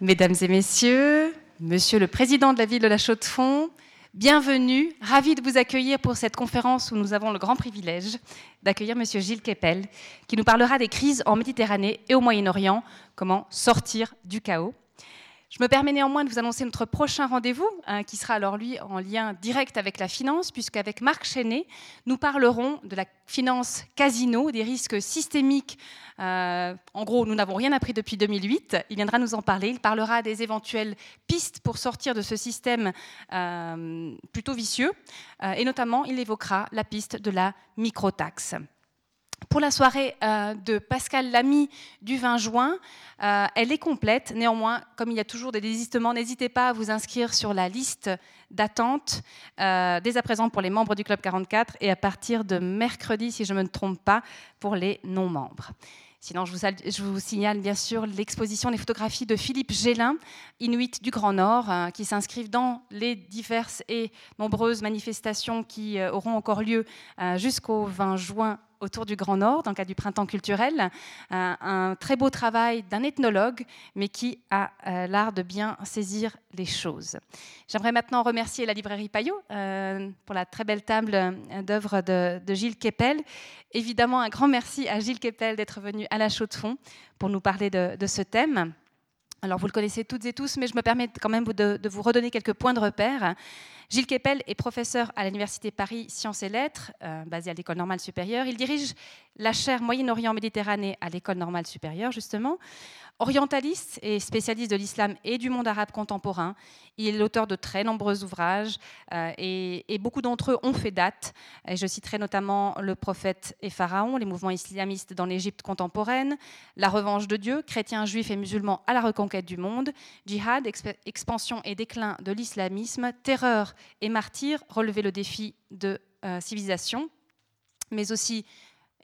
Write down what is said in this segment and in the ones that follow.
Mesdames et messieurs, Monsieur le Président de la ville de la Chaux-de-Fonds, bienvenue, ravi de vous accueillir pour cette conférence où nous avons le grand privilège d'accueillir Monsieur Gilles Kepel, qui nous parlera des crises en Méditerranée et au Moyen-Orient, comment sortir du chaos. Je me permets néanmoins de vous annoncer notre prochain rendez-vous, hein, qui sera alors lui en lien direct avec la finance, puisqu'avec Marc Chenet, nous parlerons de la finance casino, des risques systémiques. Euh, en gros, nous n'avons rien appris depuis 2008. Il viendra nous en parler. Il parlera des éventuelles pistes pour sortir de ce système euh, plutôt vicieux. Euh, et notamment, il évoquera la piste de la microtaxe. Pour la soirée euh, de Pascal Lamy du 20 juin, euh, elle est complète. Néanmoins, comme il y a toujours des désistements, n'hésitez pas à vous inscrire sur la liste d'attente euh, dès à présent pour les membres du Club 44 et à partir de mercredi, si je ne me trompe pas, pour les non-membres. Sinon, je vous, signale bien sûr l'exposition des photographies de Philippe Gélin, Inuit du Grand Nord, qui s'inscrivent dans les diverses et nombreuses manifestations qui auront encore lieu jusqu'au 20 juin autour du Grand Nord, dans le cadre du printemps culturel. Un, très beau travail d'un ethnologue, mais qui a euh, l'art de bien saisir les choses. J'aimerais maintenant remercier la librairie Payot euh, pour la très belle table euh, d'œuvres de, Gilles Kepel. Évidemment, un grand merci à Gilles Kepel d'être venu à la Chaux-de-Fonds pour nous parler de, ce thème. Alors, vous le connaissez toutes et tous, mais je me permets quand même de vous redonner quelques points de repère. Gilles Kepel est professeur à l'Université Paris Sciences et Lettres, euh, basée à l'École normale supérieure. Il dirige la chaire Moyen-Orient-Méditerranée à l'École normale supérieure, justement. Orientaliste et spécialiste de l'islam et du monde arabe contemporain, il est l'auteur de très nombreux ouvrages euh, et, beaucoup d'entre eux ont fait date. Je citerai notamment Le prophète et Pharaon, les mouvements islamistes dans l'Égypte contemporaine, La revanche de Dieu, chrétiens, juifs et musulmans à la reconquête du monde, Djihad, expansion et déclin de l'islamisme, Terreur et martyr, relever le défi de euh, civilisation, mais aussi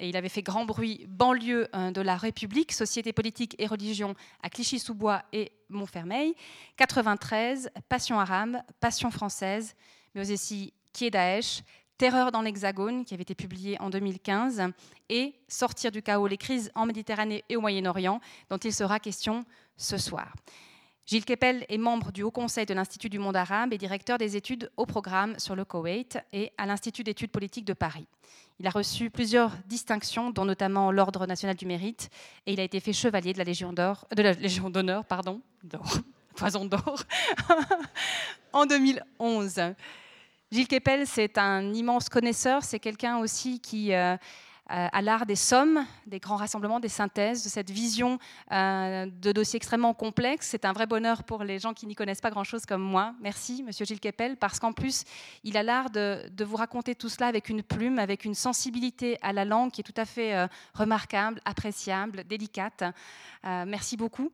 et il avait fait grand bruit, banlieue euh, de la République, société politique et religion à Clichy-sous-Bois et Montfermeil. 93, Passion arabe, Passion française, mais aussi Qui est Daesh, Terreur dans l'Hexagone, qui avait été publié en 2015, et Sortir du chaos, les crises en Méditerranée et au Moyen-Orient, dont il sera question ce soir. Gilles Kepel est membre du Haut Conseil de l'Institut du monde arabe et directeur des études au programme sur le Koweït et à l'Institut d'études politiques de Paris. Il a reçu plusieurs distinctions, dont notamment l'Ordre national du mérite, et il a été fait chevalier de la Légion d'or, d'honneur, pardon, poison d'or, en 2011. Gilles Kepel, c'est un immense connaisseur, c'est quelqu'un aussi qui euh, à l'art des sommes, des grands rassemblements, des synthèses, de cette vision euh, de dossiers extrêmement complexes. C'est un vrai bonheur pour les gens qui n'y connaissent pas grand-chose comme moi. Merci, Monsieur Gilles Kepel, parce qu'en plus, il a l'art de, vous raconter tout cela avec une plume, avec une sensibilité à la langue qui est tout à fait euh, remarquable, appréciable, délicate. merci beaucoup.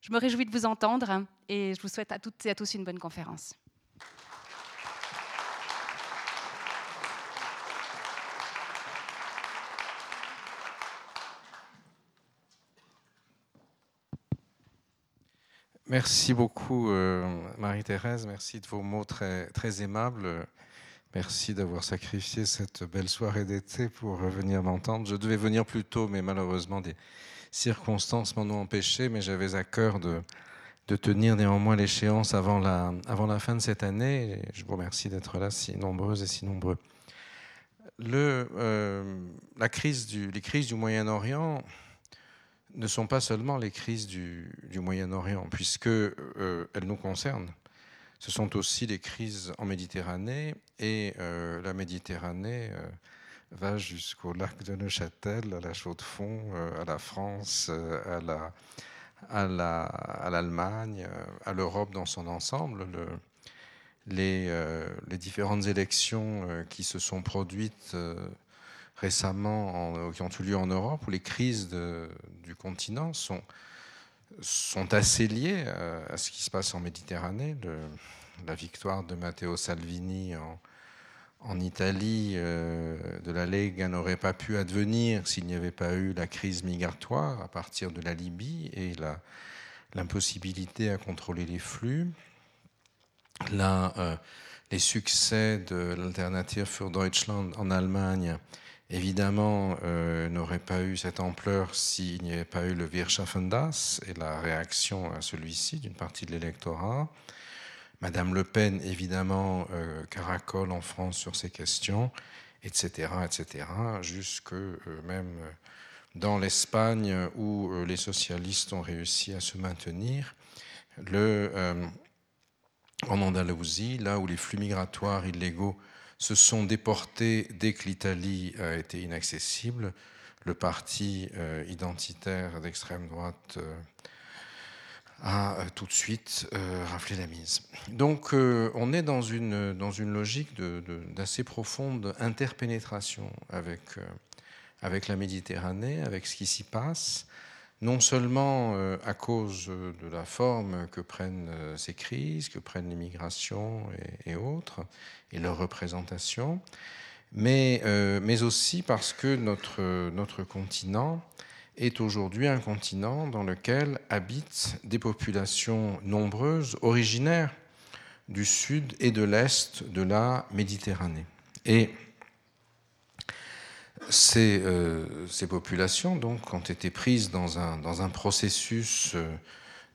Je me réjouis de vous entendre et je vous souhaite à toutes et à tous une bonne conférence. Merci beaucoup, euh, Marie-Thérèse. Merci de vos mots très, aimables. Merci d'avoir sacrifié cette belle soirée d'été pour venir m'entendre. Je devais venir plus tôt, mais malheureusement, des circonstances m'en ont empêché. Mais j'avais à cœur de, tenir néanmoins l'échéance avant la, fin de cette année. je vous remercie d'être là, si nombreuses et si nombreux. Euh, la crise du, les crises du Moyen-Orient, ne sont pas seulement les crises du, Moyen-Orient, puisque euh, elles nous concernent. Ce sont aussi les crises en Méditerranée, et euh, la Méditerranée euh, va jusqu'au lac de Neuchâtel, à la Chaux-de-Fonds, à la France, à la à l'Allemagne, à l'Europe dans son ensemble. Le, les, les, différentes élections qui se sont produites récemment, qui ont eu lieu en Europe, où les crises du continent sont, assez liées à, ce qui se passe en Méditerranée. la victoire de Matteo Salvini en, en Italie euh, de la Lega n'aurait pas pu advenir s'il n'y avait pas eu la crise migratoire à partir de la Libye et l'impossibilité à contrôler les flux. Là, euh, les succès de l'Alternative für Deutschland en Allemagne évidemment, n'aurait pas eu cette ampleur s'il n'y avait pas eu le Wirtschaftendas et la réaction à celui-ci d'une partie de l'électorat. Madame Le Pen, évidemment, caracole en France sur ces questions, etc., etc., jusque même dans l'Espagne où les socialistes ont réussi à se maintenir. Le, en Andalousie, là où les flux migratoires illégaux se sont déportés dès que l'Italie a été inaccessible, le parti euh, identitaire d'extrême droite euh, a euh, tout de suite raflé la mise. Donc on est dans une, dans une logique d'assez profonde interpénétration avec, avec la Méditerranée, avec ce qui s'y passe, non seulement euh, à cause de la forme que prennent euh, ces crises, que prennent l'immigration et, autres, et leur représentation, mais, euh, mais aussi parce que notre, notre continent est aujourd'hui un continent dans lequel habitent des populations nombreuses, originaires du sud et de l'est de la Méditerranée. Et euh, ces, populations donc, ont été prises dans un, processus euh,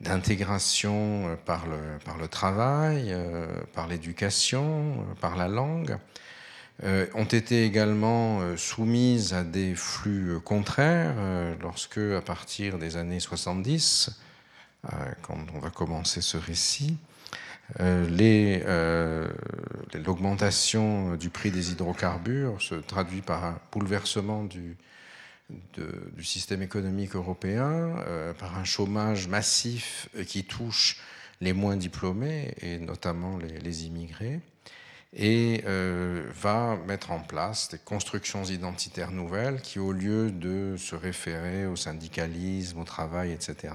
d'intégration euh, par le, travail, par l'éducation, par la langue, ont été également soumises à des flux contraires lorsque, à partir des années 70, quand on va commencer ce récit, l'augmentation du prix des hydrocarbures se traduit par un bouleversement du, du système économique européen, euh, par un chômage massif qui touche les moins diplômés et notamment les, immigrés, et va mettre en place des constructions identitaires nouvelles qui, au lieu de se référer au syndicalisme, au travail, etc.,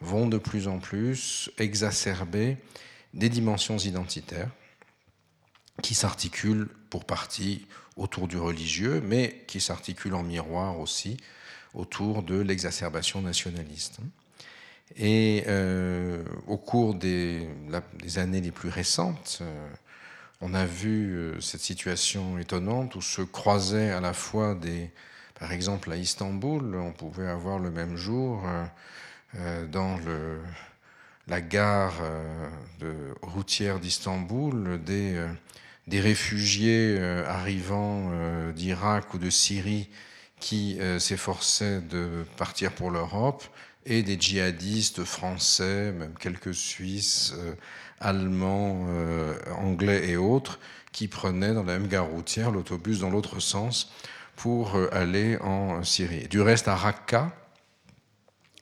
vont de plus en plus exacerber des dimensions identitaires qui s'articulent pour partie autour du religieux, mais qui s'articulent en miroir aussi autour de l'exacerbation nationaliste. Et euh, au cours des, années les plus récentes, euh, on a vu euh, cette situation étonnante où se croisaient à la fois des, par exemple à Istanbul, on pouvait avoir le même jour dans le, la gare euh, routière d'Istanbul, des, euh, réfugiés euh, arrivant d'Irak ou de Syrie qui s'efforçaient de partir pour l'Europe, et des djihadistes français, même quelques Suisses, Allemands, Anglais et autres, qui prenaient dans la même gare routière l'autobus dans l'autre sens pour aller en Syrie. Du reste, à Raqqa,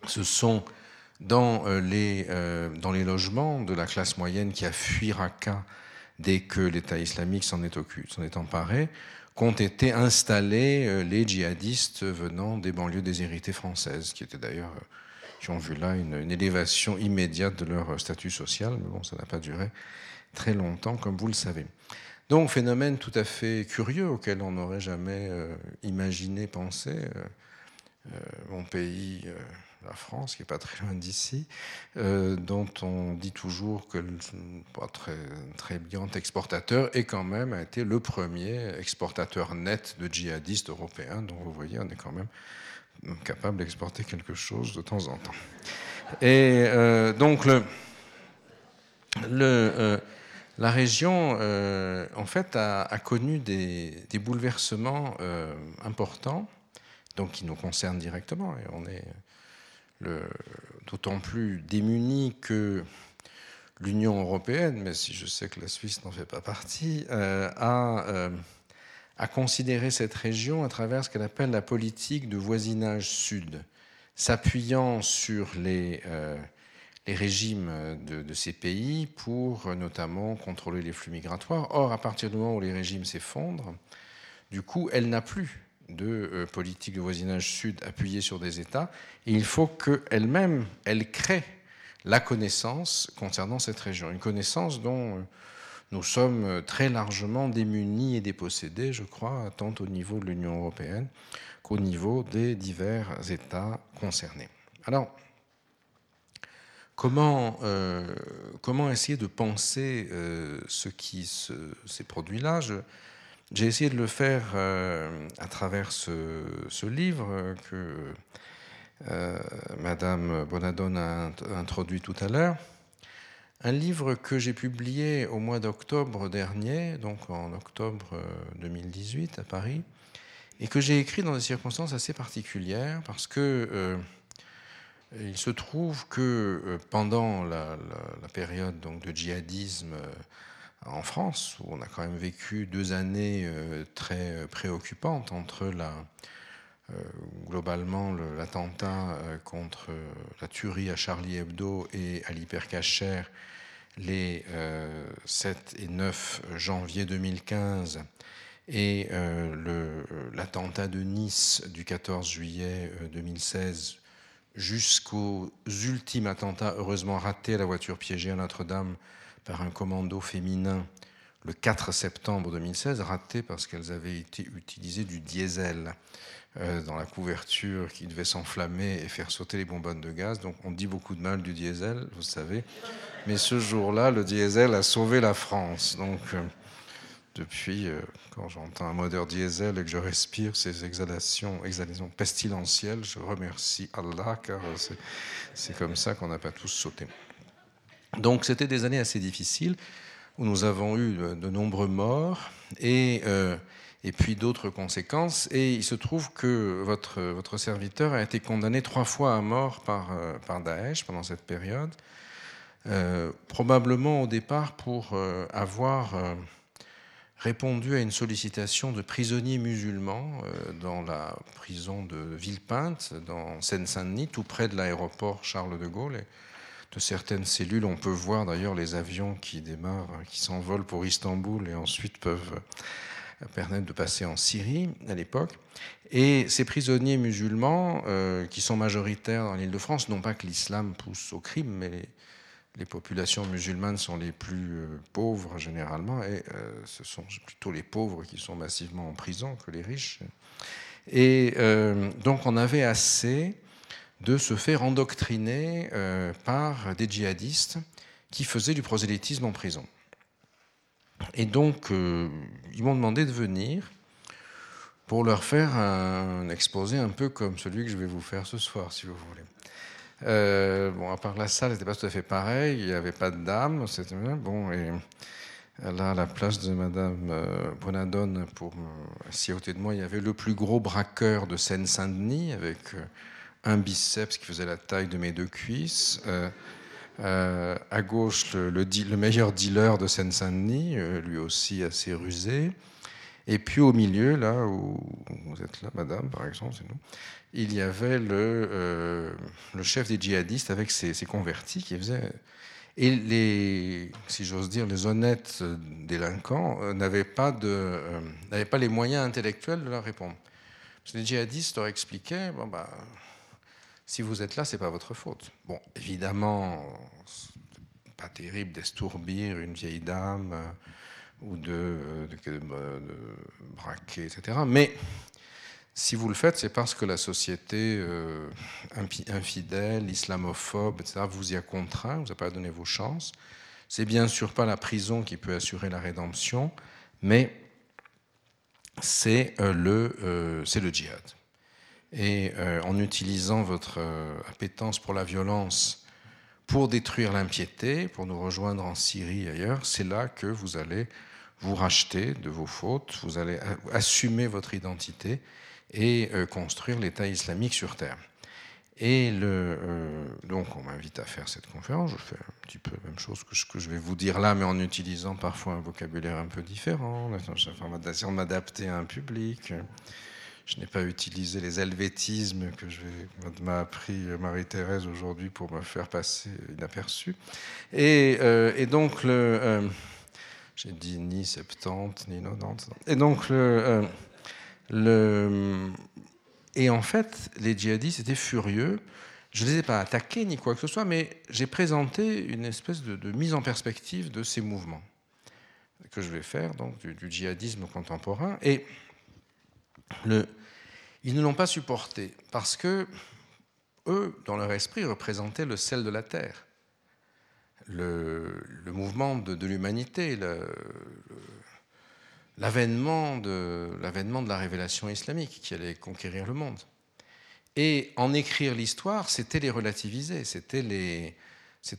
ce sont dans euh, les, euh, dans les logements de la classe moyenne qui a fui Raqqa dès que l'État islamique s'en est, est, emparé, qu'ont été installés euh, les djihadistes venant des banlieues déshéritées françaises, qui étaient d'ailleurs, qui ont vu là une, élévation immédiate de leur statut social, mais bon, ça n'a pas duré très longtemps, comme vous le savez. Donc, phénomène tout à fait curieux auquel on n'aurait jamais imaginé, pensé. mon pays la France, qui n'est pas très loin d'ici, euh, dont on dit toujours que pas très, très exportateur, et quand même a été le premier exportateur net de djihadistes européens. Donc vous voyez, on est quand même capable d'exporter quelque chose de temps en temps. Et euh, donc le, le, euh, la région, en fait, a, connu des, des bouleversements importants, donc qui nous concernent directement. Et on est d'autant plus démunis que l'Union européenne, mais si je sais que la Suisse n'en fait pas partie, euh, a, euh, a, considéré cette région à travers ce qu'elle appelle la politique de voisinage sud, s'appuyant sur les, euh, les régimes de, de, ces pays pour notamment contrôler les flux migratoires. Or, à partir du moment où les régimes s'effondrent, du coup, elle n'a plus de euh, politique de voisinage sud appuyée sur des États, et il faut qu'elle-même, elle crée la connaissance concernant cette région, une connaissance dont euh, nous sommes très largement démunis et dépossédés, je crois, tant au niveau de l'Union européenne qu'au niveau des divers États concernés. Alors, comment, euh, comment essayer de penser ce qui s'est produit là J'ai essayé de le faire euh, à travers ce, livre que euh, Madame Bonadone a introduit tout à l'heure. Un livre que j'ai publié au mois d'octobre dernier, donc en octobre 2018 à Paris, et que j'ai écrit dans des circonstances assez particulières parce que il se trouve que pendant la, période donc, de djihadisme en France, où on a quand même vécu deux années euh, très euh, préoccupantes entre la, euh, globalement l'attentat contre la tuerie à Charlie Hebdo et à l'hypercacher les 7 et 9 janvier 2015 et l'attentat de Nice du 14 juillet 2016 jusqu'aux ultimes attentats heureusement ratés à la voiture piégée à Notre-Dame par un commando féminin le 4 septembre 2016, raté parce qu'elles avaient été utilisées du diesel euh, dans la couverture qui devait s'enflammer et faire sauter les bonbonnes de gaz. Donc on dit beaucoup de mal du diesel, vous savez. Mais ce jour-là, le diesel a sauvé la France. Donc euh, depuis, euh, quand j'entends un moteur diesel et que je respire ces exhalations, exhalations pestilentielles, je remercie Allah car c'est comme ça qu'on n'a pas tous sauté. Donc c'était des années assez difficiles où nous avons eu de nombreux morts et, euh, et puis d'autres conséquences. Et il se trouve que votre, votre serviteur a été condamné trois fois à mort par, euh, par Daesh pendant cette période, euh, probablement au départ pour avoir répondu à une sollicitation de prisonniers musulmans dans la prison de Villepinte, dans Seine-Saint-Denis, tout près de l'aéroport Charles de Gaulle de certaines cellules. On peut voir d'ailleurs les avions qui démarrent, qui s'envolent pour Istanbul et ensuite peuvent permettre de passer en Syrie à l'époque. Et ces prisonniers musulmans, euh, qui sont majoritaires dans l'île de France, non pas que l'islam pousse au crime, mais les, populations musulmanes sont les plus euh, pauvres généralement, et euh, ce sont plutôt les pauvres qui sont massivement en prison que les riches. Et donc on avait assez de se faire endoctriner euh, par des djihadistes qui faisaient du prosélytisme en prison. Et donc, euh, ils m'ont demandé de venir pour leur faire un exposé un peu comme celui que je vais vous faire ce soir, si vous voulez. Euh, bon, à part la salle, n'était pas tout à fait pareil. Il n'y avait pas de dame. C'était bon. Et là, à la place de Madame Bonadone, pour assis à de moi, il y avait le plus gros braqueur de Seine-Saint-Denis avec un biceps qui faisait la taille de mes deux cuisses. Euh, euh, à gauche, le, le, meilleur dealer de Seine-Saint-Denis, euh, lui aussi assez rusé. Et puis au milieu, là où vous êtes là, madame, par exemple, c'est nous, il y avait le, chef des djihadistes avec ses, convertis qui faisait. Et les, si j'ose dire, les honnêtes délinquants n'avaient pas, pas les moyens intellectuels de leur répondre. Parce que les djihadistes leur expliquaient bon, bah, si vous êtes là, c'est pas votre faute. Bon, évidemment, pas terrible d'estourbir une vieille dame euh, ou de, braquer, etc. Mais si vous le faites, c'est parce que la société euh, infidèle, islamophobe, etc., vous y a contraint, vous a pas donné vos chances. C'est bien sûr pas la prison qui peut assurer la rédemption, mais c'est euh, le, c'est le djihad. Et euh, en utilisant votre euh, appétence pour la violence pour détruire l'impiété, pour nous rejoindre en Syrie et ailleurs, c'est là que vous allez vous racheter de vos fautes, vous allez assumer votre identité et euh, construire l'État islamique sur terre. Et le, donc, on m'invite à faire cette conférence. Je fais un petit peu la même chose que ce que je vais vous dire là, mais en utilisant parfois un vocabulaire un peu différent, en m'adapter à un public. Je n'ai pas utilisé les helvétismes que m'a appris Marie-Thérèse aujourd'hui pour me faire passer inaperçu. Et, euh, donc, euh, j'ai dit ni 70, ni 90. Et donc, euh, et en fait, les djihadistes étaient furieux. Je ne les ai pas attaqués ni quoi que ce soit, mais j'ai présenté une espèce de, de, mise en perspective de ces mouvements que je vais faire, donc du, du djihadisme contemporain. Et ils ne l'ont pas supporté parce que eux, dans leur esprit, représentaient le sel de la terre, le, mouvement de, l'humanité, l'avènement de, de la révélation islamique qui allait conquérir le monde. Et en écrire l'histoire, c'était les relativiser, c'était,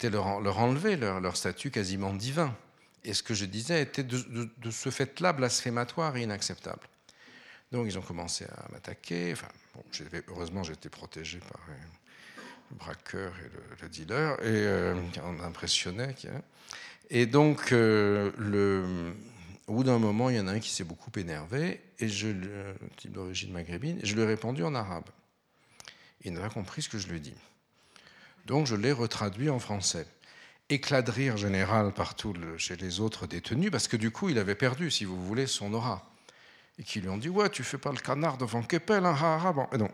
leur, leur enlever leur, statut quasiment divin. Et ce que je disais était de ce fait-là blasphématoire et inacceptable. Donc ils ont commencé à m'attaquer. Enfin, bon, heureusement, j'étais protégé par le braqueur et le, le dealer, et euh, on impressionnait. Et donc, euh, au bout d'un moment, il y en a un qui s'est beaucoup énervé, et je, type d'origine maghrébine, et je lui ai répondu en arabe. Il n'a pas compris ce que je lui ai dit. Donc, je l'ai retraduit en français. Éclat de rire général partout chez les autres détenus, parce que du coup, il avait perdu, si vous voulez, son aura et qui lui ont dit Ouais, tu fais pas le canard devant Keppel, hein, ha, ha, bon. Et, non.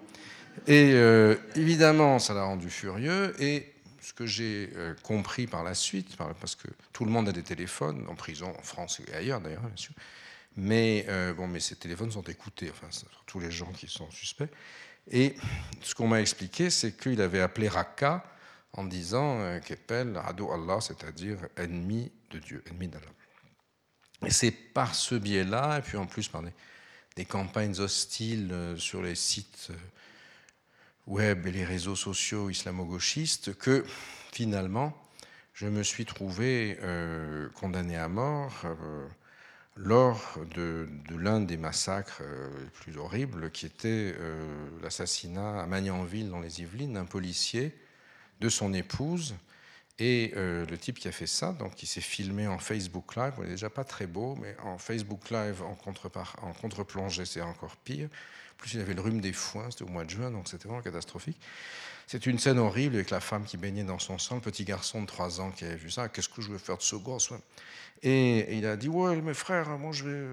et euh, évidemment, ça l'a rendu furieux. Et ce que j'ai euh, compris par la suite, parce que tout le monde a des téléphones, en prison, en France et ailleurs d'ailleurs, bien sûr. Mais, euh, bon, mais ces téléphones sont écoutés, enfin, tous les gens qui sont suspects. Et ce qu'on m'a expliqué, c'est qu'il avait appelé Raqqa en disant Keppel, Ado Allah, c'est-à-dire ennemi de Dieu, ennemi d'Allah. Et c'est par ce biais-là, et puis en plus par des, des campagnes hostiles euh, sur les sites euh, web et les réseaux sociaux islamo-gauchistes que finalement je me suis trouvé euh, condamné à mort lors de, l'un des massacres les plus horribles qui était l'assassinat à Magnanville dans les Yvelines d'un policier de son épouse et euh, le type qui a fait ça, donc qui s'est filmé en Facebook Live, on n'est déjà pas très beau, mais en Facebook Live en, en contre-plongée, c'est encore pire. Plus, il avait le rhume des foins, c'était au mois de juin, donc c'était vraiment catastrophique. C'est une scène horrible avec la femme qui baignait dans son sang, le petit garçon de 3 ans qui avait vu ça. Qu'est-ce que je vais faire de ce gosse et, et, il a dit Ouais, mes frères, moi je vais.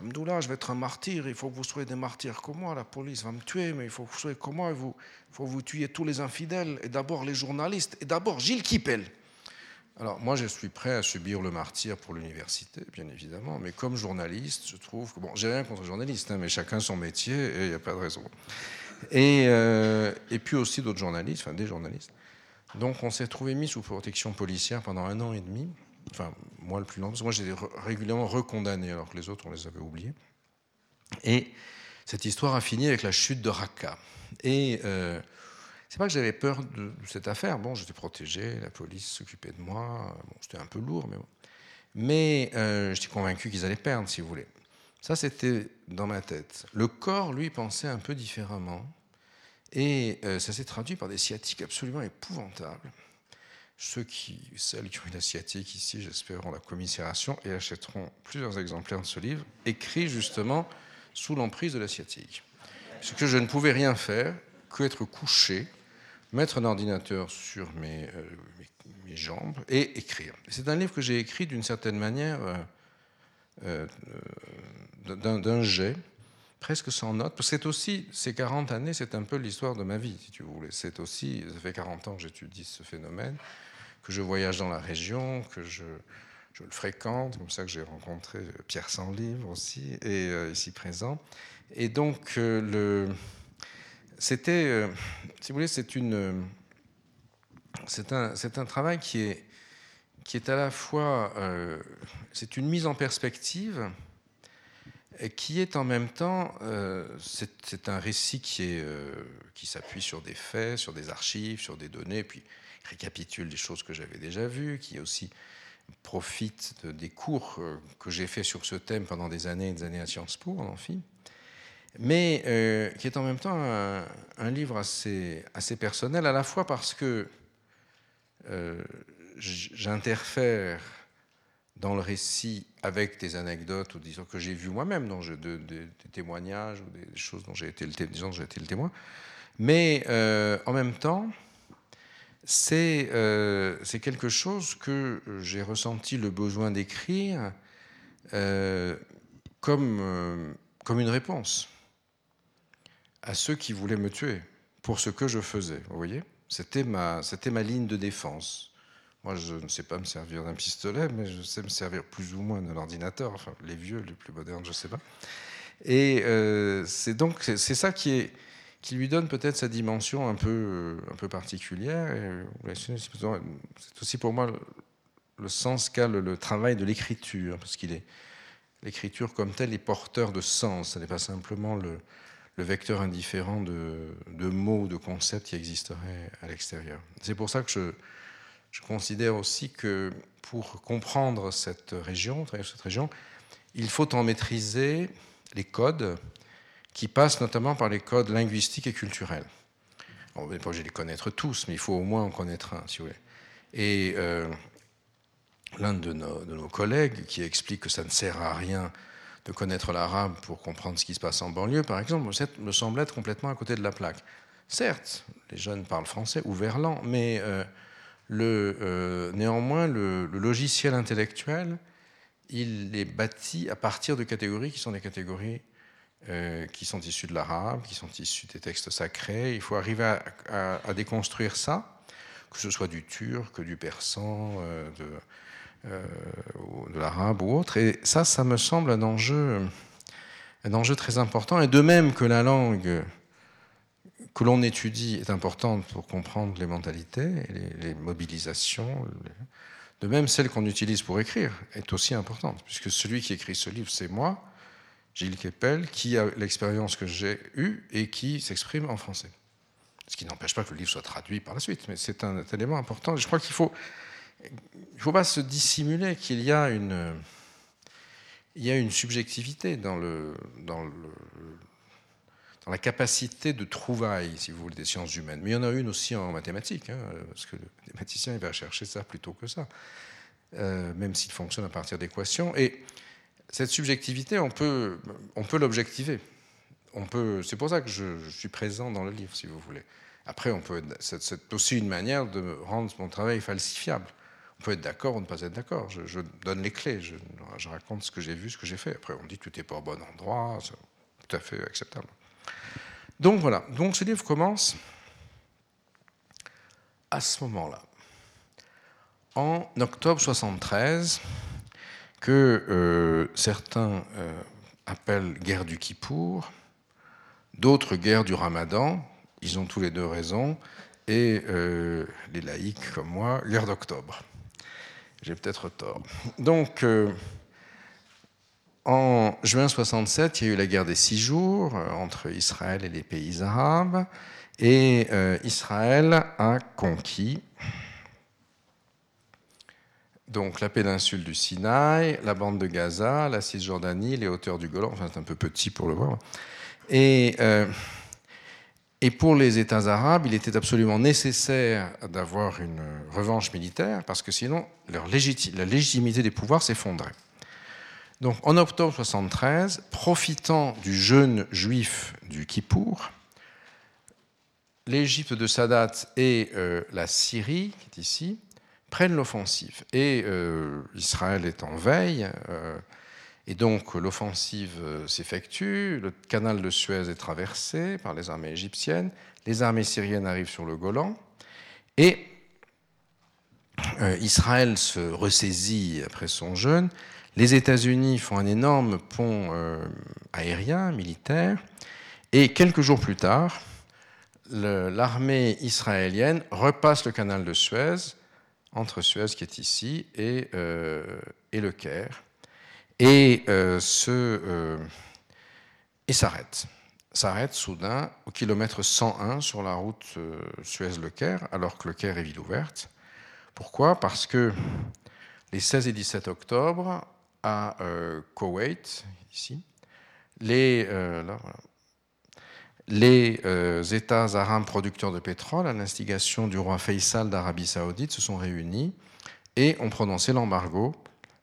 Amdoula, je vais être un martyr, il faut que vous soyez des martyrs comme moi, la police va me tuer, mais il faut que vous soyez comme moi, il faut, que vous tuiez tous les infidèles, et d'abord les journalistes, et d'abord Gilles Kipel. Alors moi, je suis prêt à subir le martyr pour l'université, bien évidemment, mais comme journaliste, je trouve que, bon, j'ai rien contre les journalistes, hein, mais chacun son métier, et il n'y a pas de raison. Et, euh, et puis aussi d'autres journalistes, enfin des journalistes. Donc on s'est trouvé mis sous protection policière pendant un an et demi, enfin moi le plus long, parce que moi j'étais régulièrement recondamné alors que les autres on les avait oubliés. Et cette histoire a fini avec la chute de Raqqa. Et euh, c'est pas que j'avais peur de, de, cette affaire, bon j'étais protégé, la police s'occupait de moi, bon, c'était un peu lourd, mais bon. Mais euh, j'étais convaincu qu'ils allaient perdre, si vous voulez. Ça, c'était dans ma tête. Le corps, lui, pensait un peu différemment. Et euh, ça s'est traduit par des sciatiques absolument épouvantables. Ceux qui, celles qui ont une asiatique ici, j'espère, ont la commisération et achèteront plusieurs exemplaires de ce livre, écrit justement sous l'emprise de la sciatique. Ce que je ne pouvais rien faire que être couché, mettre un ordinateur sur mes, euh, jambes et écrire. C'est un livre que j'ai écrit d'une certaine manière euh, euh, d'un jet, presque sans note. Parce que c'est aussi, ces 40 années, c'est un peu l'histoire de ma vie, si tu voulais. C'est aussi, ça fait 40 ans que j'étudie ce phénomène que je voyage dans la région, que je, le fréquente, comme ça que j'ai rencontré Pierre Livre aussi, et euh, ici présent. Et donc, euh, c'était, euh, si vous voulez, c'est un, travail qui est, à la fois, euh, c'est une mise en perspective, et qui est en même temps, euh, c'est un récit qui, euh, qui s'appuie sur des faits, sur des archives, sur des données, puis récapitule des choses que j'avais déjà vues, qui aussi profite de, des cours euh, que j'ai fait sur ce thème pendant des années et des années à Sciences Po, en amphi, mais euh, qui est en même temps un, livre assez, personnel, à la fois parce que euh, j'interfère dans le récit avec des anecdotes ou disons que j'ai vu moi-même, des témoignages ou des choses dont j'ai été le, été le témoin, mais en même temps, c'est euh, quelque chose que j'ai ressenti le besoin d'écrire euh, comme, euh, comme une réponse à ceux qui voulaient me tuer pour ce que je faisais. Vous voyez C'était ma, ma ligne de défense. Moi, je ne sais pas me servir d'un pistolet, mais je sais me servir plus ou moins de l'ordinateur. Les vieux, les plus modernes, je ne sais pas. Et c'est donc c'est ça qui est qui lui donne peut-être sa dimension un peu un peu particulière. C'est aussi pour moi le, sens qu'a le, le, travail de l'écriture, parce qu'il est l'écriture comme telle est porteur de sens. Ce n'est pas simplement le, vecteur indifférent de, de, mots, de concepts qui existeraient à l'extérieur. C'est pour ça que je, je, considère aussi que pour comprendre cette région, cette région, il faut en maîtriser les codes qui passent notamment par les codes linguistiques et culturels. On n'est pas obligé de les connaître tous, mais il faut au moins en connaître un, si vous voulez. Et euh, l'un de nos, collègues qui explique que ça ne sert à rien de connaître l'arabe pour comprendre ce qui se passe en banlieue, par exemple, me semble être complètement à côté de la plaque. Certes, les jeunes parlent français ou verlan, mais euh, euh, néanmoins, le, logiciel intellectuel, il est bâti à partir de catégories qui sont des catégories euh, qui sont issues de l'arabe, qui sont issues des textes sacrés. Il faut arriver à, déconstruire ça, que ce soit du turc, du persan, de euh, de l'arabe ou autre. Et ça, ça me semble un enjeu, un enjeu très important. Et de même que la langue que l'on étudie est importante pour comprendre les mentalités les, mobilisations, de même celle qu'on utilise pour écrire est aussi importante, puisque celui qui écrit ce livre, c'est moi, Gilles Kepel, qui a l'expérience que j'ai eue et qui s'exprime en français. Ce qui n'empêche pas que le livre soit traduit par la suite, mais c'est un élément important. Je crois qu'il faut il ne faut pas se dissimuler qu'il y a une, y a une subjectivité dans, le, dans la capacité de trouvaille, si vous voulez, des sciences humaines. Mais il y en a une aussi en mathématiques, hein, parce que le mathématicien il va chercher ça plutôt que ça, euh, même s'il fonctionne à partir d'équations. Et cette subjectivité, on peut, on peut l'objectiver. On peut, c'est pour ça que je, suis présent dans le livre, si vous voulez. Après, on peut, c'est aussi une manière de rendre mon travail falsifiable. On peut être d'accord ou ne pas être d'accord. Je, donne les clés, je, raconte ce que j'ai vu, ce que j'ai fait. Après, on dit que tu n'es pas au bon endroit, c'est tout à fait acceptable. Donc voilà, donc ce livre commence à ce moment-là, en octobre 73, que euh, certains euh, appellent guerre du Kippour, d'autres guerre du Ramadan, ils ont tous les deux raison, et euh, les laïcs comme moi, guerre d'octobre. J'ai peut-être tort. Donc, en juin 67, il y a eu la guerre des six jours entre Israël et les pays arabes. Et Israël a conquis donc la péninsule du Sinaï, la bande de Gaza, la Cisjordanie, les hauteurs du Golan, enfin c'est un peu petit pour le voir. Et et pour les États arabes, il était absolument nécessaire d'avoir une revanche militaire parce que sinon leur la légitimité des pouvoirs s'effondrait. Donc en octobre 73, profitant du jeûne juif du Kippour, l'Égypte de Sadat et euh, la Syrie, qui est ici, prennent l'offensive. Et euh, Israël est en veille. Euh, et donc l'offensive euh, s'effectue, le canal de Suez est traversé par les armées égyptiennes, les armées syriennes arrivent sur le Golan, et Israël se ressaisit après son jeûne, les États-Unis font un énorme pont aérien, militaire, et quelques jours plus tard, l'armée israélienne repasse le canal de Suez, entre Suez qui est ici et, et le Caire et, euh, euh, et s'arrête. S'arrête soudain au kilomètre 101 sur la route euh, Suez-Le Caire, alors que Le Caire est ville ouverte. Pourquoi? Parce que les 16 et 17 octobre, à Koweït, ici, les, les États arabes producteurs de pétrole, à l'instigation du roi Faisal d'Arabie saoudite, se sont réunis et ont prononcé l'embargo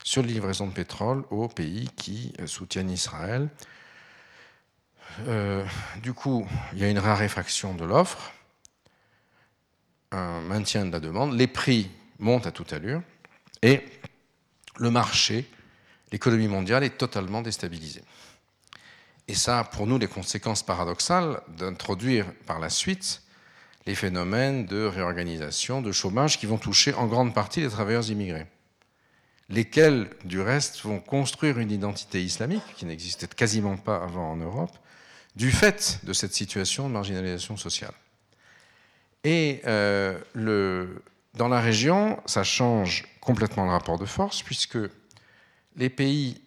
sur les livraisons de pétrole aux pays qui euh, soutiennent Israël. Euh, du coup, il y a une raréfaction de l'offre, un maintien de la demande, les prix montent à toute allure et le marché, l'économie mondiale est totalement déstabilisée. Et ça a pour nous des conséquences paradoxales d'introduire par la suite les phénomènes de réorganisation, de chômage qui vont toucher en grande partie les travailleurs immigrés lesquels, du reste, vont construire une identité islamique qui n'existait quasiment pas avant en Europe, du fait de cette situation de marginalisation sociale. Et euh, dans la région, ça change complètement le rapport de force, puisque les pays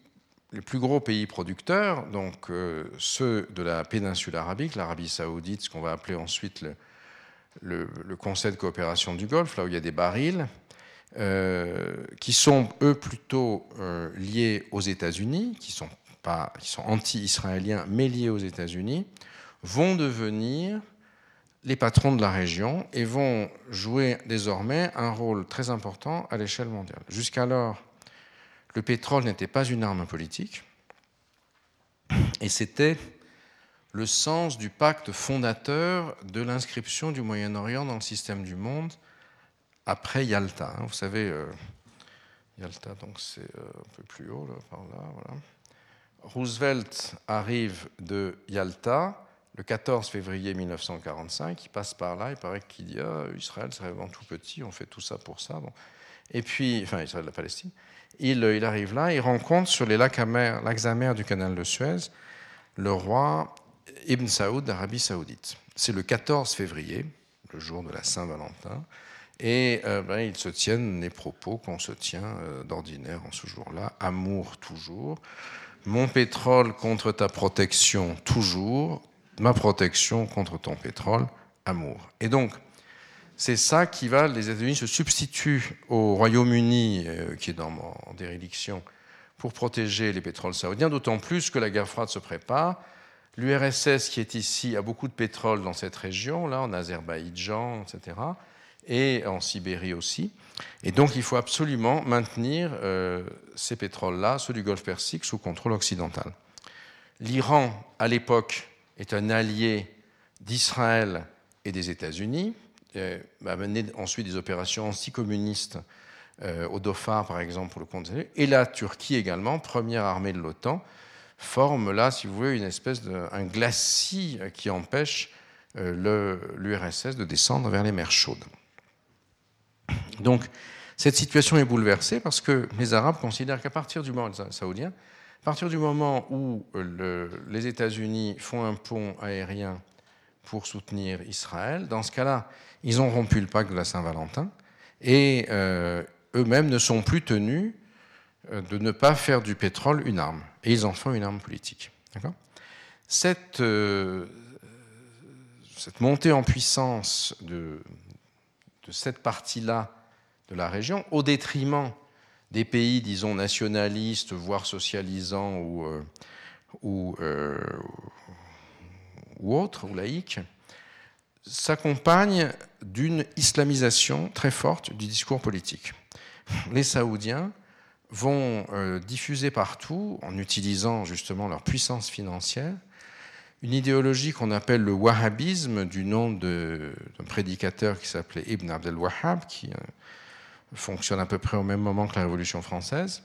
les plus gros pays producteurs, donc euh, ceux de la péninsule arabique, l'Arabie saoudite, ce qu'on va appeler ensuite le, Conseil de coopération du Golfe, là où il y a des barils, euh, qui sont eux plutôt euh, liés aux États-Unis, qui sont, qui sont anti-israéliens, mais liés aux États-Unis, vont devenir les patrons de la région et vont jouer désormais un rôle très important à l'échelle mondiale. Jusqu'alors, le pétrole n'était pas une arme politique, et c'était le sens du pacte fondateur de l'inscription du Moyen-Orient dans le système du monde après Yalta. Vous savez, euh, Yalta, donc c'est euh, un peu plus haut, par là. Roosevelt arrive de Yalta le 14 février 1945, il passe par là, il paraît qu'il dit ah, Israël, c'est vraiment tout petit, on fait tout ça pour ça. Bon. Et puis, enfin, Israël, la Palestine. Euh, il, arrive là, il rencontre sur les lacs amers, du canal de Suez le roi Ibn Saoud d'Arabie Saoudite. C'est le 14 février, le jour de la Saint-Valentin, et euh, ben, ils se tiennent les propos qu'on se tient euh, d'ordinaire en ce jour-là. Amour toujours. Mon pétrole contre ta protection toujours. Ma protection contre ton pétrole. Amour. Et donc, c'est ça qui va, les États-Unis se substituent au Royaume-Uni, euh, qui est dans, en déréliction, pour protéger les pétroles saoudiens, d'autant plus que la guerre froide se prépare. L'URSS qui est ici a beaucoup de pétrole dans cette région, là, en Azerbaïdjan, etc., et en Sibérie aussi. Et donc il faut absolument maintenir euh, ces pétroles-là, ceux du Golfe Persique, sous contrôle occidental. L'Iran, à l'époque, est un allié d'Israël et des États-Unis a mené ensuite des opérations anticommunistes euh, au Dauphin, par exemple, pour le compte et la Turquie également, première armée de l'OTAN, forme là, si vous voulez, une espèce de un glacis qui empêche euh, l'URSS de descendre vers les mers chaudes. Donc, cette situation est bouleversée parce que les Arabes considèrent qu'à partir du moment saoudien, à partir du moment où le, les États-Unis font un pont aérien pour soutenir Israël, dans ce cas-là, ils ont rompu le pacte de la Saint-Valentin et euh, eux-mêmes ne sont plus tenus euh, de ne pas faire du pétrole une arme. Et ils en font une arme politique. Cette, euh, cette, montée en puissance de, cette partie-là de la région, au détriment des pays, disons, nationalistes, voire socialisants ou, ou autres, ou laïques, s'accompagne d'une islamisation très forte du discours politique. Les Saoudiens vont euh, diffuser partout, en utilisant justement leur puissance financière, une idéologie qu'on appelle le wahhabisme, du nom d'un prédicateur qui s'appelait Ibn Abdel Wahhab, qui euh, fonctionne à peu près au même moment que la Révolution française,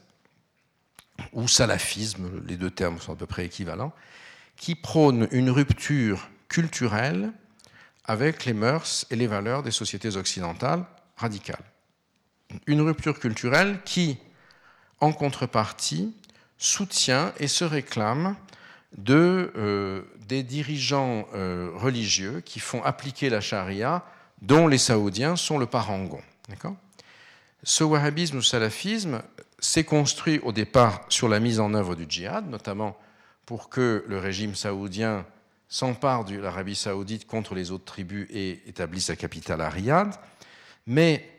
ou salafisme, les deux termes sont à peu près équivalents, qui prône une rupture culturelle avec les mœurs et les valeurs des sociétés occidentales radicales. Une rupture culturelle qui, en contrepartie, soutient et se réclame de, euh, des dirigeants euh, religieux qui font appliquer la charia, dont les saoudiens sont le parangon. Ce wahhabisme ou salafisme s'est construit au départ sur la mise en œuvre du djihad, notamment pour que le régime saoudien s'empare de l'Arabie saoudite contre les autres tribus et établisse sa capitale à Riyad, mais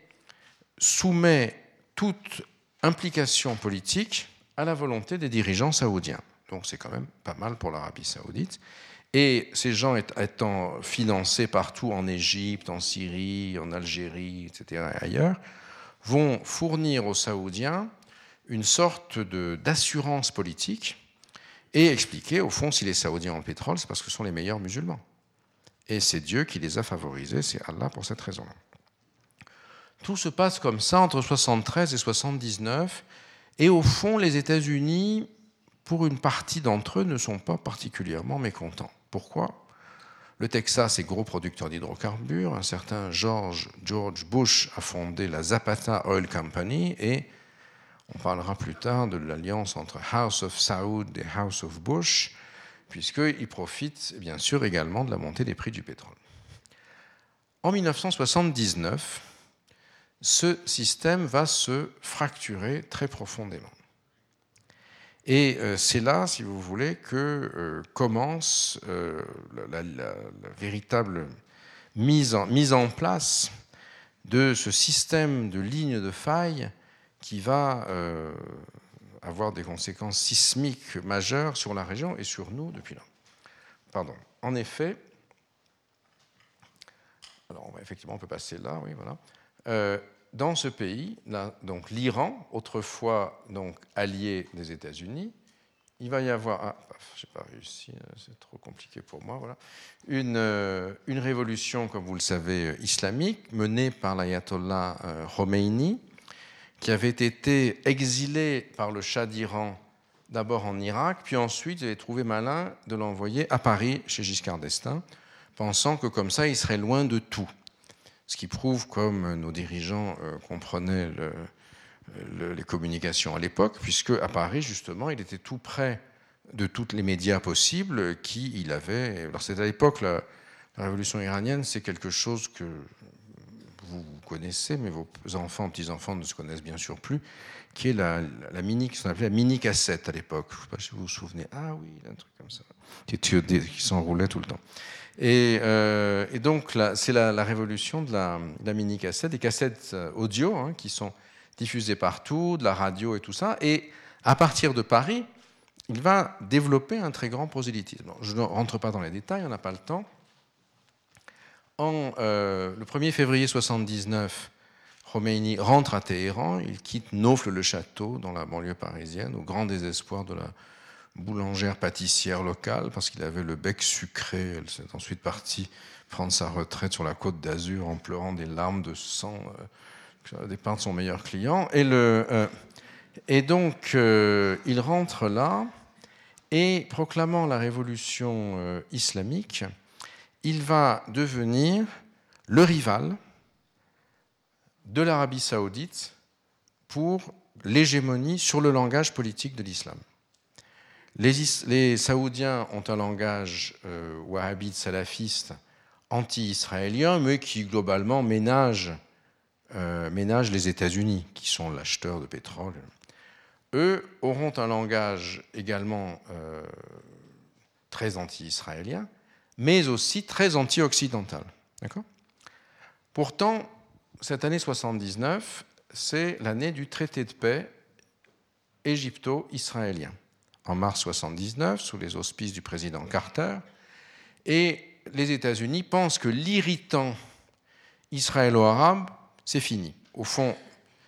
soumet toute implication politique à la volonté des dirigeants saoudiens. Donc c'est quand même pas mal pour l'Arabie saoudite. Et ces gens étant financés partout en Égypte, en Syrie, en Algérie, etc., vont fournir aux Saoudiens une sorte d'assurance politique et expliquer, au fond, si les Saoudiens ont le pétrole, c'est parce que ce sont les meilleurs musulmans. Et c'est Dieu qui les a favorisés, c'est Allah pour cette raison-là. Tout se passe comme ça entre 73 et 79, et au fond, les États-Unis, pour une partie d'entre eux, ne sont pas particulièrement mécontents. Pourquoi? Le Texas est gros producteur d'hydrocarbures. Un certain George, George Bush a fondé la Zapata Oil Company et on parlera plus tard de l'alliance entre House of Saoud et House of Bush, puisqu'ils profitent bien sûr également de la montée des prix du pétrole. En 1979, ce système va se fracturer très profondément. Et c'est là, si vous voulez, que commence la, véritable mise en, mise en place de ce système de lignes de faille qui va avoir des conséquences sismiques majeures sur la région et sur nous depuis là. Pardon. En effet, alors effectivement on peut passer là, oui voilà. Euh, dans ce pays, donc l'Iran, autrefois donc allié des États-Unis, il va y avoir, ah, je n'ai pas réussi, euh, c'est trop compliqué pour moi, voilà, une, euh, une, révolution, comme vous le savez, islamique, menée par l'ayatollah Khomeini, qui avait été exilé par le Shah d'Iran d'abord en Irak, puis ensuite il avait trouvé malin de l'envoyer à Paris chez Giscard d'Estaing, pensant que comme ça il serait loin de tout. Ce qui prouve comme nos dirigeants euh, comprenaient les communications à l'époque, puisque à Paris justement il était tout près de tous les médias possibles qui il avait. Alors c'est à l'époque la révolution iranienne, c'est quelque chose que vous connaissez, mais vos enfants, petits-enfants ne se connaissent bien sûr plus, qui est la, mini, qui s'appelait la mini cassette à l'époque. Je ne sais pas si vous vous souvenez. Ah oui, un truc comme ça, qui, qui s'enroulait tout le temps. Et, euh, donc, c'est la, révolution de la, mini cassette, des cassettes euh, audio hein, qui sont diffusées partout, de la radio et tout ça. Et à partir de Paris, il va développer un très grand prosélytisme. je ne rentre pas dans les détails, on n'a pas le temps en, euh, le 1er février 1979, Khomeini rentre à Téhéran, il quitte Naufle-le-Château dans la banlieue parisienne, au grand désespoir de la boulangère pâtissière locale, parce qu'il avait le bec sucré. Elle s'est ensuite partie prendre sa retraite sur la côte d'Azur en pleurant des larmes de sang, euh, dépeint de son meilleur client. Et, euh, donc, euh, il rentre là, et proclamant la révolution islamique, il va devenir le rival de l'Arabie saoudite pour l'hégémonie sur le langage politique de l'islam. Les, Saoudiens ont un langage euh, wahhabite salafiste anti-israélien, mais qui globalement ménage, euh, les États-Unis, qui sont l'acheteurs de pétrole. Eux auront un langage également euh, très anti-israélien, mais aussi très anti-occidental. Pourtant, cette année 79, c'est l'année du traité de paix égypto-israélien. En mars 79, sous les auspices du président Carter, et les États-Unis pensent que l'irritant israélo-arabe, c'est fini. Au fond,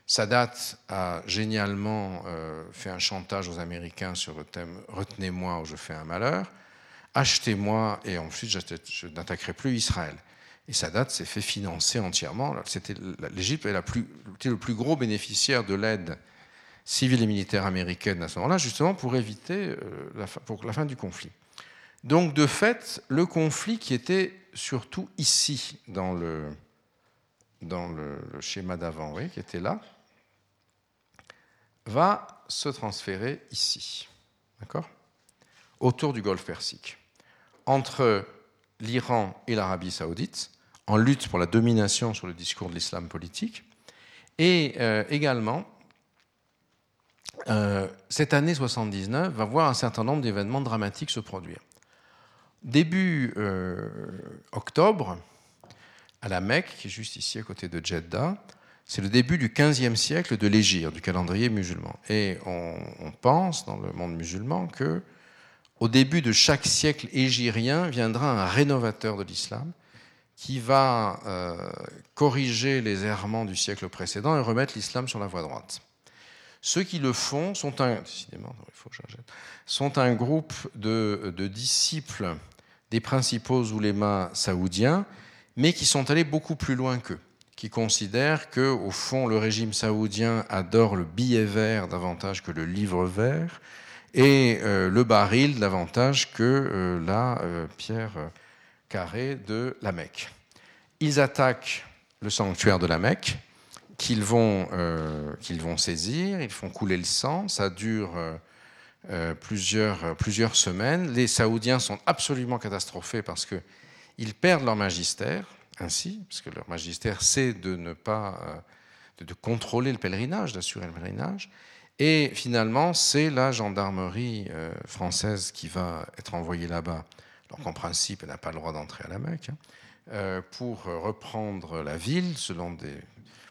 Sadat a génialement euh, fait un chantage aux Américains sur le thème Retenez-moi ou je fais un malheur achetez-moi et ensuite je n'attaquerai plus Israël. Et Sadat s'est fait financer entièrement. L'Égypte est le plus gros bénéficiaire de l'aide civile et militaire américaine à ce moment-là, justement pour éviter euh, la fin, du conflit. Donc, de fait, le conflit qui était surtout ici, dans le, schéma d'avant, qui était là, va se transférer ici. D'accord? Autour du Golfe Persique entre l'Iran et l'Arabie saoudite en lutte pour la domination sur le discours de l'islam politique. Et euh, également, euh, cette année 79 va voir un certain nombre d'événements dramatiques se produire. Début euh, octobre, à la Mecque, qui est juste ici à côté de Jeddah, c'est le début du 15e siècle de l'Égypte, du calendrier musulman. Et on, pense dans le monde musulman que au début de chaque siècle égyrien viendra un rénovateur de l'islam qui va euh, corriger les errements du siècle précédent et remettre l'islam sur la voie droite. Ceux qui le font sont un, sont un groupe de, de, disciples des principaux oulémas saoudiens, mais qui sont allés beaucoup plus loin qu'eux, qui considèrent que, au fond, le régime saoudien adore le billet vert davantage que le livre vert, et euh, le baril davantage que euh, la euh, pierre carrée de la Mecque. Ils attaquent le sanctuaire de la Mecque, qu'ils vont, qu'ils vont saisir, ils font couler le sang, ça dure plusieurs, plusieurs semaines. Les Saoudiens sont absolument catastrophés parce qu'ils perdent leur magistère, ainsi, parce que leur magistère c'est de ne pas de contrôler le pèlerinage, d'assurer le pèlerinage, Et finalement, c'est la gendarmerie euh, française qui va être envoyée là-bas, alors qu'en principe, elle n'a pas le droit d'entrer à la Mecque, hein, euh, pour reprendre la ville selon des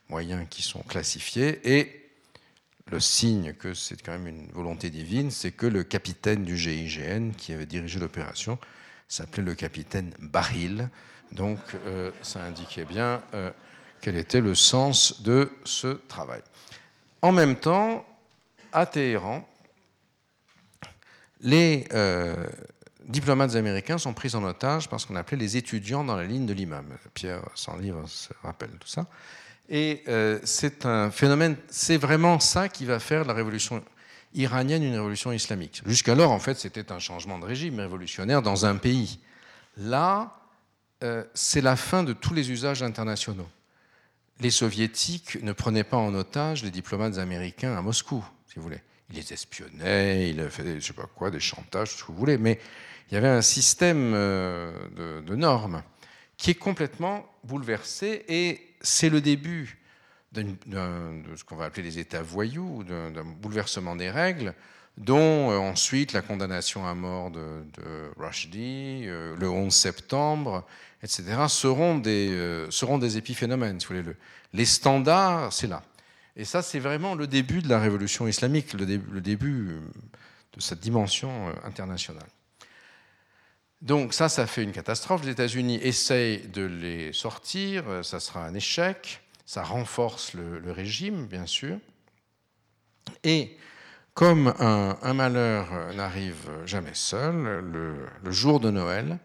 moyens qui sont classifiés. Et le signe que c'est quand même une volonté divine, c'est que le capitaine du GIGN qui avait dirigé l'opération s'appelait le capitaine Baril. Donc euh, ça indiquait bien quel était le sens de ce travail. En même temps, à Téhéran, les euh, diplomates américains sont pris en otage par ce qu'on appelait les étudiants dans la ligne de l'imam. Pierre, sans livre, se rappelle tout ça. Et euh, c'est un phénomène, c'est vraiment ça qui va faire la révolution iranienne une révolution islamique. Jusqu'alors, en fait, c'était un changement de régime révolutionnaire dans un pays. Là, euh, c'est la fin de tous les usages internationaux. Les soviétiques ne prenaient pas en otage les diplomates américains à Moscou vous voulez. Il les espionnait, il fait je sais pas quoi, des chantages, ce que vous voulez, mais il y avait un système euh, de, normes qui est complètement bouleversé et c'est le début de ce qu'on va appeler les États voyous, d'un bouleversement des règles, dont euh, ensuite la condamnation à mort de, Rushdie, euh, le 11 septembre, etc., seront des, seront des épiphénomènes. Si vous voulez. les standards, c'est là. Et ça, c'est vraiment le début de la révolution islamique, le, début, euh, de cette dimension euh, internationale. Donc ça, ça fait une catastrophe. Les États-Unis essayent de les sortir, euh, ça sera un échec, ça renforce le, régime, bien sûr. Et comme un, malheur n'arrive jamais seul, le, jour de Noël,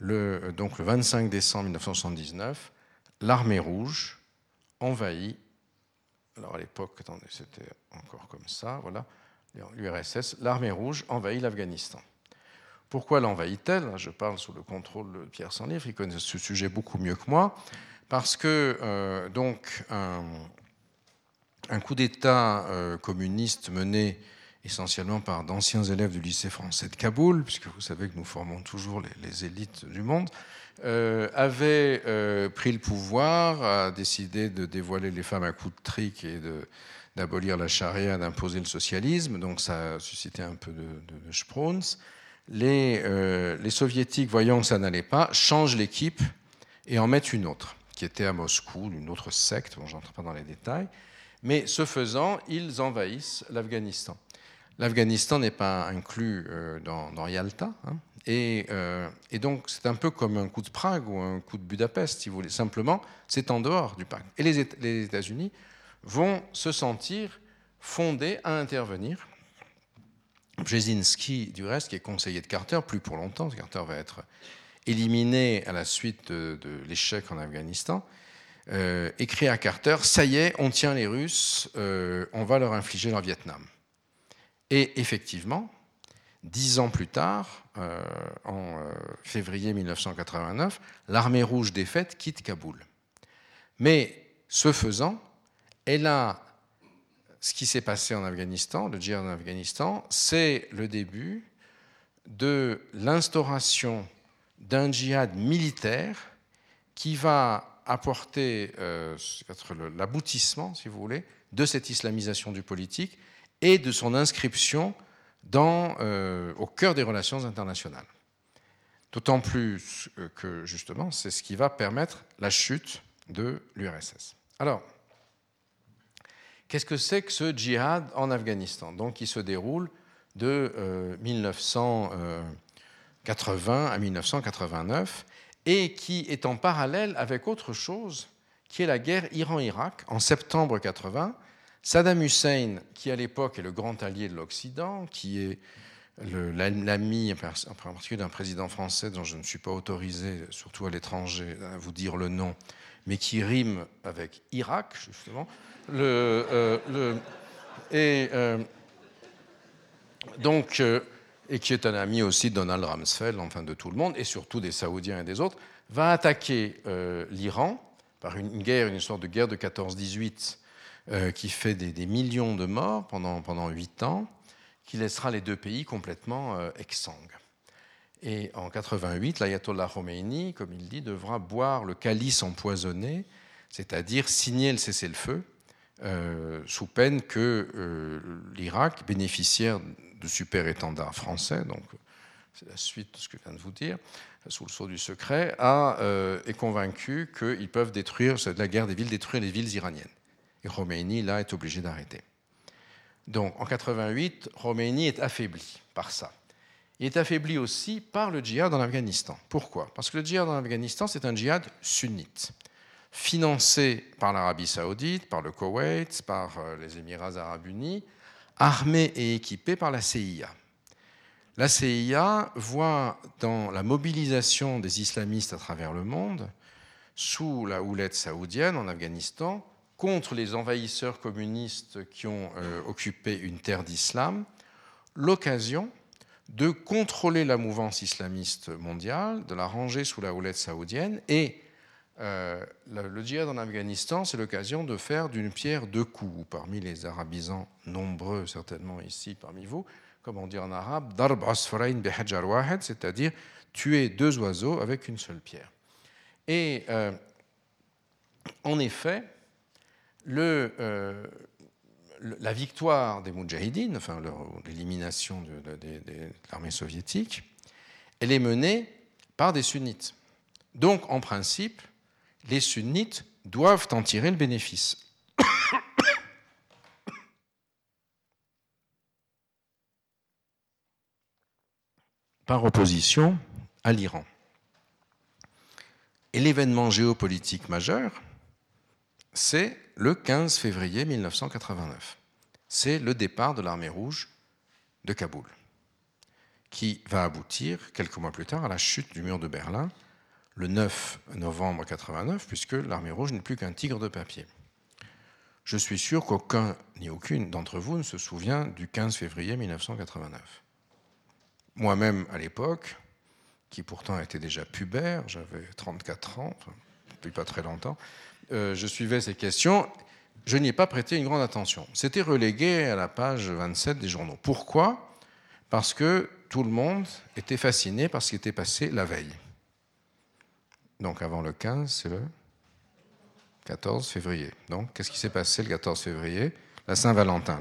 donc le 25 décembre 1979, l'armée rouge envahit alors à l'époque, c'était encore comme ça, voilà, l'URSS, l'armée rouge envahit l'Afghanistan. Pourquoi l'envahit-elle? Je parle sous le contrôle de Pierre Sanlivre, il connaît ce sujet beaucoup mieux que moi, parce que euh, donc un, coup d'État euh, communiste mené essentiellement par d'anciens élèves du lycée français de Kaboul, puisque vous savez que nous formons toujours les élites du monde, euh, avait euh, pris le pouvoir, a décidé de dévoiler les femmes à coups de trick et d'abolir la charia, d'imposer le socialisme. Donc ça a suscité un peu de, de, Les, euh, les, soviétiques, voyant que ça n'allait pas, changent l'équipe et en mettent une autre, qui était à Moscou, une autre secte, bon, j'entre pas dans les détails. Mais ce faisant, ils envahissent l'Afghanistan. L'Afghanistan n'est pas inclus dans, dans Yalta, hein, euh, et, donc, c'est un peu comme un coup de Prague ou un coup de Budapest, si vous voulez. Simplement, c'est en dehors du pacte. Et les, États-Unis vont se sentir fondés à intervenir. Brzezinski, du reste, qui est conseiller de Carter, plus pour longtemps, Carter va être éliminé à la suite de, l'échec en Afghanistan, euh, écrit à Carter, ça y est, on tient les Russes, euh, on va leur infliger leur Vietnam. Et effectivement, Dix ans plus tard, euh, en euh, février 1989, l'armée rouge défaite quitte Kaboul. Mais ce faisant, elle a ce qui s'est passé en Afghanistan, le djihad en Afghanistan, c'est le début de l'instauration d'un djihad militaire qui va apporter euh, l'aboutissement, si vous voulez, de cette islamisation du politique et de son inscription euh, au cœur des relations internationales. D'autant plus que, justement, c'est ce qui va permettre la chute de l'URSS. Alors, qu'est-ce que c'est que ce djihad en Afghanistan? Donc, qui se déroule de 1980 euh, à 1989 et qui est en parallèle avec autre chose, qui est la guerre Iran-Irak en septembre 80, Saddam Hussein, qui à l'époque est le grand allié de l'Occident, qui est l'ami en particulier d'un président français dont je ne suis pas autorisé, surtout à l'étranger, à vous dire le nom, mais qui rime avec Irak, justement. Euh, et euh, donc, euh, et qui est un ami aussi de Donald Rumsfeld, enfin de tout le monde, et surtout des Saoudiens et des autres, va attaquer l'Iran par une, guerre, une sorte de guerre de 14-18 euh, qui fait des, millions de morts pendant, pendant 8 ans, qui laissera les deux pays complètement euh, exsangues. Et en 88, l'ayatollah Khomeini, comme il dit, devra boire le calice empoisonné, c'est-à-dire signer le cessez-le-feu, sous peine que l'Irak, bénéficiaire de super-étendards français, donc c'est la suite de ce que je viens de vous dire, sous le sceau du secret, a, est convaincu qu'ils peuvent détruire, c'est la guerre des villes, détruire les villes iraniennes. Et là, est obligé d'arrêter. Donc, en 88, Khomeini est affaibli par ça. Il est affaibli aussi par le djihad en Afghanistan. Pourquoi? Parce que le djihad en Afghanistan, c'est un djihad sunnite, financé par l'Arabie saoudite, par le Koweït, par euh, les Émirats arabes unis, armé et équipé par la CIA. La CIA voit dans la mobilisation des islamistes à travers le monde, sous la houlette saoudienne en Afghanistan, contre les envahisseurs communistes qui ont euh, occupé une terre d'islam, l'occasion de contrôler la mouvance islamiste mondiale, de la ranger sous la houlette saoudienne. Et euh, le, djihad en Afghanistan, c'est l'occasion de faire d'une pierre deux coups. Parmi les arabisants nombreux, certainement ici parmi vous, comme on dit en arabe, darb asfarain wahed, c'est-à-dire tuer deux oiseaux avec une seule pierre. Et euh, en effet, euh, la victoire des Moudjahidines, enfin l'élimination de, l'armée soviétique, elle est menée par des sunnites. Donc, en principe, les sunnites doivent en tirer le bénéfice. par opposition à l'Iran. Et l'événement géopolitique majeur, c'est le 15 février 1989. C'est le départ de l'armée rouge de Kaboul, qui va aboutir quelques mois plus tard à la chute du mur de Berlin, le 9 novembre 1989, puisque l'armée rouge n'est plus qu'un tigre de papier. Je suis sûr qu'aucun ni aucune d'entre vous ne se souvient du 15 février 1989. Moi-même, à l'époque, qui pourtant était déjà pubère, j'avais 34 ans, depuis pas très longtemps, euh, je suivais ces questions, je n'y ai pas prêté une grande attention. C'était relégué à la page 27 des journaux. Pourquoi? Parce que tout le monde était fasciné par ce qui était passé la veille. Donc avant le 15, c'est le 14 février. Donc qu'est-ce qui s'est passé le 14 février? La Saint-Valentin.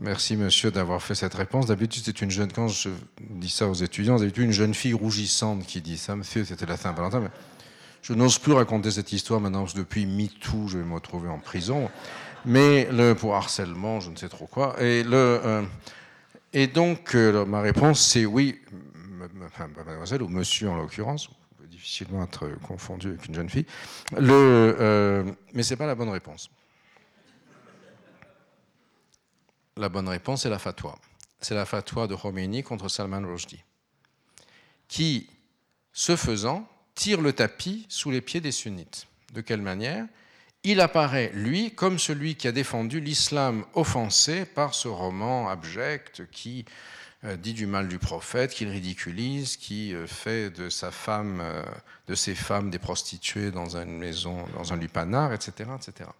Merci monsieur d'avoir fait cette réponse. D'habitude, c'est une jeune, quand je dis ça aux étudiants, d'habitude une jeune fille rougissante qui dit ça. Monsieur, c'était la Saint-Valentin. Je n'ose plus raconter cette histoire maintenant, parce que depuis MeToo, je vais me retrouver en prison. Mais le, pour harcèlement, je ne sais trop quoi. Et, euh, donc, euh, ma réponse, c'est oui, mademoiselle, ou monsieur en l'occurrence, difficilement être confondu avec une jeune fille. Le, euh, mais ce n'est pas la bonne réponse. La bonne réponse, c'est la fatwa. C'est la fatwa de Khomeini contre Salman Rushdie, qui, ce faisant, tire le tapis sous les pieds des sunnites. De quelle manière? Il apparaît, lui, comme celui qui a défendu l'islam offensé par ce roman abject qui euh, dit du mal du prophète, qu'il ridiculise, qui euh, fait de sa femme, euh, de ses femmes des prostituées dans une maison, dans un lupanar, etc., etc.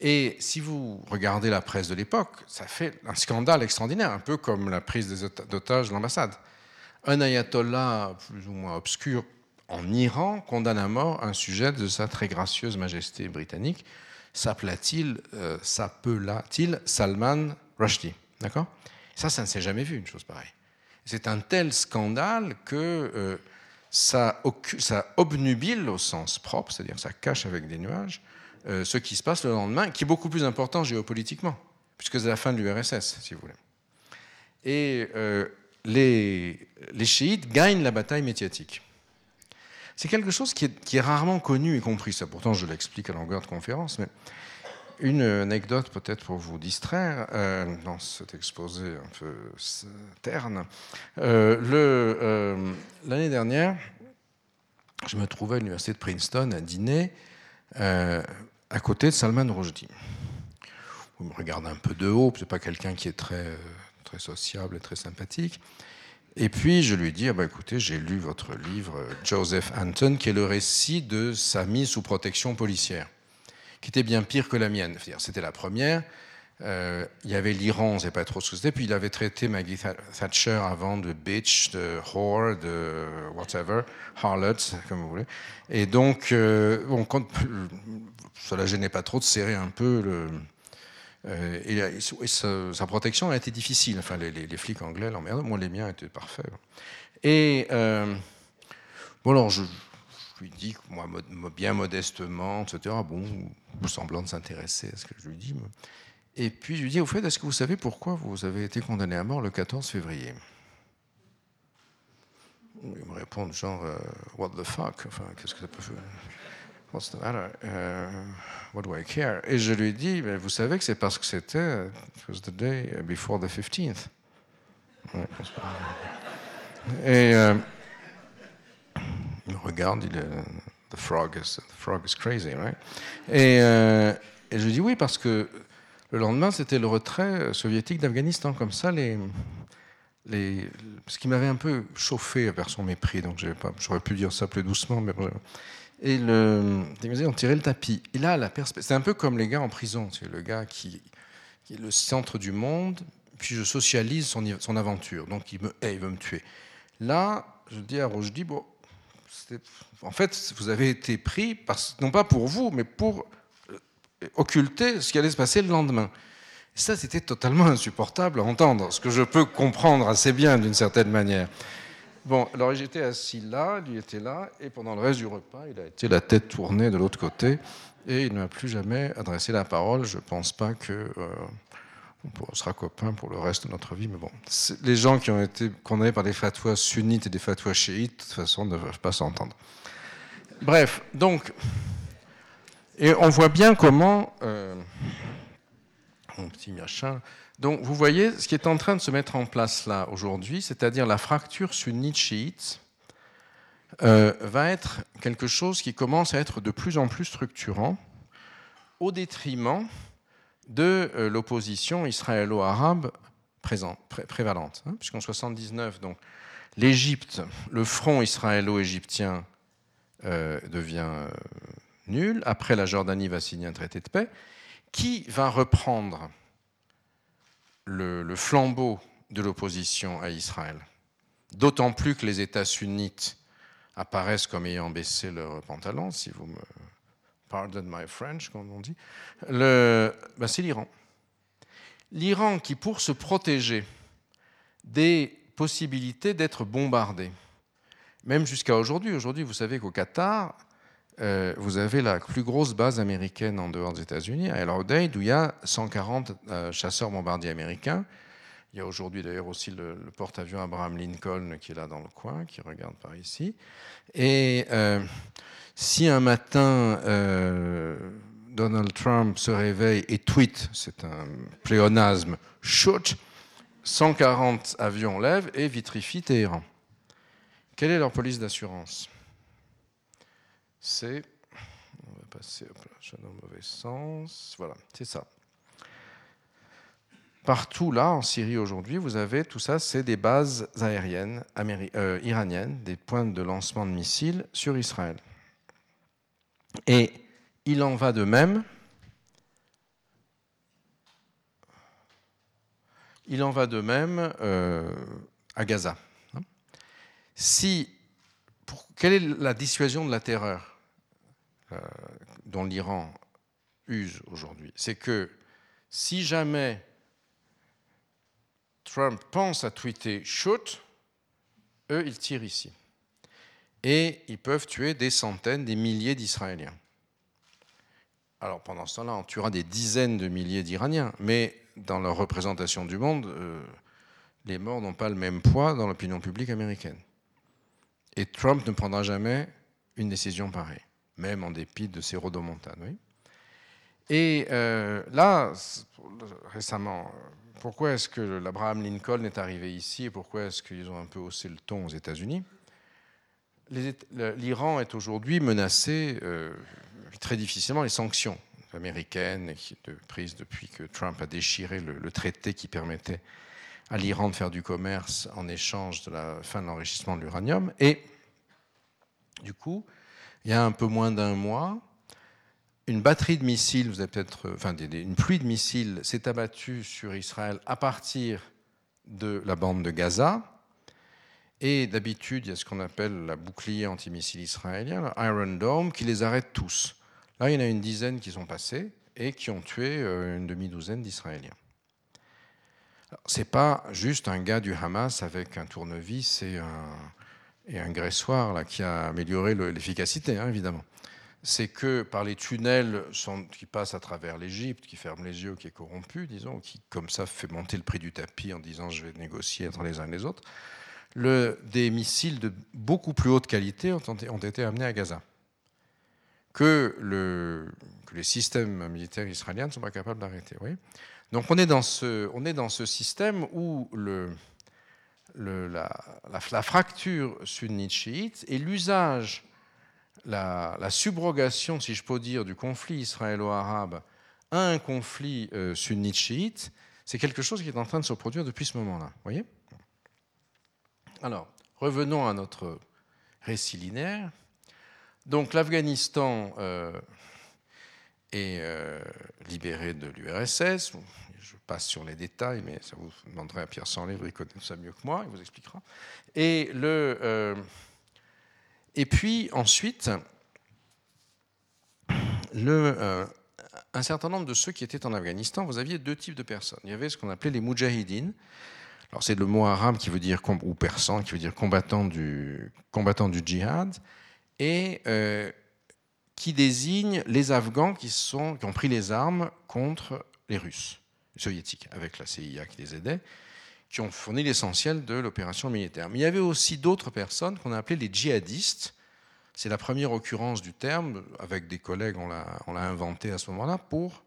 Et si vous regardez la presse de l'époque, ça fait un scandale extraordinaire, un peu comme la prise d'otages de l'ambassade. Un ayatollah plus ou moins obscur en Iran condamne à mort un sujet de sa très gracieuse majesté britannique. S'appela-t-il, euh, Salman Rushdie D'accord? Ça, ça ne s'est jamais vu, une chose pareille. C'est un tel scandale que euh, ça, obnubile au sens propre, c'est-à-dire ça cache avec des nuages, euh, ce qui se passe le lendemain, qui est beaucoup plus important géopolitiquement, puisque c'est la fin de l'URSS, si vous voulez. Et les, les chiites gagnent la bataille médiatique. C'est quelque chose qui est, rarement connu et compris. Ça, pourtant, je l'explique à longueur de conférence. Mais une anecdote peut-être pour vous distraire euh, dans cet exposé un peu terne. Euh, euh, l'année dernière, je me trouvais à l'université de Princeton à dîner à côté de Salman Rushdie. Vous me regardez un peu de haut, c'est pas quelqu'un qui est très, très sociable et très sympathique. Et puis je lui dis, ah bah, écoutez, j'ai lu votre livre Joseph Anton, qui est le récit de sa mise sous protection policière, qui était bien pire que la mienne. C'était la première, Euh, il y avait l'Iran, on ne sait pas trop ce que c'était. Puis il avait traité Maggie Thatcher avant de bitch, de whore, de whatever, harlot, comme vous voulez. Et donc, euh, bon, ça la gênait pas trop de serrer un peu le. Euh, et, sa, protection a été difficile. Enfin, les, flics anglais l'emmerdent. Moi, les miens étaient parfaits. Et bon, alors je, lui dis, moi, bien modestement, etc. Bon, semblant de s'intéresser à ce que je lui dis. Et puis je lui dis, au fait, est-ce que vous savez pourquoi vous avez été condamné à mort le 14 février? Il me répond genre, euh, what the fuck? Enfin, qu'est-ce que ça peut faire? What's the matter? Uh, What do I care? Et je lui dis, ben, vous savez que c'est parce que c'était, it was the day before the 15th. et euh, il regarde, il est, the frog is, the frog is crazy, right? Et, euh, et je lui dis, oui, parce que le lendemain, c'était le retrait soviétique d'Afghanistan. Comme ça, les, les, ce qui m'avait un peu chauffé vers son mépris, donc j'aurais pu dire ça plus doucement, mais Et le, on tirait le tapis. Et là, la c'est un peu comme les gars en prison. C'est le gars qui, est le centre du monde, puis je socialise son, aventure. Donc il me hait, il veut me tuer. Là, je dis à dis bon, en fait, vous avez été pris, non pas pour vous, mais pour occulter ce qui allait se passer le lendemain. ça, c'était totalement insupportable à entendre, ce que je peux comprendre assez bien d'une certaine manière. Bon, alors j'étais assis là, lui était là, et pendant le reste du repas, il a été la tête tournée de l'autre côté, et il ne m'a plus jamais adressé la parole. Je ne pense pas que euh, on sera copains pour le reste de notre vie, mais bon, les gens qui ont été condamnés par des fatwas sunnites et des fatwas chiites, de toute façon, ne peuvent pas s'entendre. Bref, donc, et on voit bien comment, euh, mon petit machin, donc vous voyez ce qui est en train de se mettre en place là aujourd'hui, c'est-à-dire la fracture sunnite-chiite, euh, va être quelque chose qui commence à être de plus en plus structurant au détriment de euh, l'opposition israélo-arabe prévalente. Hein, puisqu'en 79, donc, l'Égypte, le front israélo-égyptien devient nul. Après, la Jordanie va signer un traité de paix. Qui va reprendre le, flambeau de l'opposition à Israël D'autant plus que les États sunnites apparaissent comme ayant baissé leurs pantalons, si vous me pardon my French, comme on dit. Ben, c'est l'Iran. L'Iran qui, pour se protéger des possibilités d'être bombardé, même jusqu'à aujourd'hui, aujourd'hui, vous savez qu'au Qatar, euh, vous avez la plus grosse base américaine en dehors des États-Unis, à El où il y a 140 euh, chasseurs bombardiers américains. Il y a aujourd'hui d'ailleurs aussi le, porte-avions Abraham Lincoln qui est là dans le coin, qui regarde par ici. Et euh, si un matin Donald Trump se réveille et tweet, c'est un pléonasme, shoot, 140 avions lèvent et vitrifient Téhéran. Quelle est leur police d'assurance? C'est. On va passer dans le mauvais sens. Voilà, c'est ça. Partout là, en Syrie aujourd'hui, vous avez tout ça, c'est des bases aériennes euh, iraniennes, des points de lancement de missiles sur Israël. Et il en va de même. Il en va de même euh, à Gaza. Si, pour, quelle est la dissuasion de la terreur? Dont l'Iran use aujourd'hui, c'est que si jamais Trump pense à tweeter shoot, eux, ils tirent ici. Et ils peuvent tuer des centaines, des milliers d'Israéliens. Alors pendant ce temps-là, on tuera des dizaines de milliers d'Iraniens, mais dans leur représentation du monde, euh, les morts n'ont pas le même poids dans l'opinion publique américaine. Et Trump ne prendra jamais une décision pareille même en dépit de ces rodomontades. Oui. Et euh, là, récemment, pourquoi est-ce que l'Abraham Lincoln est arrivé ici et pourquoi est-ce qu'ils ont un peu haussé le ton aux États-Unis? L'Iran est aujourd'hui menacé euh, très difficilement les sanctions américaines prises depuis que Trump a déchiré le, le traité qui permettait à l'Iran de faire du commerce en échange de la fin de l'enrichissement de l'uranium. Et du coup, il y a un peu moins d'un mois, une batterie de missiles, vous avez peut-être, enfin, une pluie de missiles s'est abattue sur Israël à partir de la bande de Gaza. Et d'habitude, il y a ce qu'on appelle la bouclier antimissile israélien, l'Iron Dome, qui les arrête tous. Là, il y en a une dizaine qui sont passés et qui ont tué euh, une demi-douzaine d'Israéliens. Ce n'est pas juste un gars du Hamas avec un tournevis et un, et un graissoir là, qui a amélioré l'efficacité, hein, évidemment. C'est que par les tunnels qui passent à travers l'Égypte, qui ferment les yeux, qui est corrompu, disons, qui comme ça fait monter le prix du tapis en disant je vais négocier entre les uns et les autres, des missiles de beaucoup plus haute qualité ont, été amenés à Gaza. Que, le, que, les systèmes militaires israéliens ne sont pas capables d'arrêter. Donc on est dans ce système où le, la, fracture sunnite-chiite et l'usage, la, subrogation, si je peux dire, du conflit israélo-arabe à un conflit euh, sunnite-chiite, c'est quelque chose qui est en train de se produire depuis ce moment-là. voyez? Alors, revenons à notre récit linéaire. Donc, l'Afghanistan euh, est euh, libéré de l'URSS je passe sur les détails, mais ça vous demanderait à Pierre Sanlivre, il connaît ça mieux que moi, il vous expliquera. Et, le, euh, et puis ensuite, le, euh, un certain nombre de ceux qui étaient en Afghanistan, vous aviez deux types de personnes. Il y avait ce qu'on appelait les mujahidines. Alors c'est le mot arabe qui veut dire ou persan qui veut dire combattant du combattant du djihad et euh, qui désigne les Afghans qui sont qui ont pris les armes contre les Russes soviétiques, avec la CIA qui les aidait, qui ont fourni l'essentiel de l'opération militaire. Mais il y avait aussi d'autres personnes qu'on a appelées les djihadistes. C'est la première occurrence du terme, avec des collègues, on l'a inventé à ce moment-là, pour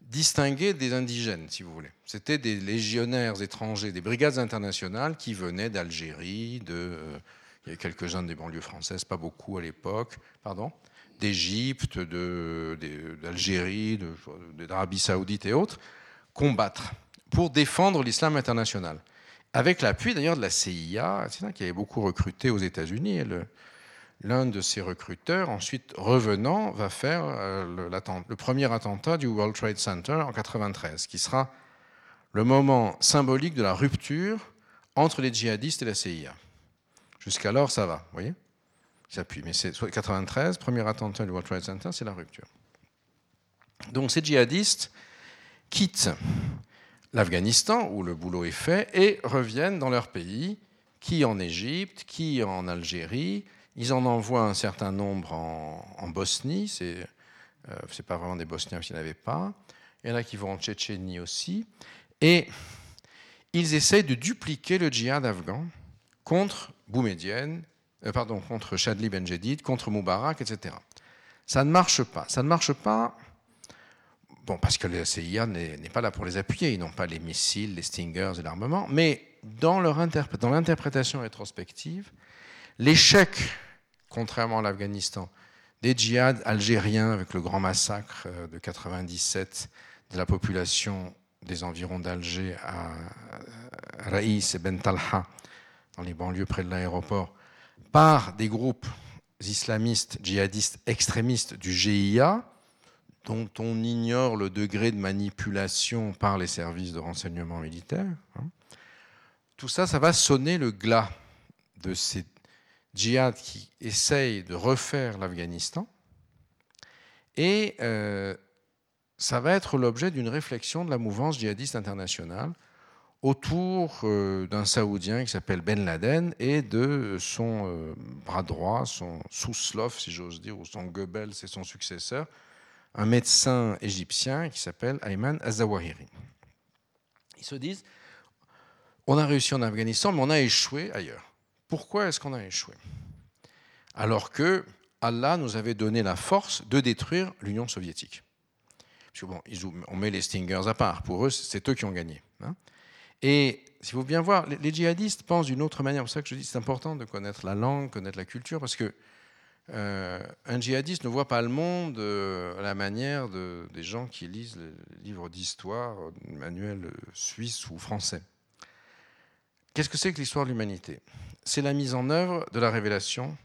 distinguer des indigènes, si vous voulez. C'était des légionnaires étrangers, des brigades internationales qui venaient d'Algérie, de, euh, il y avait quelques jeunes des banlieues françaises, pas beaucoup à l'époque, pardon, d'Égypte, d'Algérie, d'Arabie saoudite et autres, combattre pour défendre l'islam international. Avec l'appui d'ailleurs de la CIA, qui avait beaucoup recruté aux États-Unis. L'un de ces recruteurs, ensuite revenant, va faire euh, le, premier attentat du World Trade Center en 93, qui sera le moment symbolique de la rupture entre les djihadistes et la CIA. Jusqu'alors, ça va, vous voyez? J'appuie. Mais c'est 93, premier attentat du World Trade Center, c'est la rupture. Donc ces djihadistes quittent l'Afghanistan, où le boulot est fait, et reviennent dans leur pays, qui en Égypte, qui en Algérie. Ils en envoient un certain nombre en, Bosnie, c'est euh, pas vraiment des Bosniens qui n'avaient pas. Il y en a qui vont en Tchétchénie aussi. Et ils essayent de dupliquer le djihad afghan contre euh, pardon, contre Chadli Benjedid, contre Moubarak, etc. Ça ne marche pas. Ça ne marche pas Bon, parce que la CIA n'est pas là pour les appuyer, ils n'ont pas les missiles, les Stingers et l'armement, mais dans l'interprétation rétrospective, l'échec, contrairement à l'Afghanistan, des djihad algériens avec le grand massacre euh, de 97 de la population des environs d'Alger à Raïs et Ben Talha, dans les banlieues près de l'aéroport, par des groupes islamistes, djihadistes, extrémistes du GIA, dont on ignore le degré de manipulation par les services de renseignement militaire. Hein. Tout ça, ça va sonner le glas de ces djihad qui essayent de refaire l'Afghanistan. Et euh, ça va être l'objet d'une réflexion de la mouvance djihadiste internationale autour euh, d'un Saoudien qui s'appelle Ben Laden et de son euh, bras droit, son sous-slof, si j'ose dire, ou son Goebbels et son successeur, un médecin égyptien qui s'appelle Ayman Azawahiri. Ils se disent, on a réussi en Afghanistan, mais on a échoué ailleurs. Pourquoi est-ce qu'on a échoué? Alors que Allah nous avait donné la force de détruire l'Union soviétique. Bon, on met les Stingers à part. Pour eux, c'est eux qui ont gagné. Hein. Et si vous bien voir, les djihadistes pensent d'une autre manière. C'est pour ça que je dis c'est important de connaître la langue, connaître la culture, parce que euh, un djihadiste ne voit pas le monde euh, à la manière de, des gens qui lisent les livres d'histoire, manuels suisses ou français. Qu'est-ce que c'est que l'histoire de l'humanité? C'est la mise en œuvre de la révélation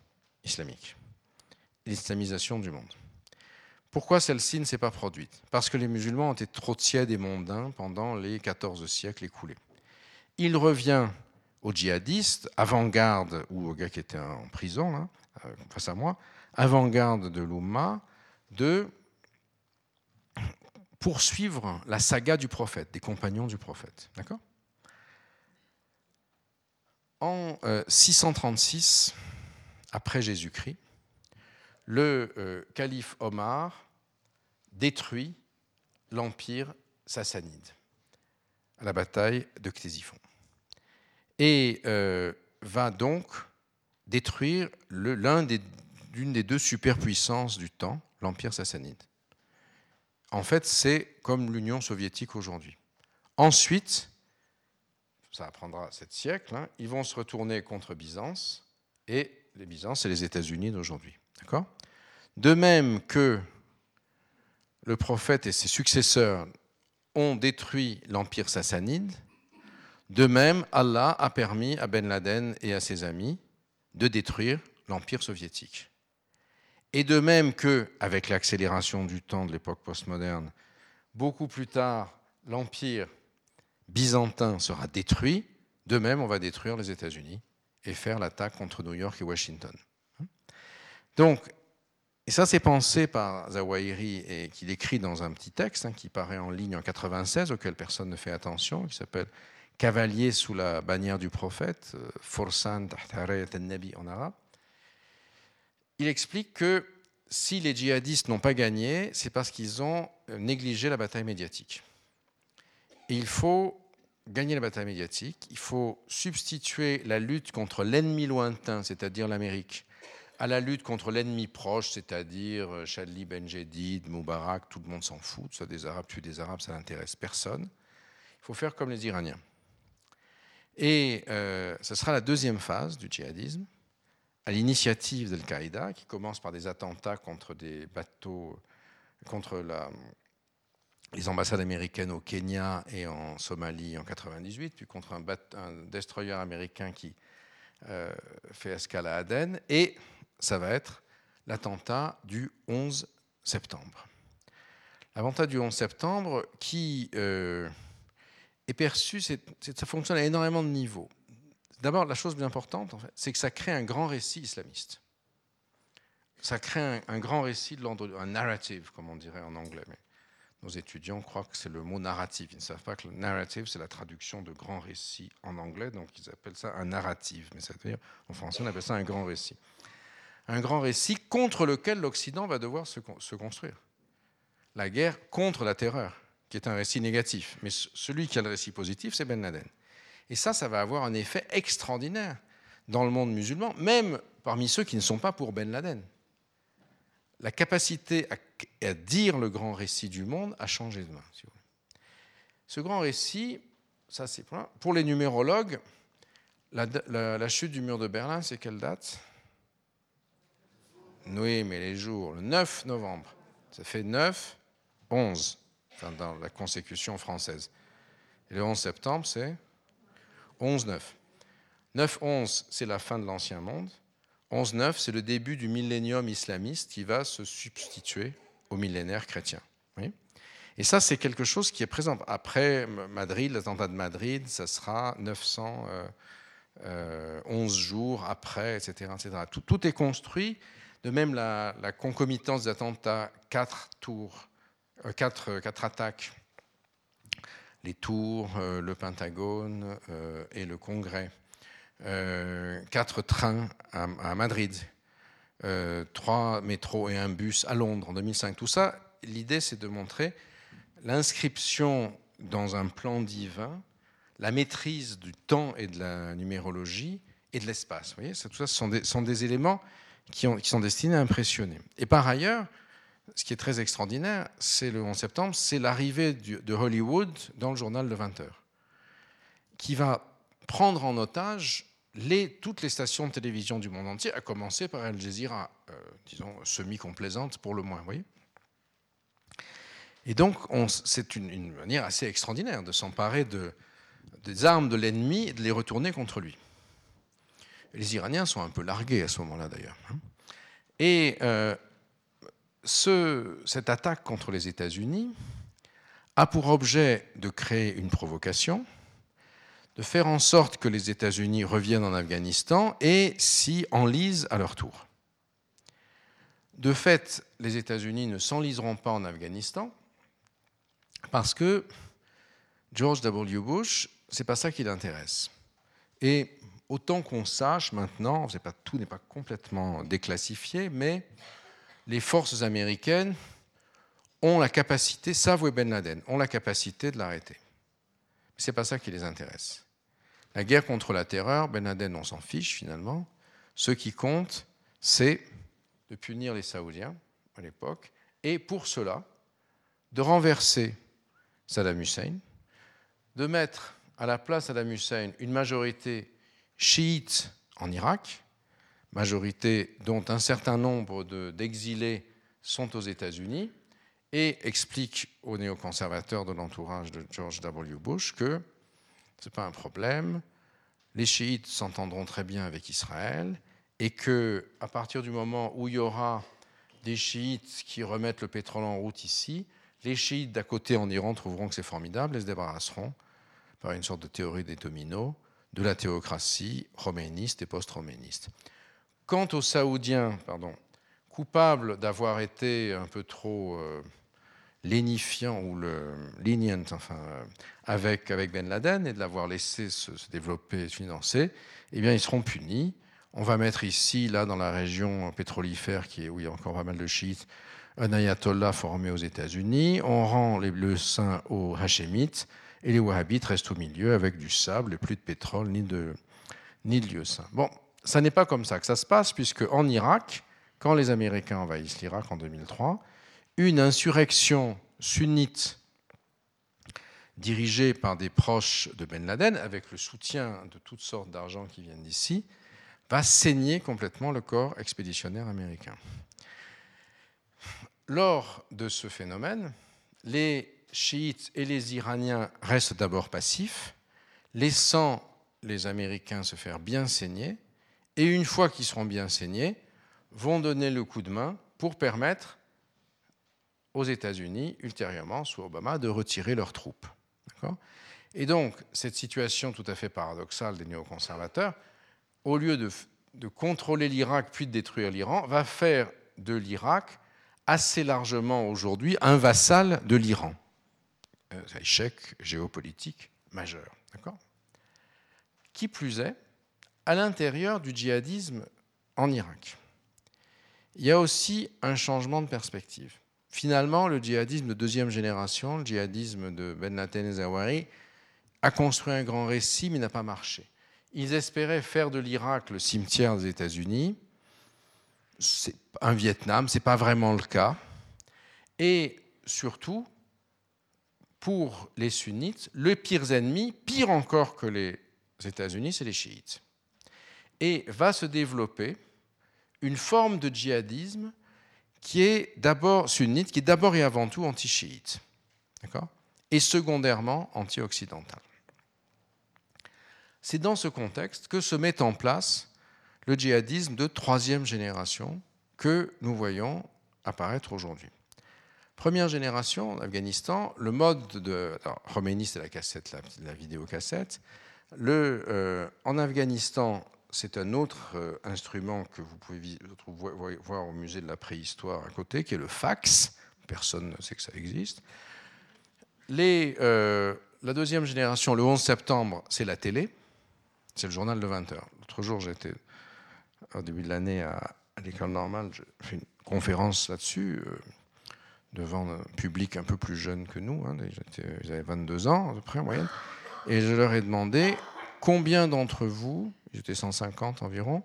islamique, l'islamisation du monde. Pourquoi celle-ci ne s'est pas produite? Parce que les musulmans ont été trop tièdes et mondains pendant les 14 siècles écoulés. Il revient aux djihadistes, avant-garde, ou aux gars qui étaient en prison, euh, face à moi, avant-garde de l'Oumma, de poursuivre la saga du prophète, des compagnons du prophète. D'accord? En 636, euh, après Jésus-Christ, le euh, calife Omar détruit l'empire sassanide à la bataille de Ctésiphon et euh, va donc détruire l'une des, des, deux superpuissances du temps, l'empire sassanide. En fait, c'est comme l'Union soviétique aujourd'hui. Ensuite, ça prendra sept siècles, hein, ils vont se retourner contre Byzance, et les Byzances, c'est les États-Unis d'aujourd'hui. D'accord? De même que le prophète et ses successeurs ont détruit l'empire sassanide, de même, Allah a permis à Ben Laden et à ses amis de détruire l'empire soviétique. Et de même que, avec l'accélération du temps de l'époque postmoderne, beaucoup plus tard, l'empire byzantin sera détruit, de même, on va détruire les États-Unis et faire l'attaque contre New York et Washington. Donc, et ça, c'est pensé par Zawahiri et qu'il écrit dans un petit texte hein, qui paraît en ligne en 96, auquel personne ne fait attention, qui s'appelle Cavalier sous la bannière du prophète, euh, Forsan nabi en arabe. Il explique que si les djihadistes n'ont pas gagné, c'est parce qu'ils ont négligé la bataille médiatique. Et il faut gagner la bataille médiatique, il faut substituer la lutte contre l'ennemi lointain, c'est-à-dire l'Amérique, à la lutte contre l'ennemi proche, c'est-à-dire euh, Chadli Benjedid, Moubarak, tout le monde s'en fout, ça des Arabes tuent des Arabes, ça n'intéresse personne. Il faut faire comme les Iraniens. Et euh, ce sera la deuxième phase du djihadisme, à l'initiative d'Al-Qaïda, qui commence par des attentats contre des bateaux, contre les ambassades américaines au Kenya et en Somalie en 98, puis contre un, un destroyer américain qui euh, fait escale à Aden, et ça va être l'attentat du 11 septembre. L'attentat du 11 septembre qui euh, est perçu, ça fonctionne à énormément de niveaux. D'abord, la chose bien importante, c'est que ça crée un grand récit islamiste. Ça crée un, grand récit de l'ordre, un narrative, comme on dirait en anglais. Mais nos étudiants croient que c'est le mot narrative. Ils ne savent pas que le narrative, c'est la traduction de grand récit en anglais, donc ils appellent ça un narrative. Mais c'est-à-dire, en français, on appelle ça un grand récit. Un grand récit contre lequel l'Occident va devoir se construire. La guerre contre la terreur, qui est un récit négatif. Mais celui qui a le récit positif, c'est Ben Laden. Et ça, ça va avoir un effet extraordinaire dans le monde musulman, même parmi ceux qui ne sont pas pour Ben Laden. La capacité à, dire le grand récit du monde a changé de main. Ce grand récit, ça c'est pour les numérologues, la, chute du mur de Berlin, c'est quelle date? Oui, mais les jours, le 9 novembre. Ça fait 9, 11, dans la consécution française. Le 11 septembre, c'est 11-9. 9-11, c'est la fin de l'Ancien Monde. 11-9, c'est le début du millénium islamiste qui va se substituer au millénaire chrétien. Et ça, c'est quelque chose qui est présent. Après Madrid, l'attentat de Madrid, ça sera 911 euh, euh, jours après, etc. etc. Tout, est construit. De même, la, concomitance des attentats, quatre tours, quatre, quatre attaques les tours, euh, le Pentagone euh, et le Congrès. Euh, quatre trains à, Madrid, trois métros et un bus à Londres en 2005. Tout ça, l'idée, c'est de montrer l'inscription dans un plan divin, la maîtrise du temps et de la numérologie et de l'espace. Vous voyez, tout ça des, sont des éléments qui, sont destinés à impressionner. Et par ailleurs, ce qui est très extraordinaire, c'est le 11 septembre, c'est l'arrivée de Hollywood dans le journal de 20 heures, qui va prendre en otage toutes les stations de télévision du monde entier, à commencer par Al Jazeera, euh, disons, semi-complaisante pour le moins. Voyez Et donc, c'est une, manière assez extraordinaire de s'emparer de, des armes de l'ennemi et de les retourner contre lui. Les Iraniens sont un peu largués à ce moment-là, d'ailleurs. Hein. Et euh, cette attaque contre les États-Unis a pour objet de créer une provocation, de faire en sorte que les États-Unis reviennent en Afghanistan et s'y enlisent à leur tour. De fait, les États-Unis ne s'enliseront pas en Afghanistan parce que George W. Bush, c'est pas ça qui l'intéresse. Et autant qu'on sache maintenant, tout n'est pas complètement déclassifié, mais les forces américaines ont la capacité, savent où est Ben Laden, ont la capacité de l'arrêter. Ce n'est pas ça qui les intéresse. La guerre contre la terreur, Ben Laden, on s'en fiche finalement. Ce qui compte, c'est de punir les Saoudiens à l'époque, et pour cela, de renverser Saddam Hussein, de mettre à la place Saddam Hussein une majorité chiite en Irak, majorité dont un certain nombre d'exilés sont aux États-Unis, et explique aux néoconservateurs de l'entourage de George W. Bush que ce n'est pas un problème, les chiites s'entendront très bien avec Israël, et que à partir du moment où il y aura des chiites qui remettent le pétrole en route ici, les chiites d'à côté en Iran trouveront que c'est formidable et se débarrasseront par une sorte de théorie des dominos de la théocratie roméniste et post-roméniste. Quant aux Saoudiens, pardon, coupables d'avoir été un peu trop euh, lénifiants ou le, enfin, euh, avec, avec Ben Laden et de l'avoir laissé se, développer et se financer, eh bien, ils seront punis. On va mettre ici, là, dans la région pétrolifère, où il y a encore pas mal de chiites, un ayatollah formé aux États-Unis. On rend les, le sein aux Hachémites et les Wahhabites restent au milieu avec du sable et plus de pétrole ni de, ni de lieu saint. Bon, ça n'est pas comme ça que ça se passe, puisque en Irak, quand les Américains envahissent l'Irak en 2003, une insurrection sunnite dirigée par des proches de Ben Laden, avec le soutien de toutes sortes d'argent qui viennent d'ici, va saigner complètement le corps expéditionnaire américain. Lors de ce phénomène, les chiites et les Iraniens restent d'abord passifs, laissant les Américains se faire bien saigner, et une fois qu'ils seront bien saignés, vont donner le coup de main pour permettre aux États-Unis, ultérieurement, sous Obama, de retirer leurs troupes. Et donc, cette situation tout à fait paradoxale des néoconservateurs, au lieu de, contrôler l'Irak puis de détruire l'Iran, va faire de l'Irak assez largement aujourd'hui un vassal de l'Iran. Euh, un échec géopolitique majeur. Qui plus est, à l'intérieur du djihadisme en Irak, il y a aussi un changement de perspective. Finalement, le djihadisme de deuxième génération, le djihadisme de Ben Laden et Zawahiri, a construit un grand récit mais n'a pas marché. Ils espéraient faire de l'Irak le cimetière des États-Unis. C'est un Vietnam, ce n'est pas vraiment le cas. Et surtout, pour les sunnites, les pires ennemis, pire encore que les États-Unis, c'est les chiites. Et va se développer une forme de djihadisme qui est d'abord sunnite, qui est d'abord et avant tout anti-chiite, et secondairement anti-occidental. C'est dans ce contexte que se met en place le djihadisme de troisième génération que nous voyons apparaître aujourd'hui. Première génération en Afghanistan, le mode de. Alors, c'est la cassette, la, vidéocassette. Le, euh, en Afghanistan, c'est un autre euh, instrument que vous pouvez voir au musée de la préhistoire à côté, qui est le fax. Personne ne sait que ça existe. Euh, la deuxième génération, le 11 septembre, c'est la télé. C'est le journal de 20 heures. L'autre jour, j'étais, au début de l'année, à, l'école normale, j'ai fait une conférence là-dessus devant un public un peu plus jeune que nous, hein, ils avaient 22 ans à peu près en moyenne, et je leur ai demandé combien d'entre vous, j'étais 150 environ,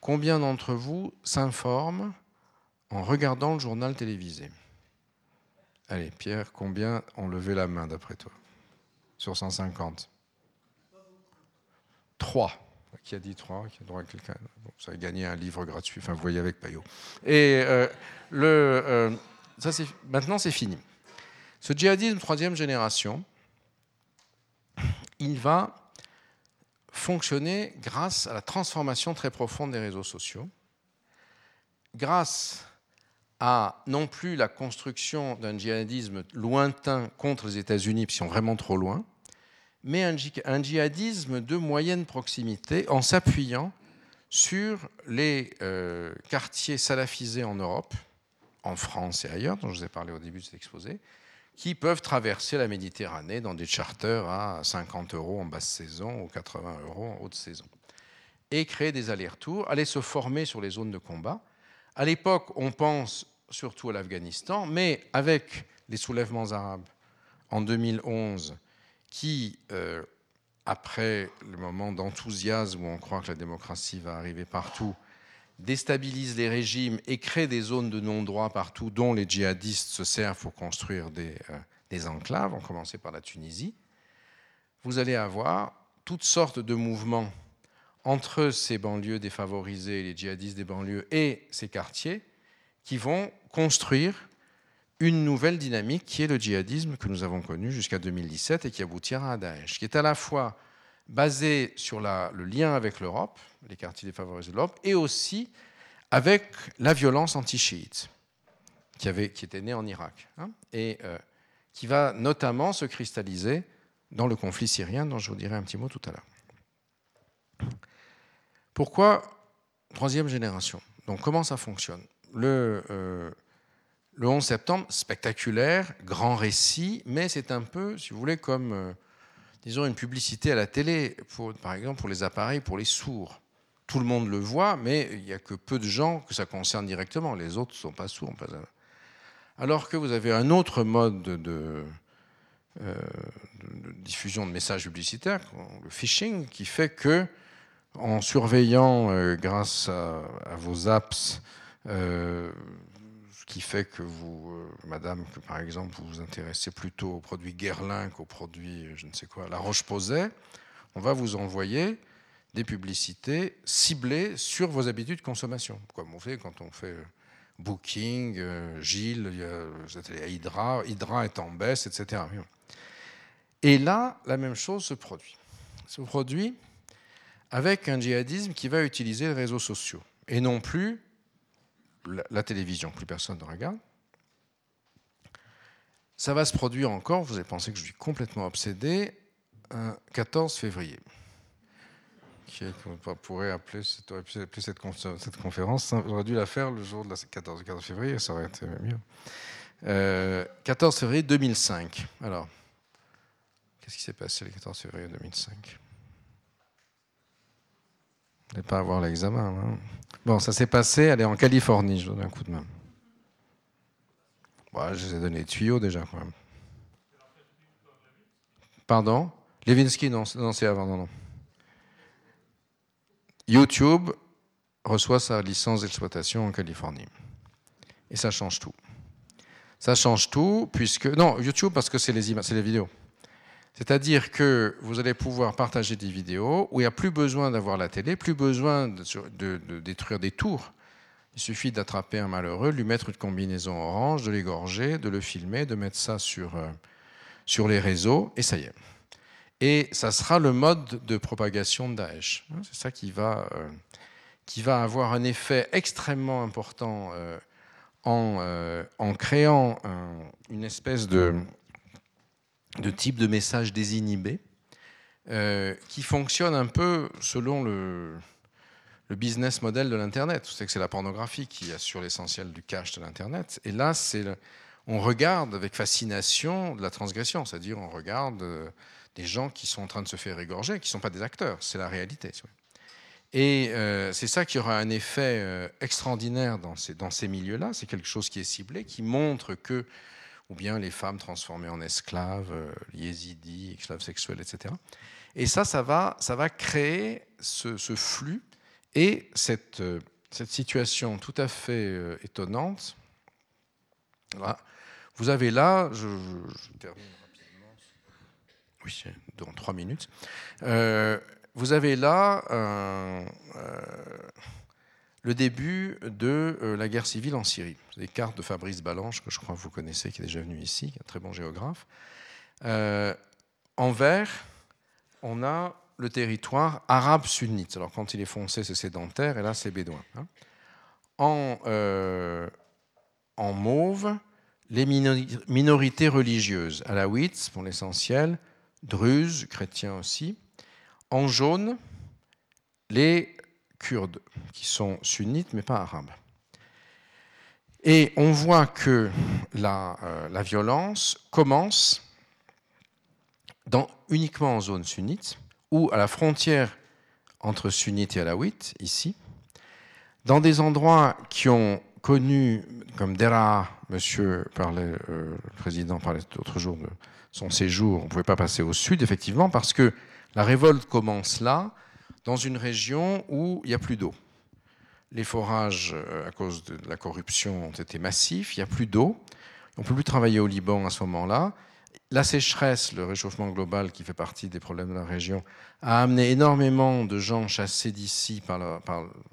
combien d'entre vous s'informent en regardant le journal télévisé? Allez, Pierre, combien ont levé la main d'après toi? Sur 150 Trois. Qui a dit trois? Qui a droit à quelqu'un? Ça a gagné un livre gratuit, enfin vous voyez avec Payot. Et euh, le, euh, maintenant, c'est fini. Ce djihadisme troisième génération, il va fonctionner grâce à la transformation très profonde des réseaux sociaux, grâce à non plus la construction d'un djihadisme lointain contre les États-Unis, qui sont vraiment trop loin, mais un, djihadisme de moyenne proximité en s'appuyant sur les euh, quartiers salafisés en Europe, en France et ailleurs, dont je vous ai parlé au début de cet exposé, qui peuvent traverser la Méditerranée dans des charters à 50 euros en basse saison ou 80 euros en haute saison, et créer des allers-retours, aller se former sur les zones de combat. À l'époque, on pense surtout à l'Afghanistan, mais avec les soulèvements arabes en 2011, qui, euh, après le moment d'enthousiasme où on croit que la démocratie va arriver partout, déstabilise les régimes et crée des zones de non-droit partout dont les djihadistes se servent pour construire des, euh, des enclaves, en commençant par la Tunisie, vous allez avoir toutes sortes de mouvements entre ces banlieues défavorisées, les djihadistes des banlieues et ces quartiers, qui vont construire une nouvelle dynamique qui est le djihadisme que nous avons connu jusqu'à 2017 et qui aboutira à Daesh, qui est à la fois basé sur le lien avec l'Europe, les quartiers défavorisés de l'Europe, et aussi avec la violence anti-chiite qui, qui était née en Irak, hein, et euh, qui va notamment se cristalliser dans le conflit syrien dont je vous dirai un petit mot tout à l'heure. Pourquoi troisième génération? Donc comment ça fonctionne? Le, euh, le 11 septembre, spectaculaire, grand récit, mais c'est un peu, si vous voulez, comme, euh, disons, une publicité à la télé, par exemple pour les appareils, pour les sourds. Tout le monde le voit, mais il n'y a que peu de gens que ça concerne directement. Les autres ne sont pas sourds. Alors que vous avez un autre mode de, euh, diffusion de messages publicitaires, le phishing, qui fait que, en surveillant, grâce à, vos apps, qui fait que vous, euh, madame, que par exemple vous vous intéressez plutôt aux produits Guerlain qu'aux produits, euh, je ne sais quoi, La Roche-Posay, on va vous envoyer des publicités ciblées sur vos habitudes de consommation, comme on fait quand on fait euh, Booking, Gilles, êtes à Hydra, Hydra est en baisse, etc. Et là, la même chose se produit. Se produit avec un djihadisme qui va utiliser les réseaux sociaux et non plus la, télévision, plus personne ne regarde. Ça va se produire encore, vous avez pensé que je suis complètement obsédé, un 14 février. Qui on pourrait appeler, cette, cette, conférence, j'aurais dû la faire le jour de la 14, 14 février, ça aurait été mieux. 14 euh, février 2005. Alors, qu'est-ce qui s'est passé le 14 février 2005 Vous n'allez pas avoir l'examen. Hein Bon, ça s'est passé, elle est en Californie, je donne un coup de main. Bon, je vous ai donné les tuyaux déjà, quand même. Pardon? Levinsky, non, non c'est avant, non, non. YouTube reçoit sa licence d'exploitation en Californie. Et ça change tout. Ça change tout, puisque. Non, YouTube, parce que c'est les, c'est les vidéos. C'est-à-dire que vous allez pouvoir partager des vidéos où il n'y a plus besoin d'avoir la télé, plus besoin de, détruire des tours. Il suffit d'attraper un malheureux, lui mettre une combinaison orange, de l'égorger, de le filmer, de mettre ça sur, euh, sur les réseaux, et ça y est. Et ça sera le mode de propagation de Daesh. C'est ça qui va, euh, qui va avoir un effet extrêmement important euh, en, en, créant une espèce de, de type de message désinhibé euh, qui fonctionne un peu selon le, business model de l'Internet. Vous savez que c'est la pornographie qui assure l'essentiel du cache de l'Internet. Et là, c'est on regarde avec fascination de la transgression, c'est-à-dire on regarde euh, des gens qui sont en train de se faire égorger, qui ne sont pas des acteurs, c'est la réalité. Et euh, c'est ça qui aura un effet extraordinaire dans ces, milieux-là, c'est quelque chose qui est ciblé, qui montre que ou bien les femmes transformées en esclaves, euh, yézidis, esclaves sexuels, etc. Et ça, ça va, créer ce, flux et cette, euh, cette, situation tout à fait euh, étonnante. Vous avez là, je, termine oui, dans trois minutes. vous avez là un le début de euh, la guerre civile en Syrie. Des cartes de Fabrice Balanche, que je crois que vous connaissez, qui est déjà venu ici, un très bon géographe. Euh, en vert, on a le territoire arabe sunnite. Alors quand il est foncé, c'est sédentaire, et là, c'est bédouin. Hein. En, euh, en mauve les minorités religieuses, alaouites pour l'essentiel, druzes, chrétiens aussi. En jaune, les Kurdes, qui sont sunnites mais pas arabes. Et on voit que la, euh, violence commence uniquement en zone sunnite, ou à la frontière entre sunnites et alaouites, ici, dans des endroits qui ont connu, comme Dera, monsieur parlait, euh, le président parlait l'autre jour de son séjour, on ne pouvait pas passer au sud, effectivement, parce que la révolte commence là, dans une région où il n'y a plus d'eau. Les forages, euh, à cause de la corruption, ont été massifs, il n'y a plus d'eau. On ne peut plus travailler au Liban à ce moment-là. La sécheresse, le réchauffement global qui fait partie des problèmes de la région, a amené énormément de gens chassés d'ici par,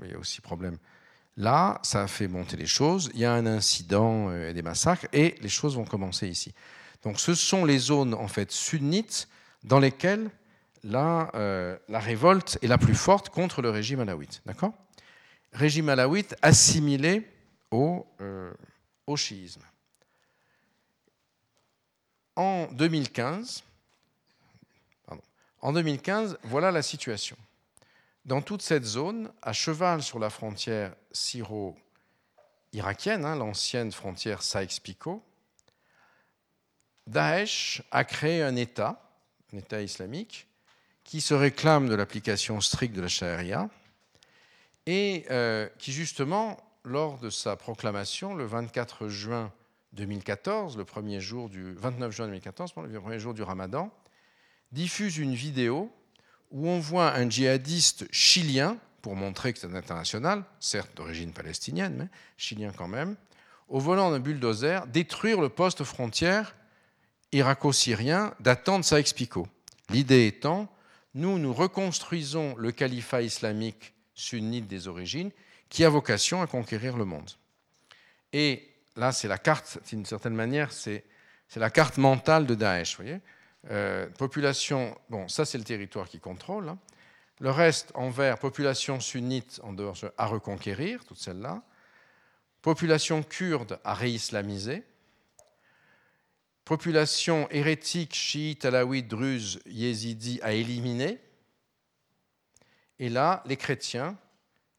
il y a aussi problème. Là, ça a fait monter les choses. Il y a un incident euh, et des massacres, et les choses vont commencer ici. Donc, ce sont les zones en fait sunnites dans lesquelles la, euh, révolte est la plus forte contre le régime alawite. D'accord? Régime alawite assimilé au, euh, chiisme. En 2015, en 2015, voilà la situation. Dans toute cette zone, à cheval sur la frontière syro-irakienne, hein, l'ancienne frontière Sykes-Picot, Daesh a créé un État, un État islamique, qui se réclame de l'application stricte de la charia et euh, qui justement, lors de sa proclamation le 24 juin 2014, le premier jour du 29 juin 2014, le premier jour du Ramadan, diffuse une vidéo où on voit un djihadiste chilien, pour montrer que c'est un international, certes d'origine palestinienne, mais chilien quand même, au volant d'un bulldozer, détruire le poste frontière irako-syrien datant de Saïx-Picot. L'idée étant nous, nous reconstruisons le califat islamique sunnite des origines qui a vocation à conquérir le monde. Et là, c'est la carte, d'une certaine manière, c'est la carte mentale de Daesh. Euh, population, bon, ça c'est le territoire qui contrôle. Hein. Le reste, en vert, population sunnite en dehors à reconquérir, toute celle-là. Population kurde à réislamiser population hérétique, chiite, alaouite, druze, yézidi à éliminer. Et là, les chrétiens,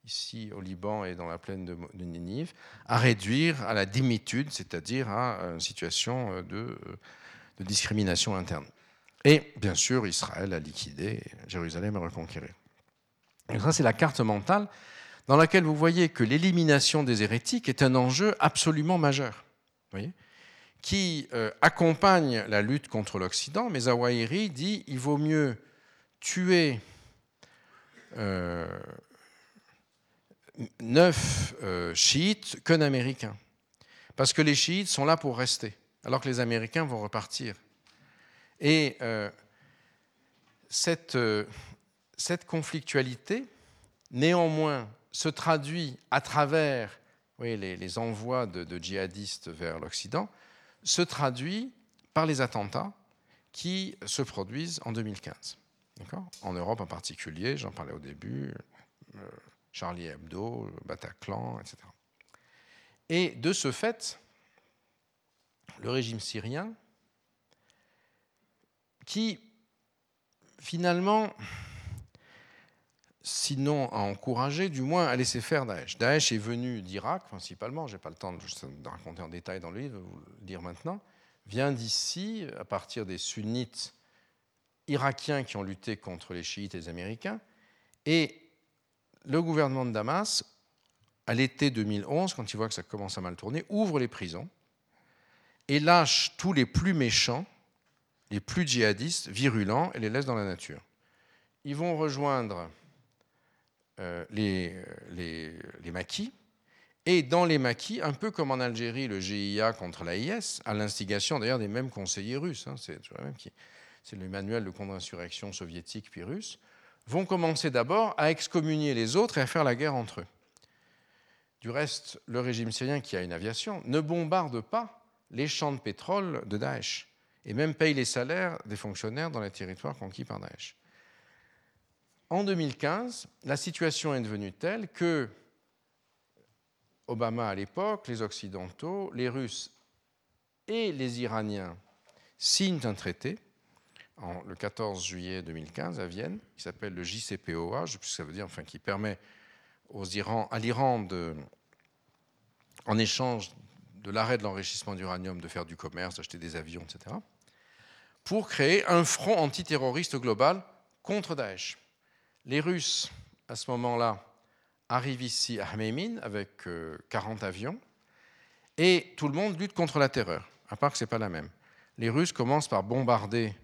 ici au Liban et dans la plaine de, Ninive, à réduire à la dimitude, c'est-à-dire à une situation euh, de, de, discrimination interne. Et bien sûr, Israël a liquidé Jérusalem à reconquérir. Et ça, c'est la carte mentale dans laquelle vous voyez que l'élimination des hérétiques est un enjeu absolument majeur. Vous voyez? Qui euh, accompagne la lutte contre l'Occident, mais Zawahiri dit il vaut mieux tuer euh, neuf euh, chiites qu'un Américain. Parce que les chiites sont là pour rester, alors que les Américains vont repartir. Et cette, cette conflictualité, néanmoins, se traduit à travers les, envois de djihadistes vers l'Occident, se traduit par les attentats qui se produisent en 2015. En Europe en particulier, j'en parlais au début, euh, Charlie Hebdo, Bataclan, etc. Et de ce fait, le régime syrien, qui finalement, sinon a encouragé, du moins a laissé faire Daesh. Daesh est venu d'Irak principalement, je n'ai pas le temps de, raconter en détail dans le livre, vous le dire maintenant, vient d'ici à partir des sunnites irakiens qui ont lutté contre les chiites et les américains. Et le gouvernement de Damas, à l'été 2011, quand il voit que ça commence à mal tourner, ouvre les prisons et lâche tous les plus méchants, les plus djihadistes, virulents, et les laisse dans la nature. Ils vont rejoindre les, les, les, maquis. Et dans les maquis, un peu comme en Algérie, le GIA contre l'AIS, à l'instigation d'ailleurs des mêmes conseillers russes, hein, c'est le manuel de contre-insurrection soviétique puis russe, vont commencer d'abord à excommunier les autres et à faire la guerre entre eux. Du reste, le régime syrien, qui a une aviation, ne bombarde pas les champs de pétrole de Daesh et même paye les salaires des fonctionnaires dans les territoires conquis par Daesh en 2015, la situation est devenue telle que, Obama à l'époque, les Occidentaux, les Russes et les Iraniens signent un traité le 14 juillet 2015 à Vienne, qui s'appelle le JCPOA, je sais ce que ça veut dire, enfin qui permet à l'Iran en échange de l'arrêt de l'enrichissement d'uranium, de faire du commerce, d'acheter des avions, etc., pour créer un front antiterroriste global contre Daesh. Les Russes, à ce moment-là, arrivent ici à Hmeimin avec 40 euh, avions, et tout le monde lutte contre la terreur, à part que ce n'est pas la même. Les Russes commencent par bombarder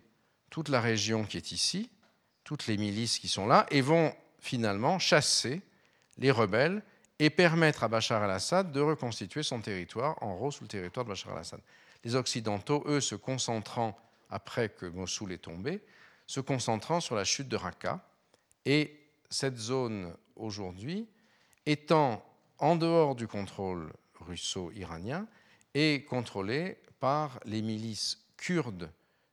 toute la région qui est ici, toutes les milices qui sont là, et vont finalement chasser les rebelles et permettre à Bachar al-Assad de reconstituer son territoire, en gros sous le territoire de Bachar al-Assad. Les Occidentaux, eux, se concentrant, après que Mossoul est tombé, se concentrant sur la chute de Raqqa. Et cette zone, aujourd'hui, étant en dehors du contrôle russo-iranien, est contrôlée par les milices kurdes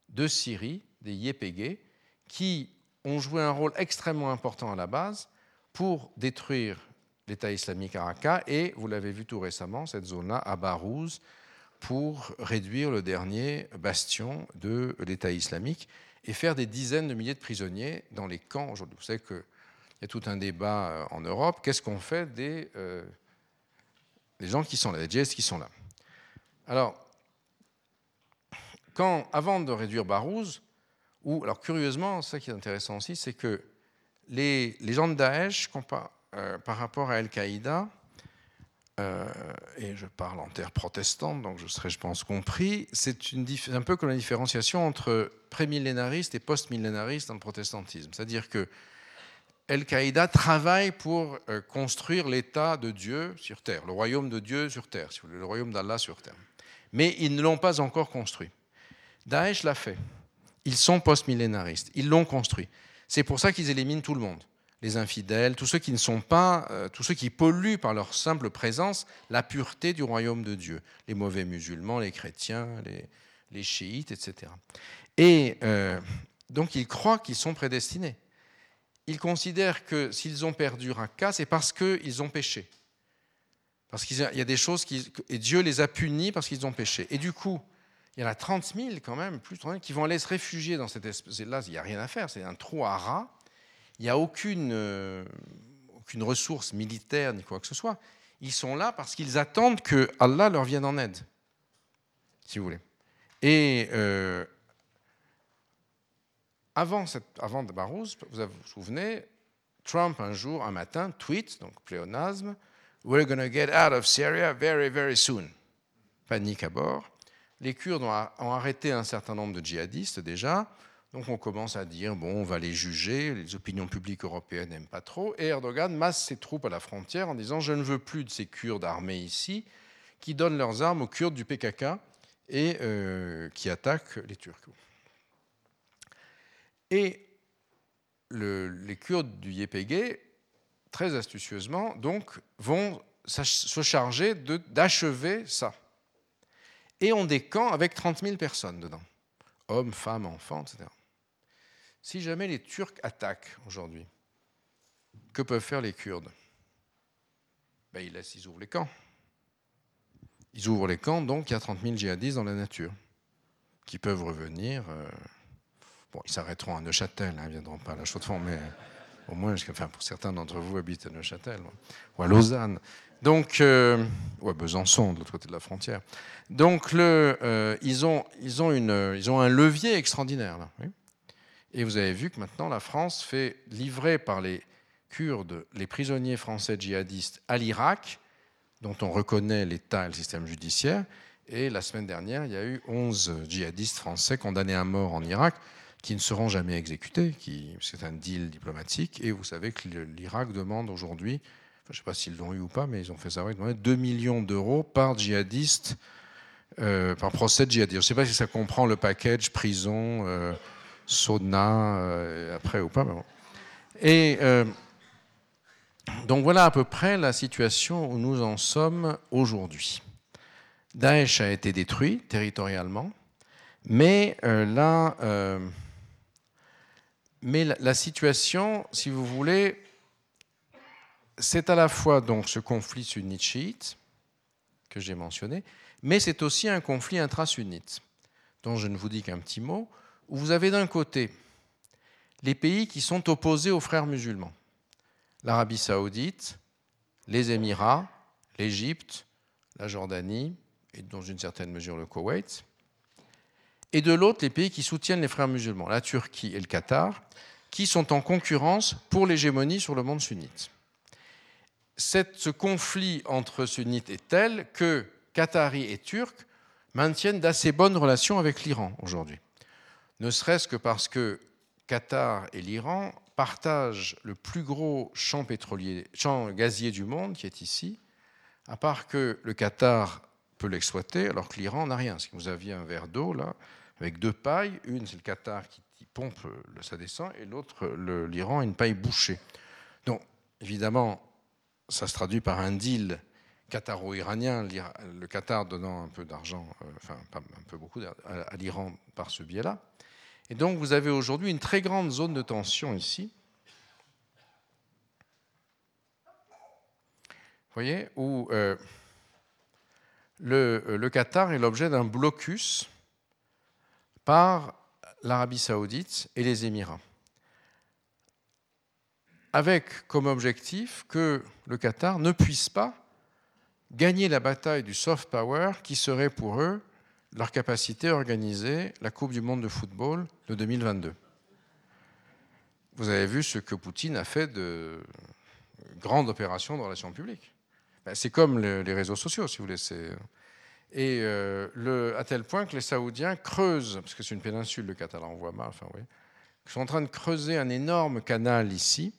de Syrie, des YPG, qui ont joué un rôle extrêmement important à la base pour détruire l'État islamique à Raqqa et, vous l'avez vu tout récemment, cette zone-là à Barouz pour réduire le dernier bastion de l'État islamique et faire des dizaines de milliers de prisonniers dans les camps aujourd'hui. Vous savez qu'il y a tout un débat euh, en Europe. Qu'est-ce qu'on fait des, euh, des, gens qui sont là, des djihadistes qui sont là? Alors, quand, avant de réduire Barouz, ou, alors curieusement, ça qui est intéressant aussi, c'est que les, les gens de Daesh, euh, par rapport à Al-Qaïda, euh, et je parle en terre protestante, donc je serai, je pense, compris, c'est un peu comme la différenciation entre prémillénariste et postmillénariste dans le protestantisme. C'est-à-dire que Al-Qaïda travaille pour euh, construire l'État de Dieu sur terre, le royaume de Dieu sur terre, le royaume d'Allah sur terre. Mais ils ne l'ont pas encore construit. Daesh l'a fait. Ils sont postmillénaristes. Ils l'ont construit. C'est pour ça qu'ils éliminent tout le monde les infidèles, tous ceux qui ne sont pas, euh, tous ceux qui polluent par leur simple présence la pureté du royaume de Dieu, les mauvais musulmans, les chrétiens, les, chiites, etc. Et euh, donc ils croient qu'ils sont prédestinés. Ils considèrent que s'ils ont perdu Raqqa, c'est parce qu'ils ont péché. Parce qu'il y a des choses qui, et Dieu les a punis parce qu'ils ont péché. Et du coup, il y en a 30 000 quand même, plus de 30 000, qui vont aller se réfugier dans cette espèce. Là, il n'y a rien à faire, c'est un trou à rats il n'y a aucune, euh, aucune ressource militaire ni quoi que ce soit. Ils sont là parce qu'ils attendent que Allah leur vienne en aide, si vous voulez. Et euh, avant, cette, avant Barouz, vous vous souvenez, Trump un jour, un matin, tweet, donc pléonasme, We're going to get out of Syria very, very soon. Panique à bord. Les Kurdes ont arrêté un certain nombre de djihadistes déjà. Donc on commence à dire, bon, on va les juger, les opinions publiques européennes n'aiment pas trop, et Erdogan masse ses troupes à la frontière en disant, je ne veux plus de ces Kurdes armés ici, qui donnent leurs armes aux Kurdes du PKK et euh, qui attaquent les Turcs. Et les Kurdes du YPG, très astucieusement, donc, vont se charger d'achever ça. Et ont des camps avec 30 000 personnes dedans, hommes, femmes, enfants, etc. Si jamais les Turcs attaquent aujourd'hui, que peuvent faire les Kurdes? Ben, Ils laissent, ils ouvrent les camps. Ils ouvrent les camps, donc il y a 30 000 djihadistes dans la nature qui peuvent revenir. Euh, ils s'arrêteront à Neuchâtel, hein, ils ne viendront pas à la Chaux-de-Fonds, mais au moins, pour certains d'entre vous habitent à Neuchâtel ou à Lausanne. Donc, euh, ou à Besançon, de l'autre côté de la frontière. Donc, euh, ils, ont, un levier extraordinaire là. Et vous avez vu que maintenant la France fait livrer par les Kurdes les prisonniers français djihadistes à l'Irak, dont on reconnaît l'État et le système judiciaire. Et la semaine dernière, il y a eu 11 djihadistes français condamnés à mort en Irak qui ne seront jamais exécutés. C'est un deal diplomatique. Et vous savez que l'Irak demande aujourd'hui, je ne sais pas s'ils l'ont eu ou pas, mais ils ont fait ça, ils demandent 2 millions d'euros par djihadiste, euh, par procès djihadiste. Je ne sais pas si ça comprend le package prison. Euh, sauna euh, après ou pas. Et euh, donc voilà à peu près la situation où nous en sommes aujourd'hui. Daesh a été détruit territorialement, mais euh, là, mais la, situation, si vous voulez, c'est à la fois donc ce conflit sunnite chiite que j'ai mentionné, mais c'est aussi un conflit intra-sunnite, dont je ne vous dis qu'un petit mot, vous avez d'un côté les pays qui sont opposés aux frères musulmans, l'Arabie saoudite, les Émirats, l'Égypte, la Jordanie et dans une certaine mesure le Koweït, et de l'autre les pays qui soutiennent les frères musulmans, la Turquie et le Qatar, qui sont en concurrence pour l'hégémonie sur le monde sunnite. ce conflit entre sunnites est tel que Qataris et Turcs maintiennent d'assez bonnes relations avec l'Iran aujourd'hui. Ne serait-ce que parce que Qatar et l'Iran partagent le plus gros champ, gazier du monde, qui est ici, à part que le Qatar peut l'exploiter, alors que l'Iran n'a rien. Si vous aviez un verre d'eau, là, avec deux pailles, une c'est le Qatar qui, pompe, ça descend, et l'autre, l'Iran, une paille bouchée. Donc, évidemment, ça se traduit par un deal qataro-iranien, le Qatar donnant un peu d'argent, euh, enfin un peu beaucoup, à l'Iran par ce biais-là. Et donc vous avez aujourd'hui une très grande zone de tension ici. Voyez, où euh, le, le, Qatar est l'objet d'un blocus par l'Arabie saoudite et les Émirats, avec comme objectif que le Qatar ne puisse pas gagner la bataille du soft power qui serait pour eux leur capacité à organiser la Coupe du monde de football de 2022. Vous avez vu ce que Poutine a fait de grandes opérations de relations publiques. Ben, c'est comme les réseaux sociaux, si vous voulez. Et euh, à tel point que les Saoudiens creusent, parce que c'est une péninsule, le Catalan, on voit mal, enfin, oui, sont en train de creuser un énorme canal ici,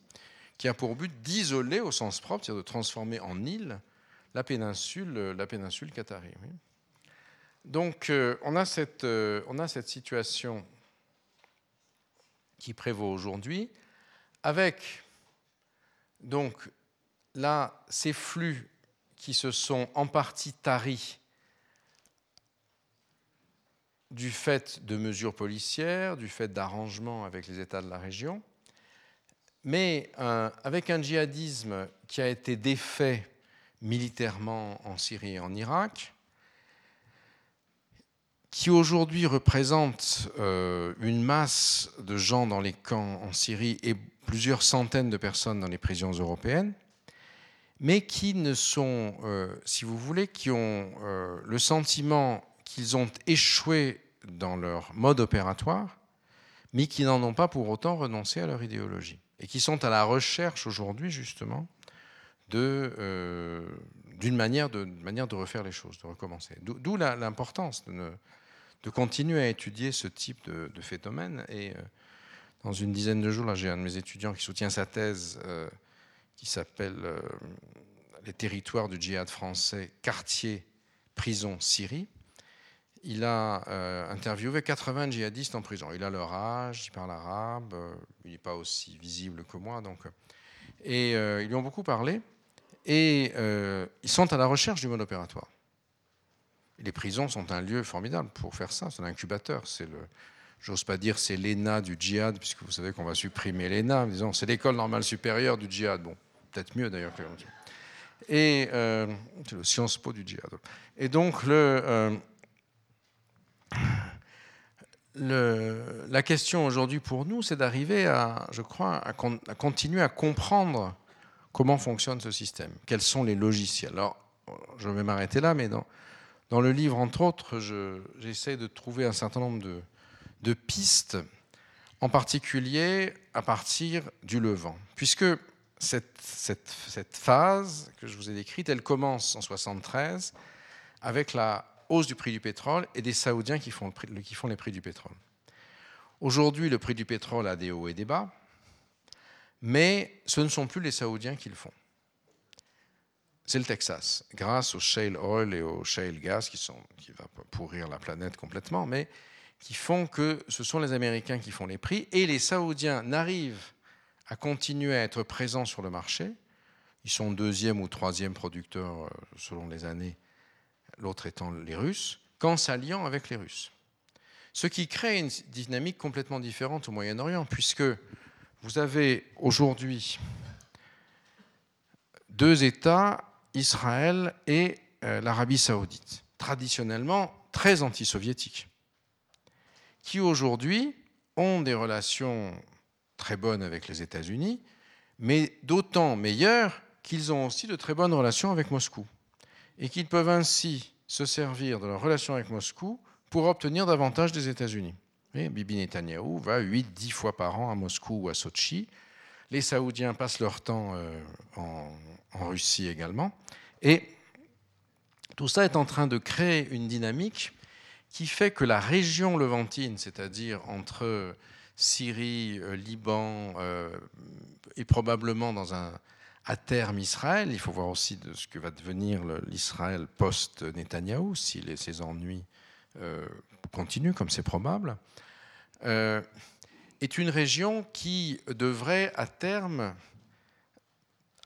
qui a pour but d'isoler au sens propre, c'est-à-dire de transformer en île la péninsule, la péninsule qatari. Donc euh, on, a cette, euh, on a cette situation qui prévaut aujourd'hui, avec donc là ces flux qui se sont en partie taris du fait de mesures policières, du fait d'arrangements avec les États de la région, mais avec un djihadisme qui a été défait militairement en Syrie et en Irak, qui aujourd'hui représente euh, une masse de gens dans les camps en Syrie et plusieurs centaines de personnes dans les prisons européennes, mais qui ne sont, euh, si vous voulez, qui ont euh, le sentiment qu'ils ont échoué dans leur mode opératoire, mais qui n'en ont pas pour autant renoncé à leur idéologie, et qui sont à la recherche aujourd'hui justement d'une manière de, manière de refaire les choses, de recommencer. D'où l'importance de, de continuer à étudier ce type de, phénomène. Et euh, dans une dizaine de jours, là, j'ai un de mes étudiants qui soutient sa thèse euh, qui s'appelle euh, Les territoires du djihad français, quartier, prison, Syrie. Il a interviewé 80 djihadistes en prison. Il a leur âge, il parle arabe, il n'est pas aussi visible que moi. Donc, et ils lui ont beaucoup parlé. Et ils sont à la recherche du mode opératoire les prisons sont un lieu formidable pour faire ça. C'est un incubateur. C'est le, j'ose pas dire c'est l'ENA du djihad, puisque vous savez qu'on va supprimer l'ENA. Disons, c'est l'école normale supérieure du djihad. Bon, peut-être mieux d'ailleurs que Et euh, c'est le Sciences Po du djihad. Et donc le, euh, le, la question aujourd'hui pour nous, c'est d'arriver à, je crois, à, à, continuer à comprendre comment fonctionne ce système, quels sont les logiciels? Alors, je vais m'arrêter là, mais dans, dans le livre, entre autres, j'essaie de trouver un certain nombre de, pistes, en particulier à partir du Levant, puisque cette, phase que je vous ai décrite, elle commence en 73 avec la hausse du prix du pétrole et des Saoudiens qui font les prix du pétrole. Aujourd'hui, le prix du pétrole a des hauts et des bas, mais ce ne sont plus les Saoudiens qui le font c'est le Texas, grâce au shale oil et au shale gas qui, sont, qui va pourrir la planète complètement, mais qui font que ce sont les Américains qui font les prix et les Saoudiens n'arrivent à continuer à être présents sur le marché. Ils sont deuxième ou troisième producteur euh, selon les années, l'autre étant les Russes, qu'en s'alliant avec les Russes. Ce qui crée une dynamique complètement différente au Moyen-Orient, puisque vous avez aujourd'hui deux États Israël et l'Arabie saoudite, traditionnellement très anti-soviétique, qui aujourd'hui ont des relations très bonnes avec les États-Unis, mais d'autant meilleures qu'ils ont aussi de très bonnes relations avec Moscou, et qu'ils peuvent ainsi se servir de leur relation avec Moscou pour obtenir davantage des États-Unis. Bibi Netanyahou va 8-10 fois par an à Moscou ou à Sochi. Les Saoudiens passent leur temps euh, en, Russie également. Et tout ça est en train de créer une dynamique qui fait que la région levantine, c'est-à-dire entre Syrie, euh, Liban euh, et probablement dans un à terme Israël, il faut voir aussi de ce que va devenir l'Israël post-Netanyahou, si les, ses ennuis continuent, comme c'est probable, est une région qui devrait à terme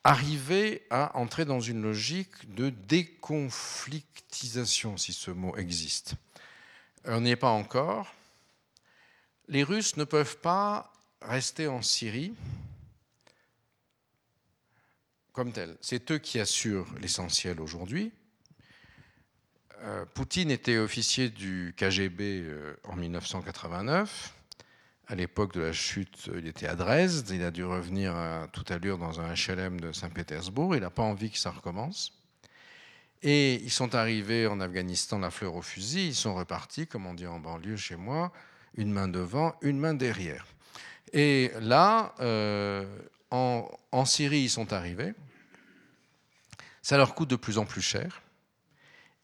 arriver à entrer dans une logique de déconflictisation, si ce mot existe. On n'y est pas encore. Les Russes ne peuvent pas rester en Syrie comme tel. C'est eux qui assurent l'essentiel aujourd'hui. Euh, Poutine était officier du KGB euh, en 1989. À l'époque de la chute, il était à Dresde. Il a dû revenir à toute allure dans un HLM de Saint-Pétersbourg. Il n'a pas envie que ça recommence. Et ils sont arrivés en Afghanistan la fleur au fusil, ils sont repartis, comme on dit en banlieue chez moi, une main devant, une main derrière. Et là, euh, en, Syrie, ils sont arrivés. Ça leur coûte de plus en plus cher.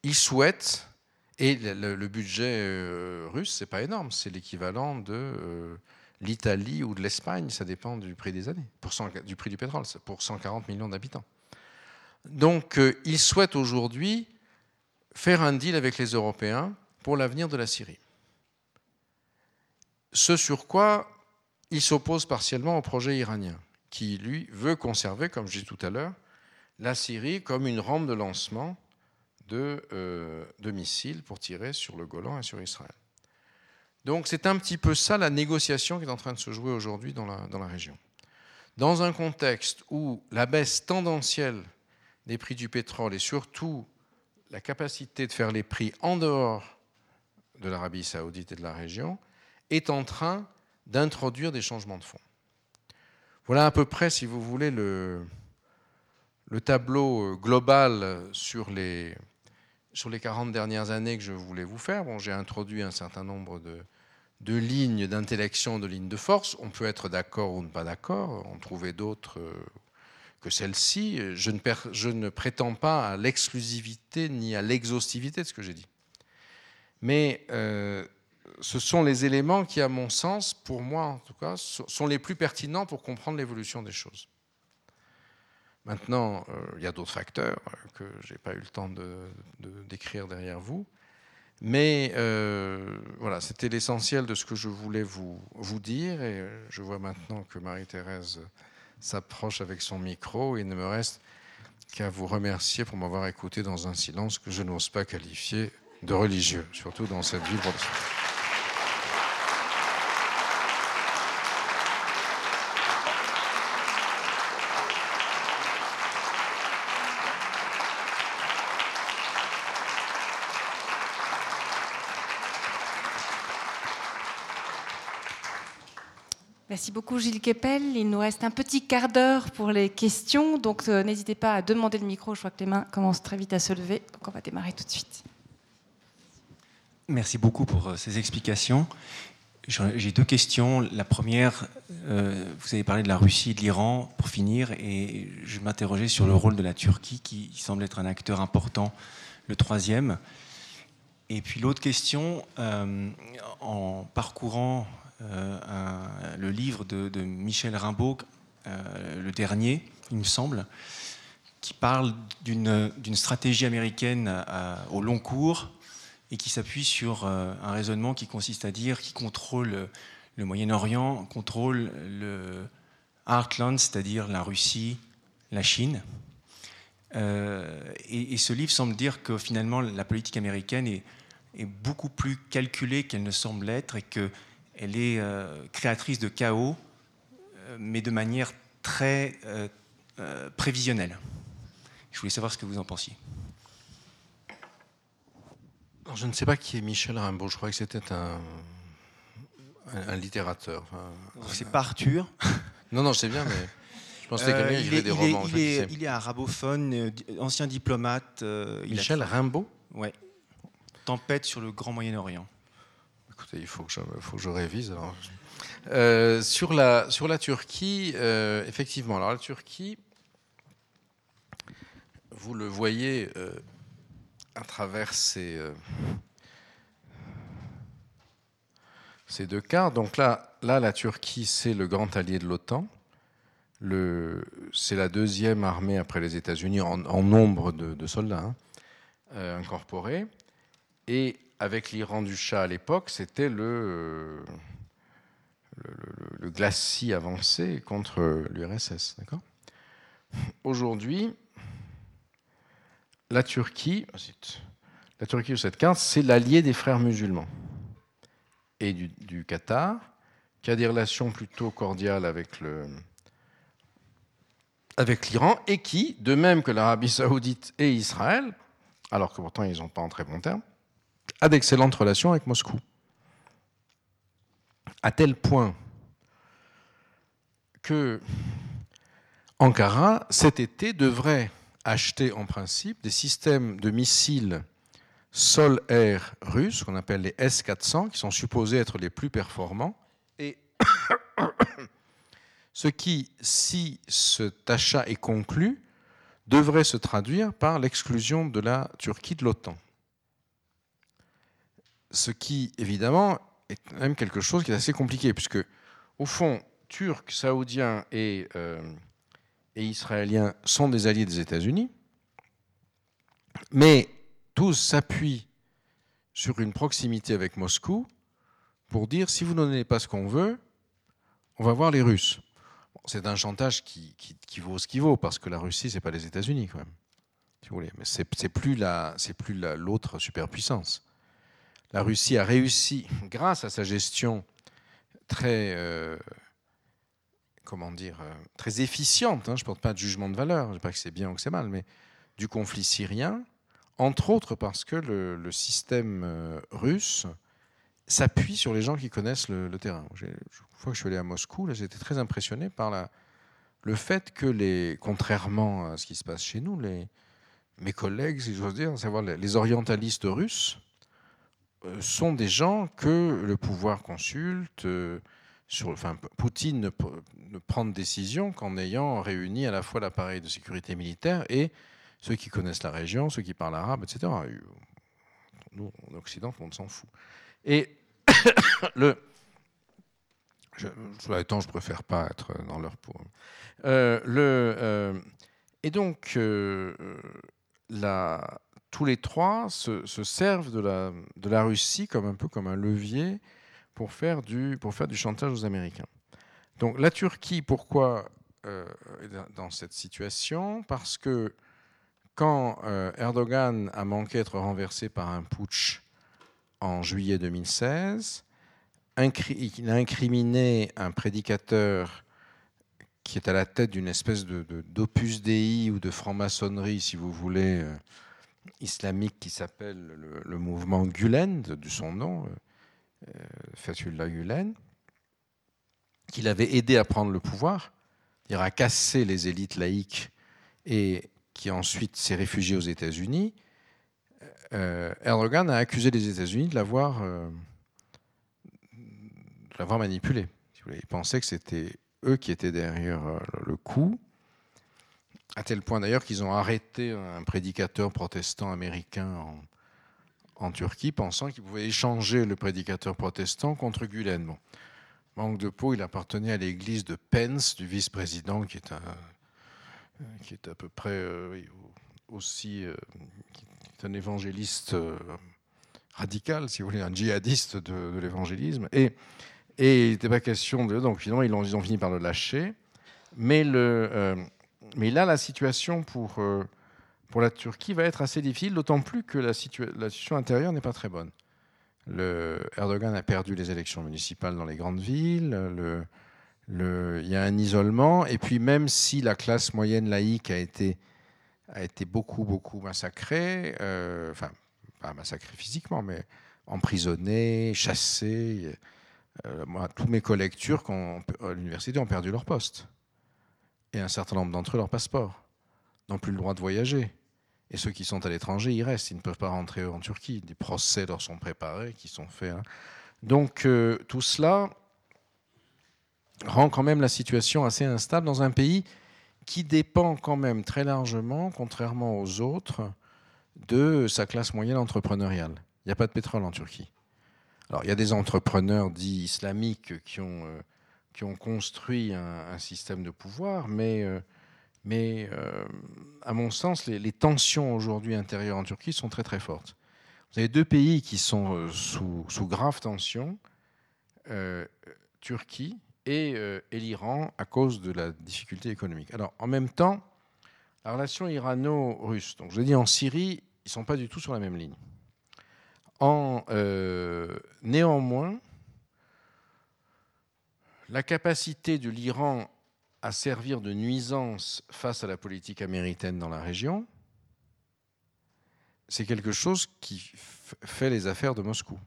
Ils souhaitent, et le, budget euh, russe, c'est pas énorme, c'est l'équivalent de euh, l'Italie ou de l'Espagne, ça dépend du prix des années, du prix du pétrole, pour 140 millions d'habitants. Donc, euh, ils souhaitent aujourd'hui faire un deal avec les Européens pour l'avenir de la Syrie. Ce sur quoi ils s'opposent partiellement au projet iranien, qui, lui, veut conserver, comme je dis tout à l'heure, la Syrie comme une rampe de lancement de, euh, missiles pour tirer sur le Golan et sur Israël. Donc c'est un petit peu ça la négociation qui est en train de se jouer aujourd'hui dans la, dans la région. Dans un contexte où la baisse tendancielle des prix du pétrole et surtout la capacité de faire les prix en dehors de l'Arabie saoudite et de la région est en train d'introduire des changements de fond. Voilà à peu près, si vous voulez, le, le tableau global sur les, sur les 40 dernières années que je voulais vous faire. J'ai introduit un certain nombre de, lignes d'intellection, de lignes de force. On peut être d'accord ou ne pas d'accord, en trouver d'autres que celle-ci, je ne, je ne prétends pas à l'exclusivité ni à l'exhaustivité de ce que j'ai dit. Mais euh, ce sont les éléments qui, à mon sens, pour moi en tout cas, sont les plus pertinents pour comprendre l'évolution des choses. Maintenant, euh, il y a d'autres facteurs que je n'ai pas eu le temps de, décrire derrière vous. Mais euh, voilà, c'était l'essentiel de ce que je voulais vous, dire. Et je vois maintenant que Marie-Thérèse s'approche avec son micro. Il ne me reste qu'à vous remercier pour m'avoir écouté dans un silence que je n'ose pas qualifier de religieux, surtout dans cette ville Merci beaucoup Gilles Kepel. Il nous reste un petit quart d'heure pour les questions, donc euh, n'hésitez pas à demander le micro. Je vois que les mains commencent très vite à se lever, donc on va démarrer tout de suite. Merci beaucoup pour euh, ces explications. J'ai deux questions. La première, euh, vous avez parlé de la Russie et de l'Iran pour finir, et je m'interrogeais sur le rôle de la Turquie, qui semble être un acteur important, le troisième. Et puis l'autre question, en parcourant euh, le livre de, Michel Rimbaud, euh, le dernier, il me semble, qui parle d'une stratégie américaine euh, au long cours et qui s'appuie sur un raisonnement qui consiste à dire qui contrôle le Moyen-Orient, contrôle le Heartland, c'est-à-dire la Russie, la Chine. et, ce livre semble dire que finalement la politique américaine est, est beaucoup plus calculée qu'elle ne semble être et que elle est euh, créatrice de chaos, euh, mais de manière très euh, prévisionnelle. Je voulais savoir ce que vous en pensiez. Alors, je ne sais pas qui est Michel Rimbaud, je crois que c'était un, un, littérateur. c'est pas Arthur Non, non, je sais bien, mais je pensais euh, qu'il écrivait des romans. il, est, il, est, arabophone, ancien diplomate. Euh, Michel Rimbaud? Ouais. Tempête sur le Grand Moyen-Orient. Écoutez, il faut que je, révise. Alors. sur, la, Turquie, effectivement, alors la Turquie, vous le voyez à travers ces, deux cas. Donc là, la Turquie, c'est le grand allié de l'OTAN. C'est la deuxième armée après les États-Unis en, nombre de, soldats hein, euh, incorporés. Et avec l'Iran du Shah à l'époque, c'était le, le, glacis avancé contre l'URSS. Aujourd'hui, la Turquie, la Turquie de cette carte, c'est l'allié des frères musulmans et du, Qatar, qui a des relations plutôt cordiales avec le, avec l'Iran et qui, de même que l'Arabie saoudite et Israël, alors que pourtant ils n'ont pas en très bon terme, a d'excellentes relations avec Moscou. À tel point que Ankara, cet été, devrait acheter en principe des systèmes de missiles sol-air russes, qu'on appelle les S-400, qui sont supposés être les plus performants, et ce qui, si cet achat est conclu, devrait se traduire par l'exclusion de la Turquie de l'OTAN. Ce qui, évidemment, est même quelque chose qui est assez compliqué, puisque, au fond, Turcs, Saoudiens et, euh, Israéliens sont des alliés des États-Unis, mais tous s'appuient sur une proximité avec Moscou pour dire si vous ne donnez pas ce qu'on veut, on va voir les Russes. c'est un chantage qui, vaut ce qu'il vaut, parce que la Russie, ce n'est pas les États-Unis, quand même. Si vous voulez. Mais ce n'est plus l'autre superpuissance. La Russie a réussi, grâce à sa gestion très, euh, comment dire, euh, très efficiente, hein, je ne porte pas de jugement de valeur, je ne dis pas que c'est bien ou que c'est mal, mais du conflit syrien, entre autres parce que le, système euh, russe s'appuie sur les gens qui connaissent le, terrain. Une fois que je suis allé à Moscou, j'étais très impressionné par le fait que, contrairement à ce qui se passe chez nous, mes collègues, si j'ose dire, savoir les orientalistes russes, sont des gens que le pouvoir consulte. Euh, sur, enfin, Poutine ne, ne prend de décision qu'en ayant réuni à la fois l'appareil de sécurité militaire et ceux qui connaissent la région, ceux qui parlent arabe, etc. Nous, en Occident, on s'en fout. Et le. Je, je préfère pas être dans leur peau. Euh, le, euh, et donc, euh, la, tous les trois se, servent de la, Russie comme un peu comme un levier pour faire du, pour faire du chantage aux Américains. Donc la Turquie, pourquoi dans cette situation? Parce que quand euh, Erdogan a manqué d'être renversé par un putsch en juillet 2016, il a incriminé un prédicateur qui est à la tête d'une espèce d'opus de, dei ou de franc-maçonnerie, si vous voulez, euh, islamique qui s'appelle le, mouvement Gulen, de, son nom, euh, Fethullah Gulen, qu'il avait aidé à prendre le pouvoir, il à casser les élites laïques et qui ensuite s'est réfugié aux États-Unis, euh, Erdogan a accusé les États-Unis de l'avoir euh, manipulé. Il pensait que c'était eux qui étaient derrière euh, le coup, à tel point d'ailleurs qu'ils ont arrêté un prédicateur protestant américain en, Turquie, pensant qu'ils pouvaient échanger le prédicateur protestant contre Gulen. Manque de peau, il appartenait à l'église de Pence, du vice-président, qui est qui est à peu près euh, aussi euh, un évangéliste euh, radical, si vous voulez, un djihadiste de, l'évangélisme. Et, et il n'était pas question de. Donc finalement, ils ont, ils ont fini par le lâcher. Mais, le, mais là, la situation pour, pour la Turquie va être assez difficile, d'autant plus que la, situation intérieure n'est pas très bonne. Le, Erdogan a perdu les élections municipales dans les grandes villes. Le, il y a un isolement. Et puis même si la classe moyenne laïque a été, a été beaucoup, beaucoup massacrée, euh, enfin, pas massacrés physiquement, mais emprisonnés, chassés. moi, tous mes collègues turcs à l'université ont perdu leur poste. Et un certain nombre d'entre eux leur passeport, n'ont plus le droit de voyager. Et ceux qui sont à l'étranger, ils restent, ils ne peuvent pas rentrer en Turquie. Des procès leur sont préparés, qui sont faits. Hein. Donc tout cela rend quand même la situation assez instable dans un pays qui dépend quand même très largement, contrairement aux autres, de sa classe moyenne entrepreneuriale. Il n'y a pas de pétrole en Turquie. Alors, il y a des entrepreneurs dits islamiques qui ont, euh, qui ont construit un, système de pouvoir, mais, euh, mais euh, à mon sens, les, tensions aujourd'hui intérieures en Turquie sont très très fortes. Vous avez deux pays qui sont sous, sous grave tension, Turquie euh, et, l'Iran à cause de la difficulté économique. Alors, en même temps, la relation irano-russe, donc je l'ai dit en Syrie, ils ne sont pas du tout sur la même ligne. En, euh, néanmoins, la capacité de l'Iran à servir de nuisance face à la politique américaine dans la région, c'est quelque chose qui fait les affaires de Moscou.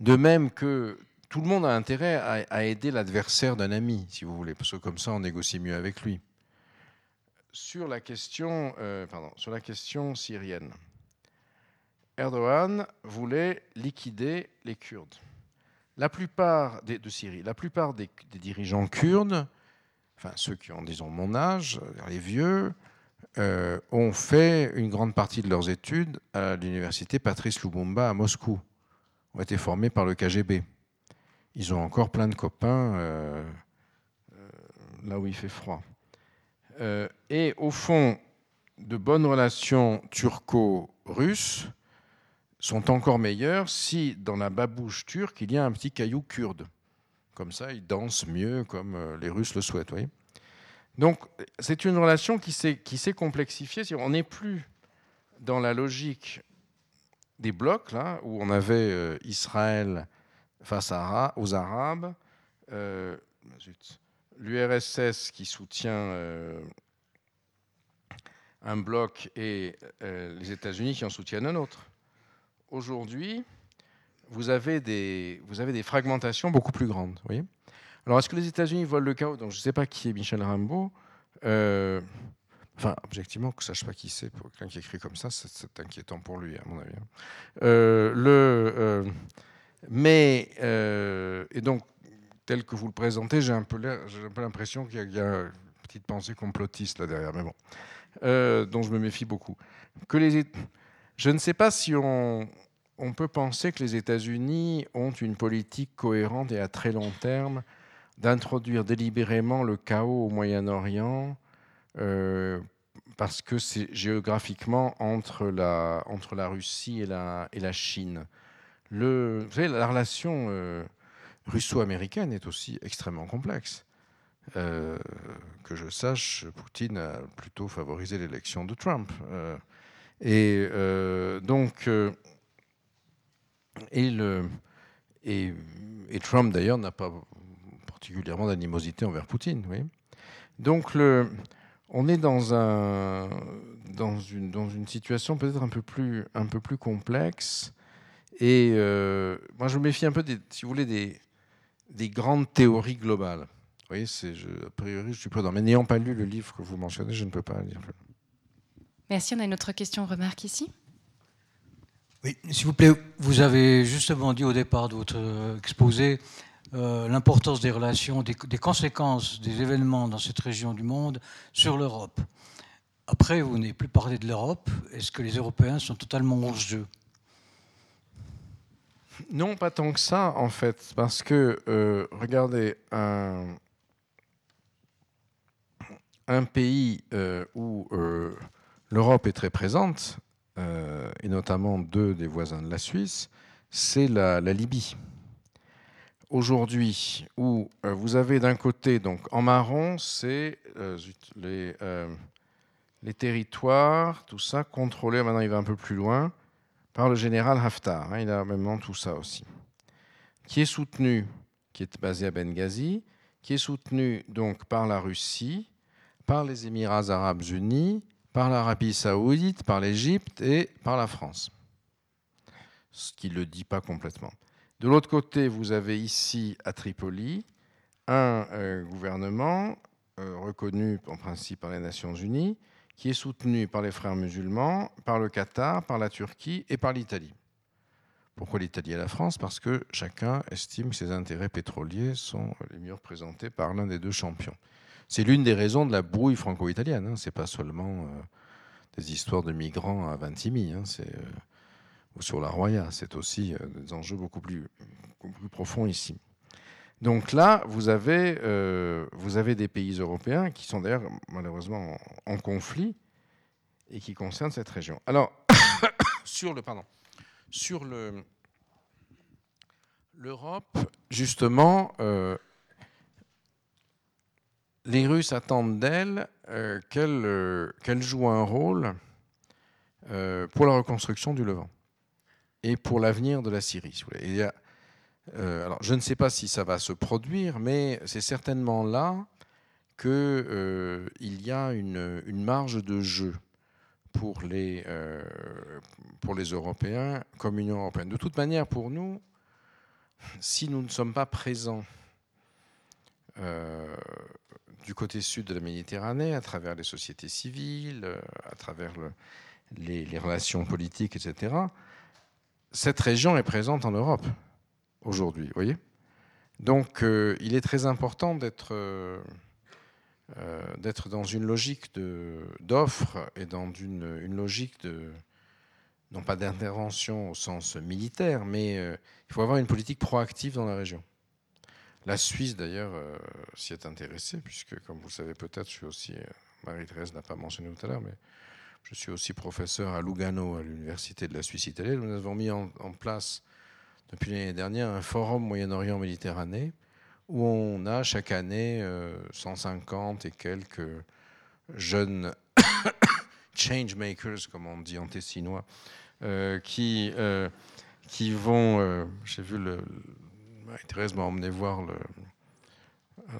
De même que tout le monde a intérêt à, aider l'adversaire d'un ami, si vous voulez, parce que comme ça, on négocie mieux avec lui. Sur la question, euh, pardon, sur la question syrienne, Erdogan voulait liquider les Kurdes. La plupart des, dirigeants kurdes, enfin ceux qui ont, disons, mon âge, les vieux, euh, ont fait une grande partie de leurs études à l'université Patrice Lumumba à Moscou, ont été formés par le KGB ils ont encore plein de copains euh, euh, là où il fait froid. Euh, et au fond, de bonnes relations turco-russes sont encore meilleures si dans la babouche turque, il y a un petit caillou kurde. Comme ça, ils dansent mieux comme les Russes le souhaitent. Donc, c'est une relation qui s'est complexifiée. On n'est plus dans la logique des blocs, là, où on avait Israël face aux Arabes, euh, l'URSS qui soutient euh, un bloc et euh, les États-Unis qui en soutiennent un autre. Aujourd'hui, vous avez des, vous fragmentations beaucoup plus grandes. Alors, est-ce que les États-Unis volent le chaos? Donc, je ne sais pas qui est Michel Rimbaud. enfin, objectivement, que je ne sache pas qui c'est, pour quelqu'un qui écrit comme ça, c'est inquiétant pour lui, à mon avis. Hein. mais, euh, et donc, tel que vous le présentez, j'ai un peu l'impression qu'il y, a une petite pensée complotiste là derrière, mais bon, euh, dont je me méfie beaucoup. Que les, je ne sais pas si on, peut penser que les États-Unis ont une politique cohérente et à très long terme d'introduire délibérément le chaos au Moyen-Orient, euh, parce que c'est géographiquement entre la, Russie et la, Chine. Vous savez, la relation euh, russo-américaine est aussi extrêmement complexe. Euh, que je sache, Poutine a plutôt favorisé l'élection de Trump. Euh, et donc, et, le, et, Trump d'ailleurs n'a pas particulièrement d'animosité envers Poutine. Donc, le, on est dans, un, dans, une, situation peut-être un, peu plus, complexe et euh, moi, je me méfie un peu, des, si vous voulez, des, des grandes théories globales. A priori, je suis prudent. Mais n'ayant pas lu le livre que vous mentionnez, je ne peux pas dire. Merci. On a une autre question, remarque ici. Oui, s'il vous plaît, vous avez justement dit au départ de votre exposé euh, l'importance des relations, des, des, conséquences des événements dans cette région du monde sur l'Europe. Après, vous n'avez plus parlé de l'Europe. Est-ce que les Européens sont totalement hors jeu? Non, pas tant que ça, en fait, parce que, euh, regardez, un, pays euh, où euh, l'Europe est très présente, et notamment deux des voisins de la Suisse, c'est la, Libye. Aujourd'hui, où vous avez d'un côté, donc en marron, c'est les, les territoires, tout ça, contrôlés, maintenant il va un peu plus loin, par le général Haftar. Hein, il a même tout ça aussi. Qui est soutenu, qui est basé à Benghazi, qui est soutenu donc par la Russie, par les Émirats arabes unis par l'Arabie saoudite, par l'Égypte et par la France. Ce qui ne le dit pas complètement. De l'autre côté, vous avez ici à Tripoli un euh, gouvernement euh, reconnu en principe par les Nations Unies, qui est soutenu par les frères musulmans, par le Qatar, par la Turquie et par l'Italie. Pourquoi l'Italie et la France? Parce que chacun estime que ses intérêts pétroliers sont les mieux représentés par l'un des deux champions. C'est l'une des raisons de la brouille franco-italienne. Hein. Ce n'est pas seulement euh, des histoires de migrants à Vintimille, hein. c'est, euh, ou sur la Roya. C'est aussi euh, des enjeux beaucoup plus, profonds ici. Donc là, vous avez, vous des pays européens qui sont d'ailleurs malheureusement en, conflit et qui concernent cette région. Alors, sur le, pardon, sur le, l'Europe, justement, les Russes attendent d'elle euh, qu'elle, euh, qu'elle joue un rôle pour la reconstruction du Levant et pour l'avenir de la Syrie. Euh, je ne sais pas si ça va se produire, mais c'est certainement là qu'il euh, y a une, marge de jeu pour les, euh, Européens comme Union européenne. De toute manière, pour nous, si nous ne sommes pas présents euh, du côté sud de la Méditerranée, à travers les sociétés civiles, à travers le, les, relations politiques, etc., cette région est présente en Europe aujourd'hui. voyez? Donc, euh, il est très important d'être euh, dans une logique d'offre et dans une, une, logique de non pas d'intervention au sens militaire, mais euh, il faut avoir une politique proactive dans la région. La Suisse, d'ailleurs, euh, s'y est intéressée, puisque, comme vous le savez peut-être, je suis aussi, Marie-Thérèse n'a pas mentionné tout à l'heure, mais je suis aussi professeur à Lugano, à l'Université de la Suisse italienne. Nous avons mis en, place depuis l'année dernière un forum Moyen-Orient-Méditerranée où on a chaque année euh, 150 et quelques jeunes change makers, comme on dit en tessinois, euh, qui, euh, qui vont. euh, J'ai vu le. Thérèse m'a emmené voir euh,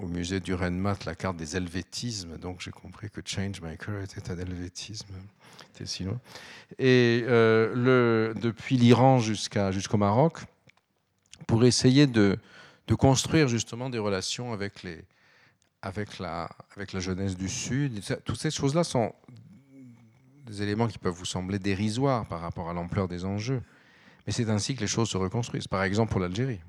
au musée du Renmat la carte des helvétismes, donc j'ai compris que Changemaker était un helvétisme. Et euh, depuis l'Iran jusqu'au Maroc, pour essayer de, construire justement des relations avec la jeunesse du Sud. Toutes ces choses-là sont des éléments qui peuvent vous sembler dérisoires par rapport à l'ampleur des enjeux. Mais c'est ainsi que les choses se reconstruisent. Par exemple pour l'Algérie,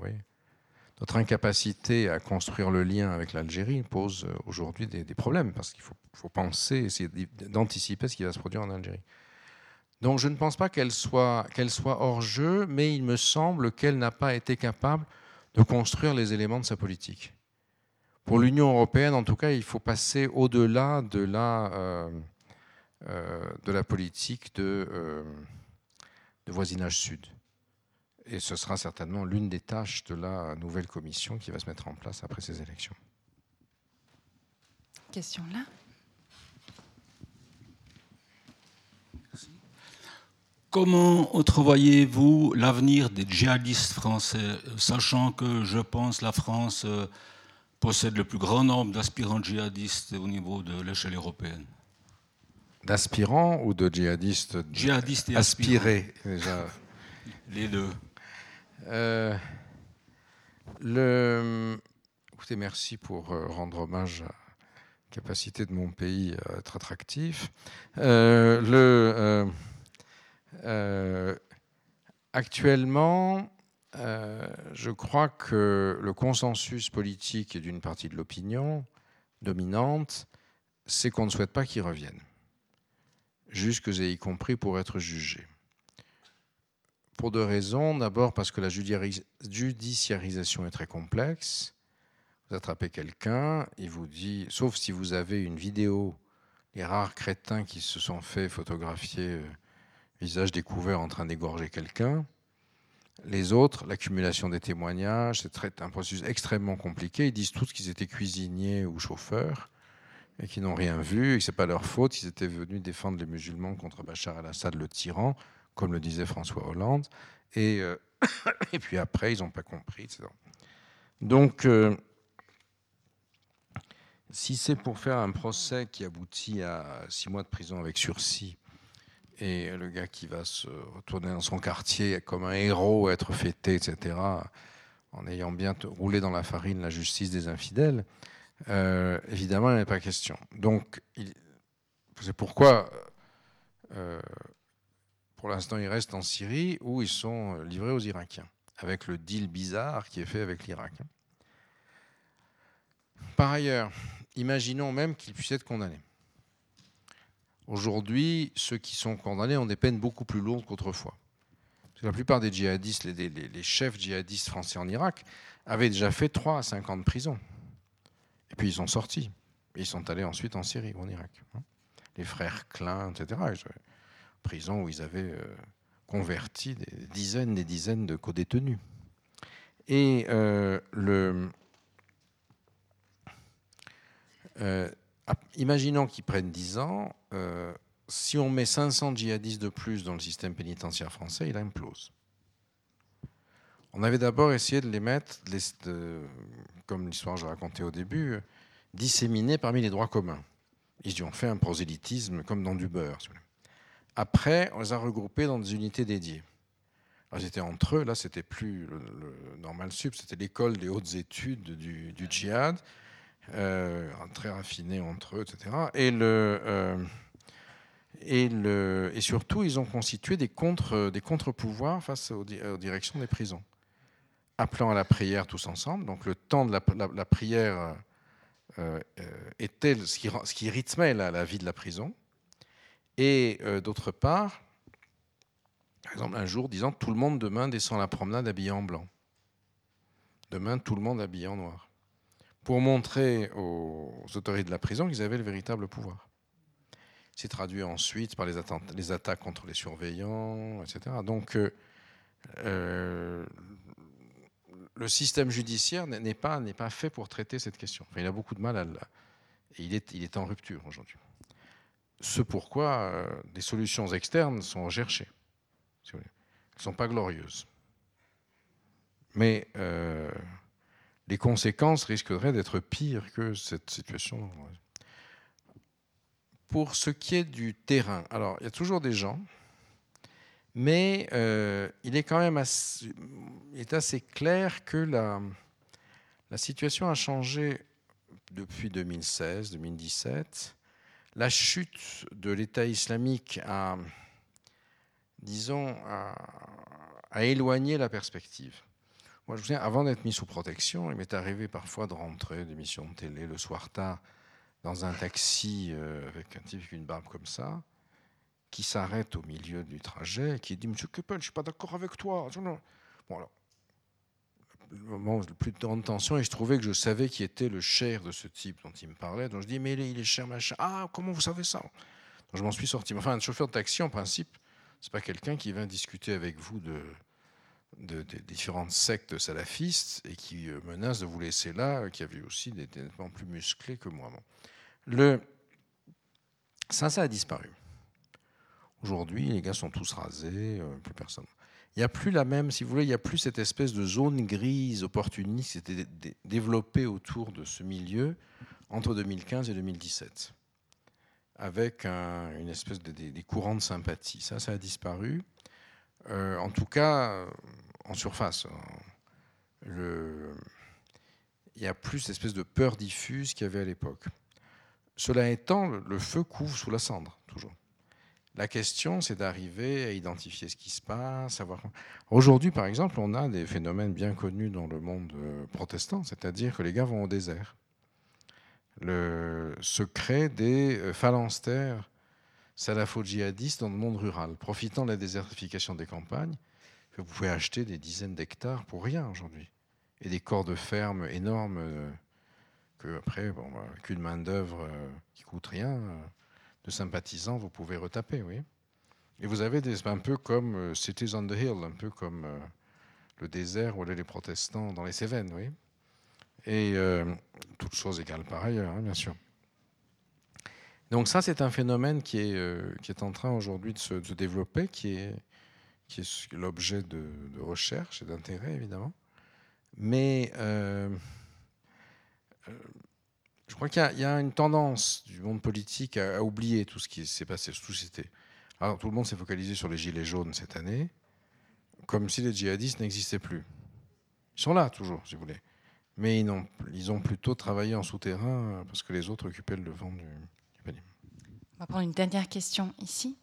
notre incapacité à construire le lien avec l'Algérie pose aujourd'hui des, problèmes parce qu'il faut, penser, essayer d'anticiper ce qui va se produire en Algérie. Donc je ne pense pas qu'elle soit, hors jeu, mais il me semble qu'elle n'a pas été capable de construire les éléments de sa politique. Pour l'Union européenne, en tout cas, il faut passer au-delà de la, euh, euh, politique euh, de voisinage sud. Et ce sera certainement l'une des tâches de la nouvelle commission qui va se mettre en place après ces élections. Question là. Comment entrevoyez-vous l'avenir des djihadistes français, sachant que je pense la France possède le plus grand nombre d'aspirants djihadistes au niveau de l'échelle européenne? D'aspirants ou de djihadistes Djihadistes et aspirés déjà? Les deux. Euh, le... Écoutez, merci pour rendre hommage à la capacité de mon pays à être attractif. Euh, le, euh, euh, actuellement, je crois que le consensus politique d'une partie de l'opinion dominante, c'est qu'on ne souhaite pas qu'ils reviennent, jusque et y compris pour être jugés pour deux raisons. D'abord parce que la judiciarisation est très complexe. Vous attrapez quelqu'un, il vous dit, sauf si vous avez une vidéo, les rares crétins qui se sont fait photographier euh, visage découvert en train d'égorger quelqu'un. Les autres, l'accumulation des témoignages, c'est un processus extrêmement compliqué. Ils disent tous qu'ils étaient cuisiniers ou chauffeurs et qu'ils n'ont rien vu et ce n'est pas leur faute. Ils étaient venus défendre les musulmans contre Bachar al-Assad, le tyran comme le disait François Hollande. Et, euh, et puis après, ils n'ont pas compris, etc. Donc, euh, si c'est pour faire un procès qui aboutit à six mois de prison avec sursis, et le gars qui va se retourner dans son quartier comme un héros, être fêté, etc., en ayant bien roulé dans la farine la justice des infidèles, euh, évidemment, il n'est pas question. Donc, c'est pourquoi, pour l'instant, ils restent en Syrie où ils sont livrés aux Irakiens, avec le deal bizarre qui est fait avec l'Irak. Par ailleurs, imaginons même qu'ils puissent être condamnés. Aujourd'hui, ceux qui sont condamnés ont des peines beaucoup plus lourdes qu'autrefois. La plupart des djihadistes, les, chefs djihadistes français en Irak, avaient déjà fait 3 à 5 ans de prison. Et puis ils sont sortis. Ils sont allés ensuite en Syrie ou en Irak. Hein. Les frères Klein, etc. Prison où ils avaient euh, converti des dizaines et des dizaines de co-détenus. Et euh, le, euh, imaginons qu'ils prennent 10 ans, si on met 500 djihadistes de plus dans le système pénitentiaire français, il implose. On avait d'abord essayé de les mettre, comme l'histoire que je racontais au début, disséminés parmi les droits communs. Ils ont fait un prosélytisme comme dans du beurre. Après, on les a regroupés dans des unités dédiées. Alors, ils étaient entre eux, là, c'était plus le, normal sub, c'était l'école des hautes études du, djihad. Euh, très raffinés entre eux, etc. Et, le, euh, et, le, et surtout, ils ont constitué des, contre, des contre-pouvoirs face aux, directions des prisons, appelant à la prière tous ensemble. Donc le temps de la, prière euh, était ce qui rythmait la, vie de la prison. Et d'autre part, par exemple, un jour disant tout le monde demain descend la promenade habillé en blanc. Demain, tout le monde habillé en noir pour montrer aux autorités de la prison qu'ils avaient le véritable pouvoir. C'est traduit ensuite par les, les, attaques contre les surveillants, etc. Donc, euh, euh, le système judiciaire n'est pas, fait pour traiter cette question. il a beaucoup de mal à Et il est, il est en rupture aujourd'hui. Ce pourquoi euh, des solutions externes sont recherchées. Elles ne sont pas glorieuses. Mais les conséquences risqueraient d'être pires que cette situation. Pour ce qui est du terrain, alors il y a toujours des gens, mais euh, il est quand même assez, clair que la, la situation a changé depuis 2016-2017. La chute de l'État islamique a, disons, a éloigné la perspective. Moi, je souviens, avant d'être mis sous protection, il m'est arrivé parfois de rentrer d'émissions de télé le soir tard dans un taxi euh, avec un type avec une barbe comme ça, qui s'arrête au milieu du trajet et qui dit Monsieur Keppel, je ne suis pas d'accord avec toi. Bon, alors, moment le plus de grande tension, et je trouvais que je savais qui était le cher de ce type dont il me parlait. Donc je dis Mais il est cher, machin. Ah, comment vous savez ça? Donc je m'en suis sorti. Enfin, un chauffeur de taxi, en principe, c'est pas quelqu'un qui vient discuter avec vous de de, différentes sectes salafistes et qui euh, menacent de vous laisser là, qui avaient aussi des nettement plus musclés que moi. Le, ça, ça a disparu. Aujourd'hui, les gars sont tous rasés, euh, plus personne. Il n'y a plus la même, si vous voulez, il n'y a plus cette espèce de zone grise opportuniste qui s'était développée autour de ce milieu entre 2015 et 2017, avec une espèce de, des, courants de sympathie. Ça, ça a disparu. en tout cas, en surface. Le... Il y a plus d'espèce de peur diffuse qu'il y avait à l'époque. Cela étant, le feu couvre sous la cendre, toujours. La question, c'est d'arriver à identifier ce qui se passe, savoir. Aujourd'hui, par exemple, on a des phénomènes bien connus dans le monde euh, protestant, c'est-à-dire que les gars vont au désert. Le secret des euh, phalanstères salafo-djihadistes dans le monde rural, profitant de la désertification des campagnes vous pouvez acheter des dizaines d'hectares pour rien aujourd'hui. Et des corps de ferme énormes euh, que après, bon, bah, avec une main-d'œuvre qui coûte rien, de sympathisants, vous pouvez retaper, oui. Et vous avez un peu comme Cities on the Hill, un peu comme le désert où allaient les protestants dans les Cévennes, oui. Et toutes choses égales par ailleurs, hein, bien sûr. Donc ça, c'est un phénomène qui est, qui est en train aujourd'hui de se, de développer, qui est, qui est l'objet de, recherche et d'intérêt, évidemment. Mais euh, euh, je crois qu'il y, a une tendance du monde politique à, oublier tout ce qui s'est passé. Tout, Alors, tout le monde s'est focalisé sur les gilets jaunes cette année, comme si les djihadistes n'existaient plus. Ils sont là toujours, si vous voulez. Mais ils ont, ils ont plutôt travaillé en souterrain parce que les autres occupaient le devant du, panier. On va prendre une dernière question ici.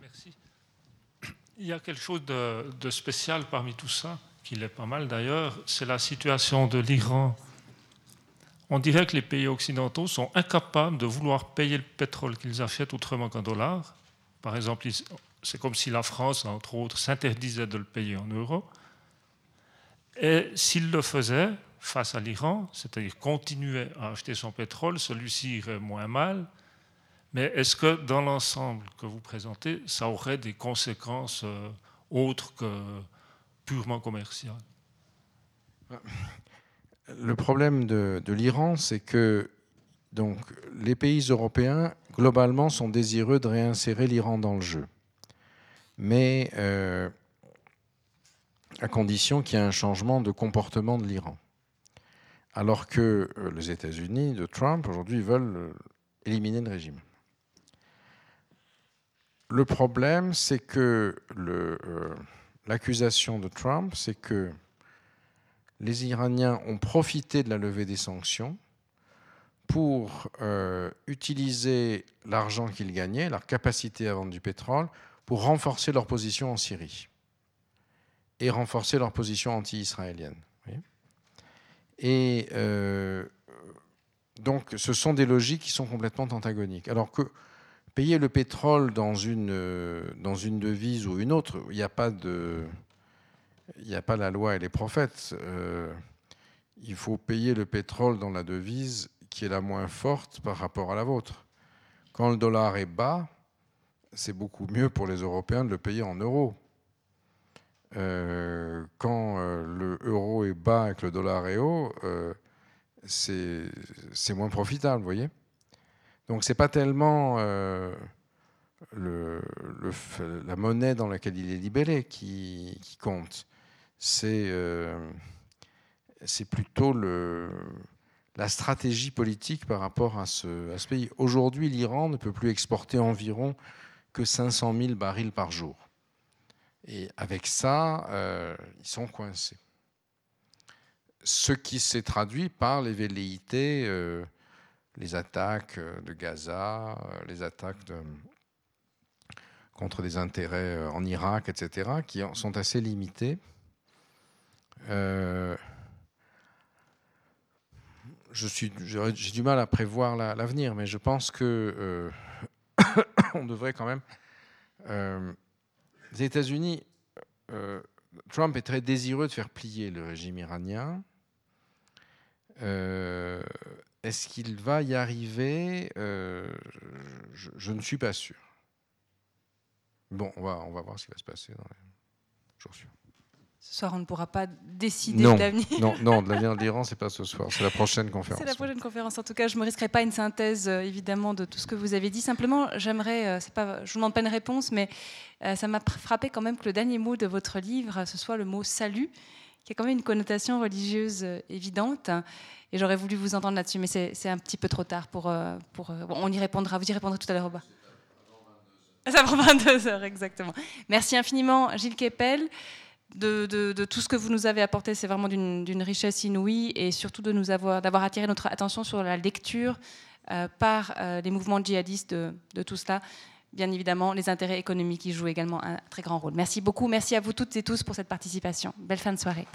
Merci. Il y a quelque chose de, de spécial parmi tout ça, qui l'est pas mal d'ailleurs, c'est la situation de l'Iran on dirait que les pays occidentaux sont incapables de vouloir payer le pétrole qu'ils achètent autrement qu'en dollars. Par exemple, c'est comme si la France, entre autres, s'interdisait de le payer en euros. Et s'il le faisait face à l'Iran, c'est-à-dire continuer à acheter son pétrole, celui-ci irait moins mal. Mais est-ce que dans l'ensemble que vous présentez, ça aurait des conséquences euh, autres que purement commerciales? Le problème de, l'Iran, c'est que les pays européens, globalement, sont désireux de réinsérer l'Iran dans le jeu. Mais euh, à condition qu'il y ait un changement de comportement de l'Iran. Alors que euh, les États-Unis de Trump, aujourd'hui, veulent euh, éliminer le régime. Le problème, c'est que l'accusation de Trump, c'est que les Iraniens ont profité de la levée des sanctions pour euh, utiliser l'argent qu'ils gagnaient, leur capacité à vendre du pétrole, pour renforcer leur position en Syrie et renforcer leur position anti-israélienne. Et euh, donc, ce sont des logiques qui sont complètement antagoniques. Alors que payer le pétrole dans une, euh, dans une devise ou une autre, il n'y a pas de il n'y a pas la loi et les prophètes. Euh, il faut payer le pétrole dans la devise qui est la moins forte par rapport à la vôtre. Quand le dollar est bas, c'est beaucoup mieux pour les Européens de le payer en euros. Euh, quand euh, le euro est bas et que le dollar est haut, c'est moins profitable, vous voyez. Donc c'est pas tellement le, la monnaie dans laquelle il est libellé qui compte euh, c'est plutôt la stratégie politique par rapport à ce, pays. Aujourd'hui, l'Iran ne peut plus exporter environ que 500 000 barils par jour. Et avec ça, euh, ils sont coincés. Ce qui s'est traduit par les velléités, euh, les attaques de Gaza, les attaques contre des intérêts en Irak, etc., qui sont assez limitées. Euh, j'ai du mal à prévoir l'avenir, mais je pense que euh, on devrait quand même. Euh, les États-Unis, Trump est très désireux de faire plier le régime iranien. Est-ce qu'il va y arriver? Je, ne suis pas sûr. Bon, on va, on va voir ce qui va se passer dans les jours suivants. Ce soir, on ne pourra pas décider de l'avenir. Non, non, de l'avenir de l'Iran, c'est pas ce soir, c'est la prochaine conférence. C'est la prochaine conférence. En tout cas, je ne me risquerai pas une synthèse, euh, évidemment, de tout ce que vous avez dit. Simplement, j'aimerais, euh, c'est pas, je vous demande pas une réponse, mais euh, ça m'a frappé quand même que le dernier mot de votre livre, ce soit le mot salut, qui a quand même une connotation religieuse évidente. Et j'aurais voulu vous entendre là-dessus, mais c'est un petit peu trop tard pour. pour on y répondra, vous y répondrez tout à l'heure au bas. Ça prend 22 heures, exactement. Merci infiniment, Gilles Kepel de, tout ce que vous nous avez apporté. C'est vraiment d'une richesse inouïe et surtout de nous avoir d'avoir attiré notre attention sur la lecture euh, par euh, les mouvements djihadistes de, de, tout cela. Bien évidemment, les intérêts économiques qui jouent également un très grand rôle. Merci beaucoup. Merci à vous toutes et tous pour cette participation. Belle fin de soirée.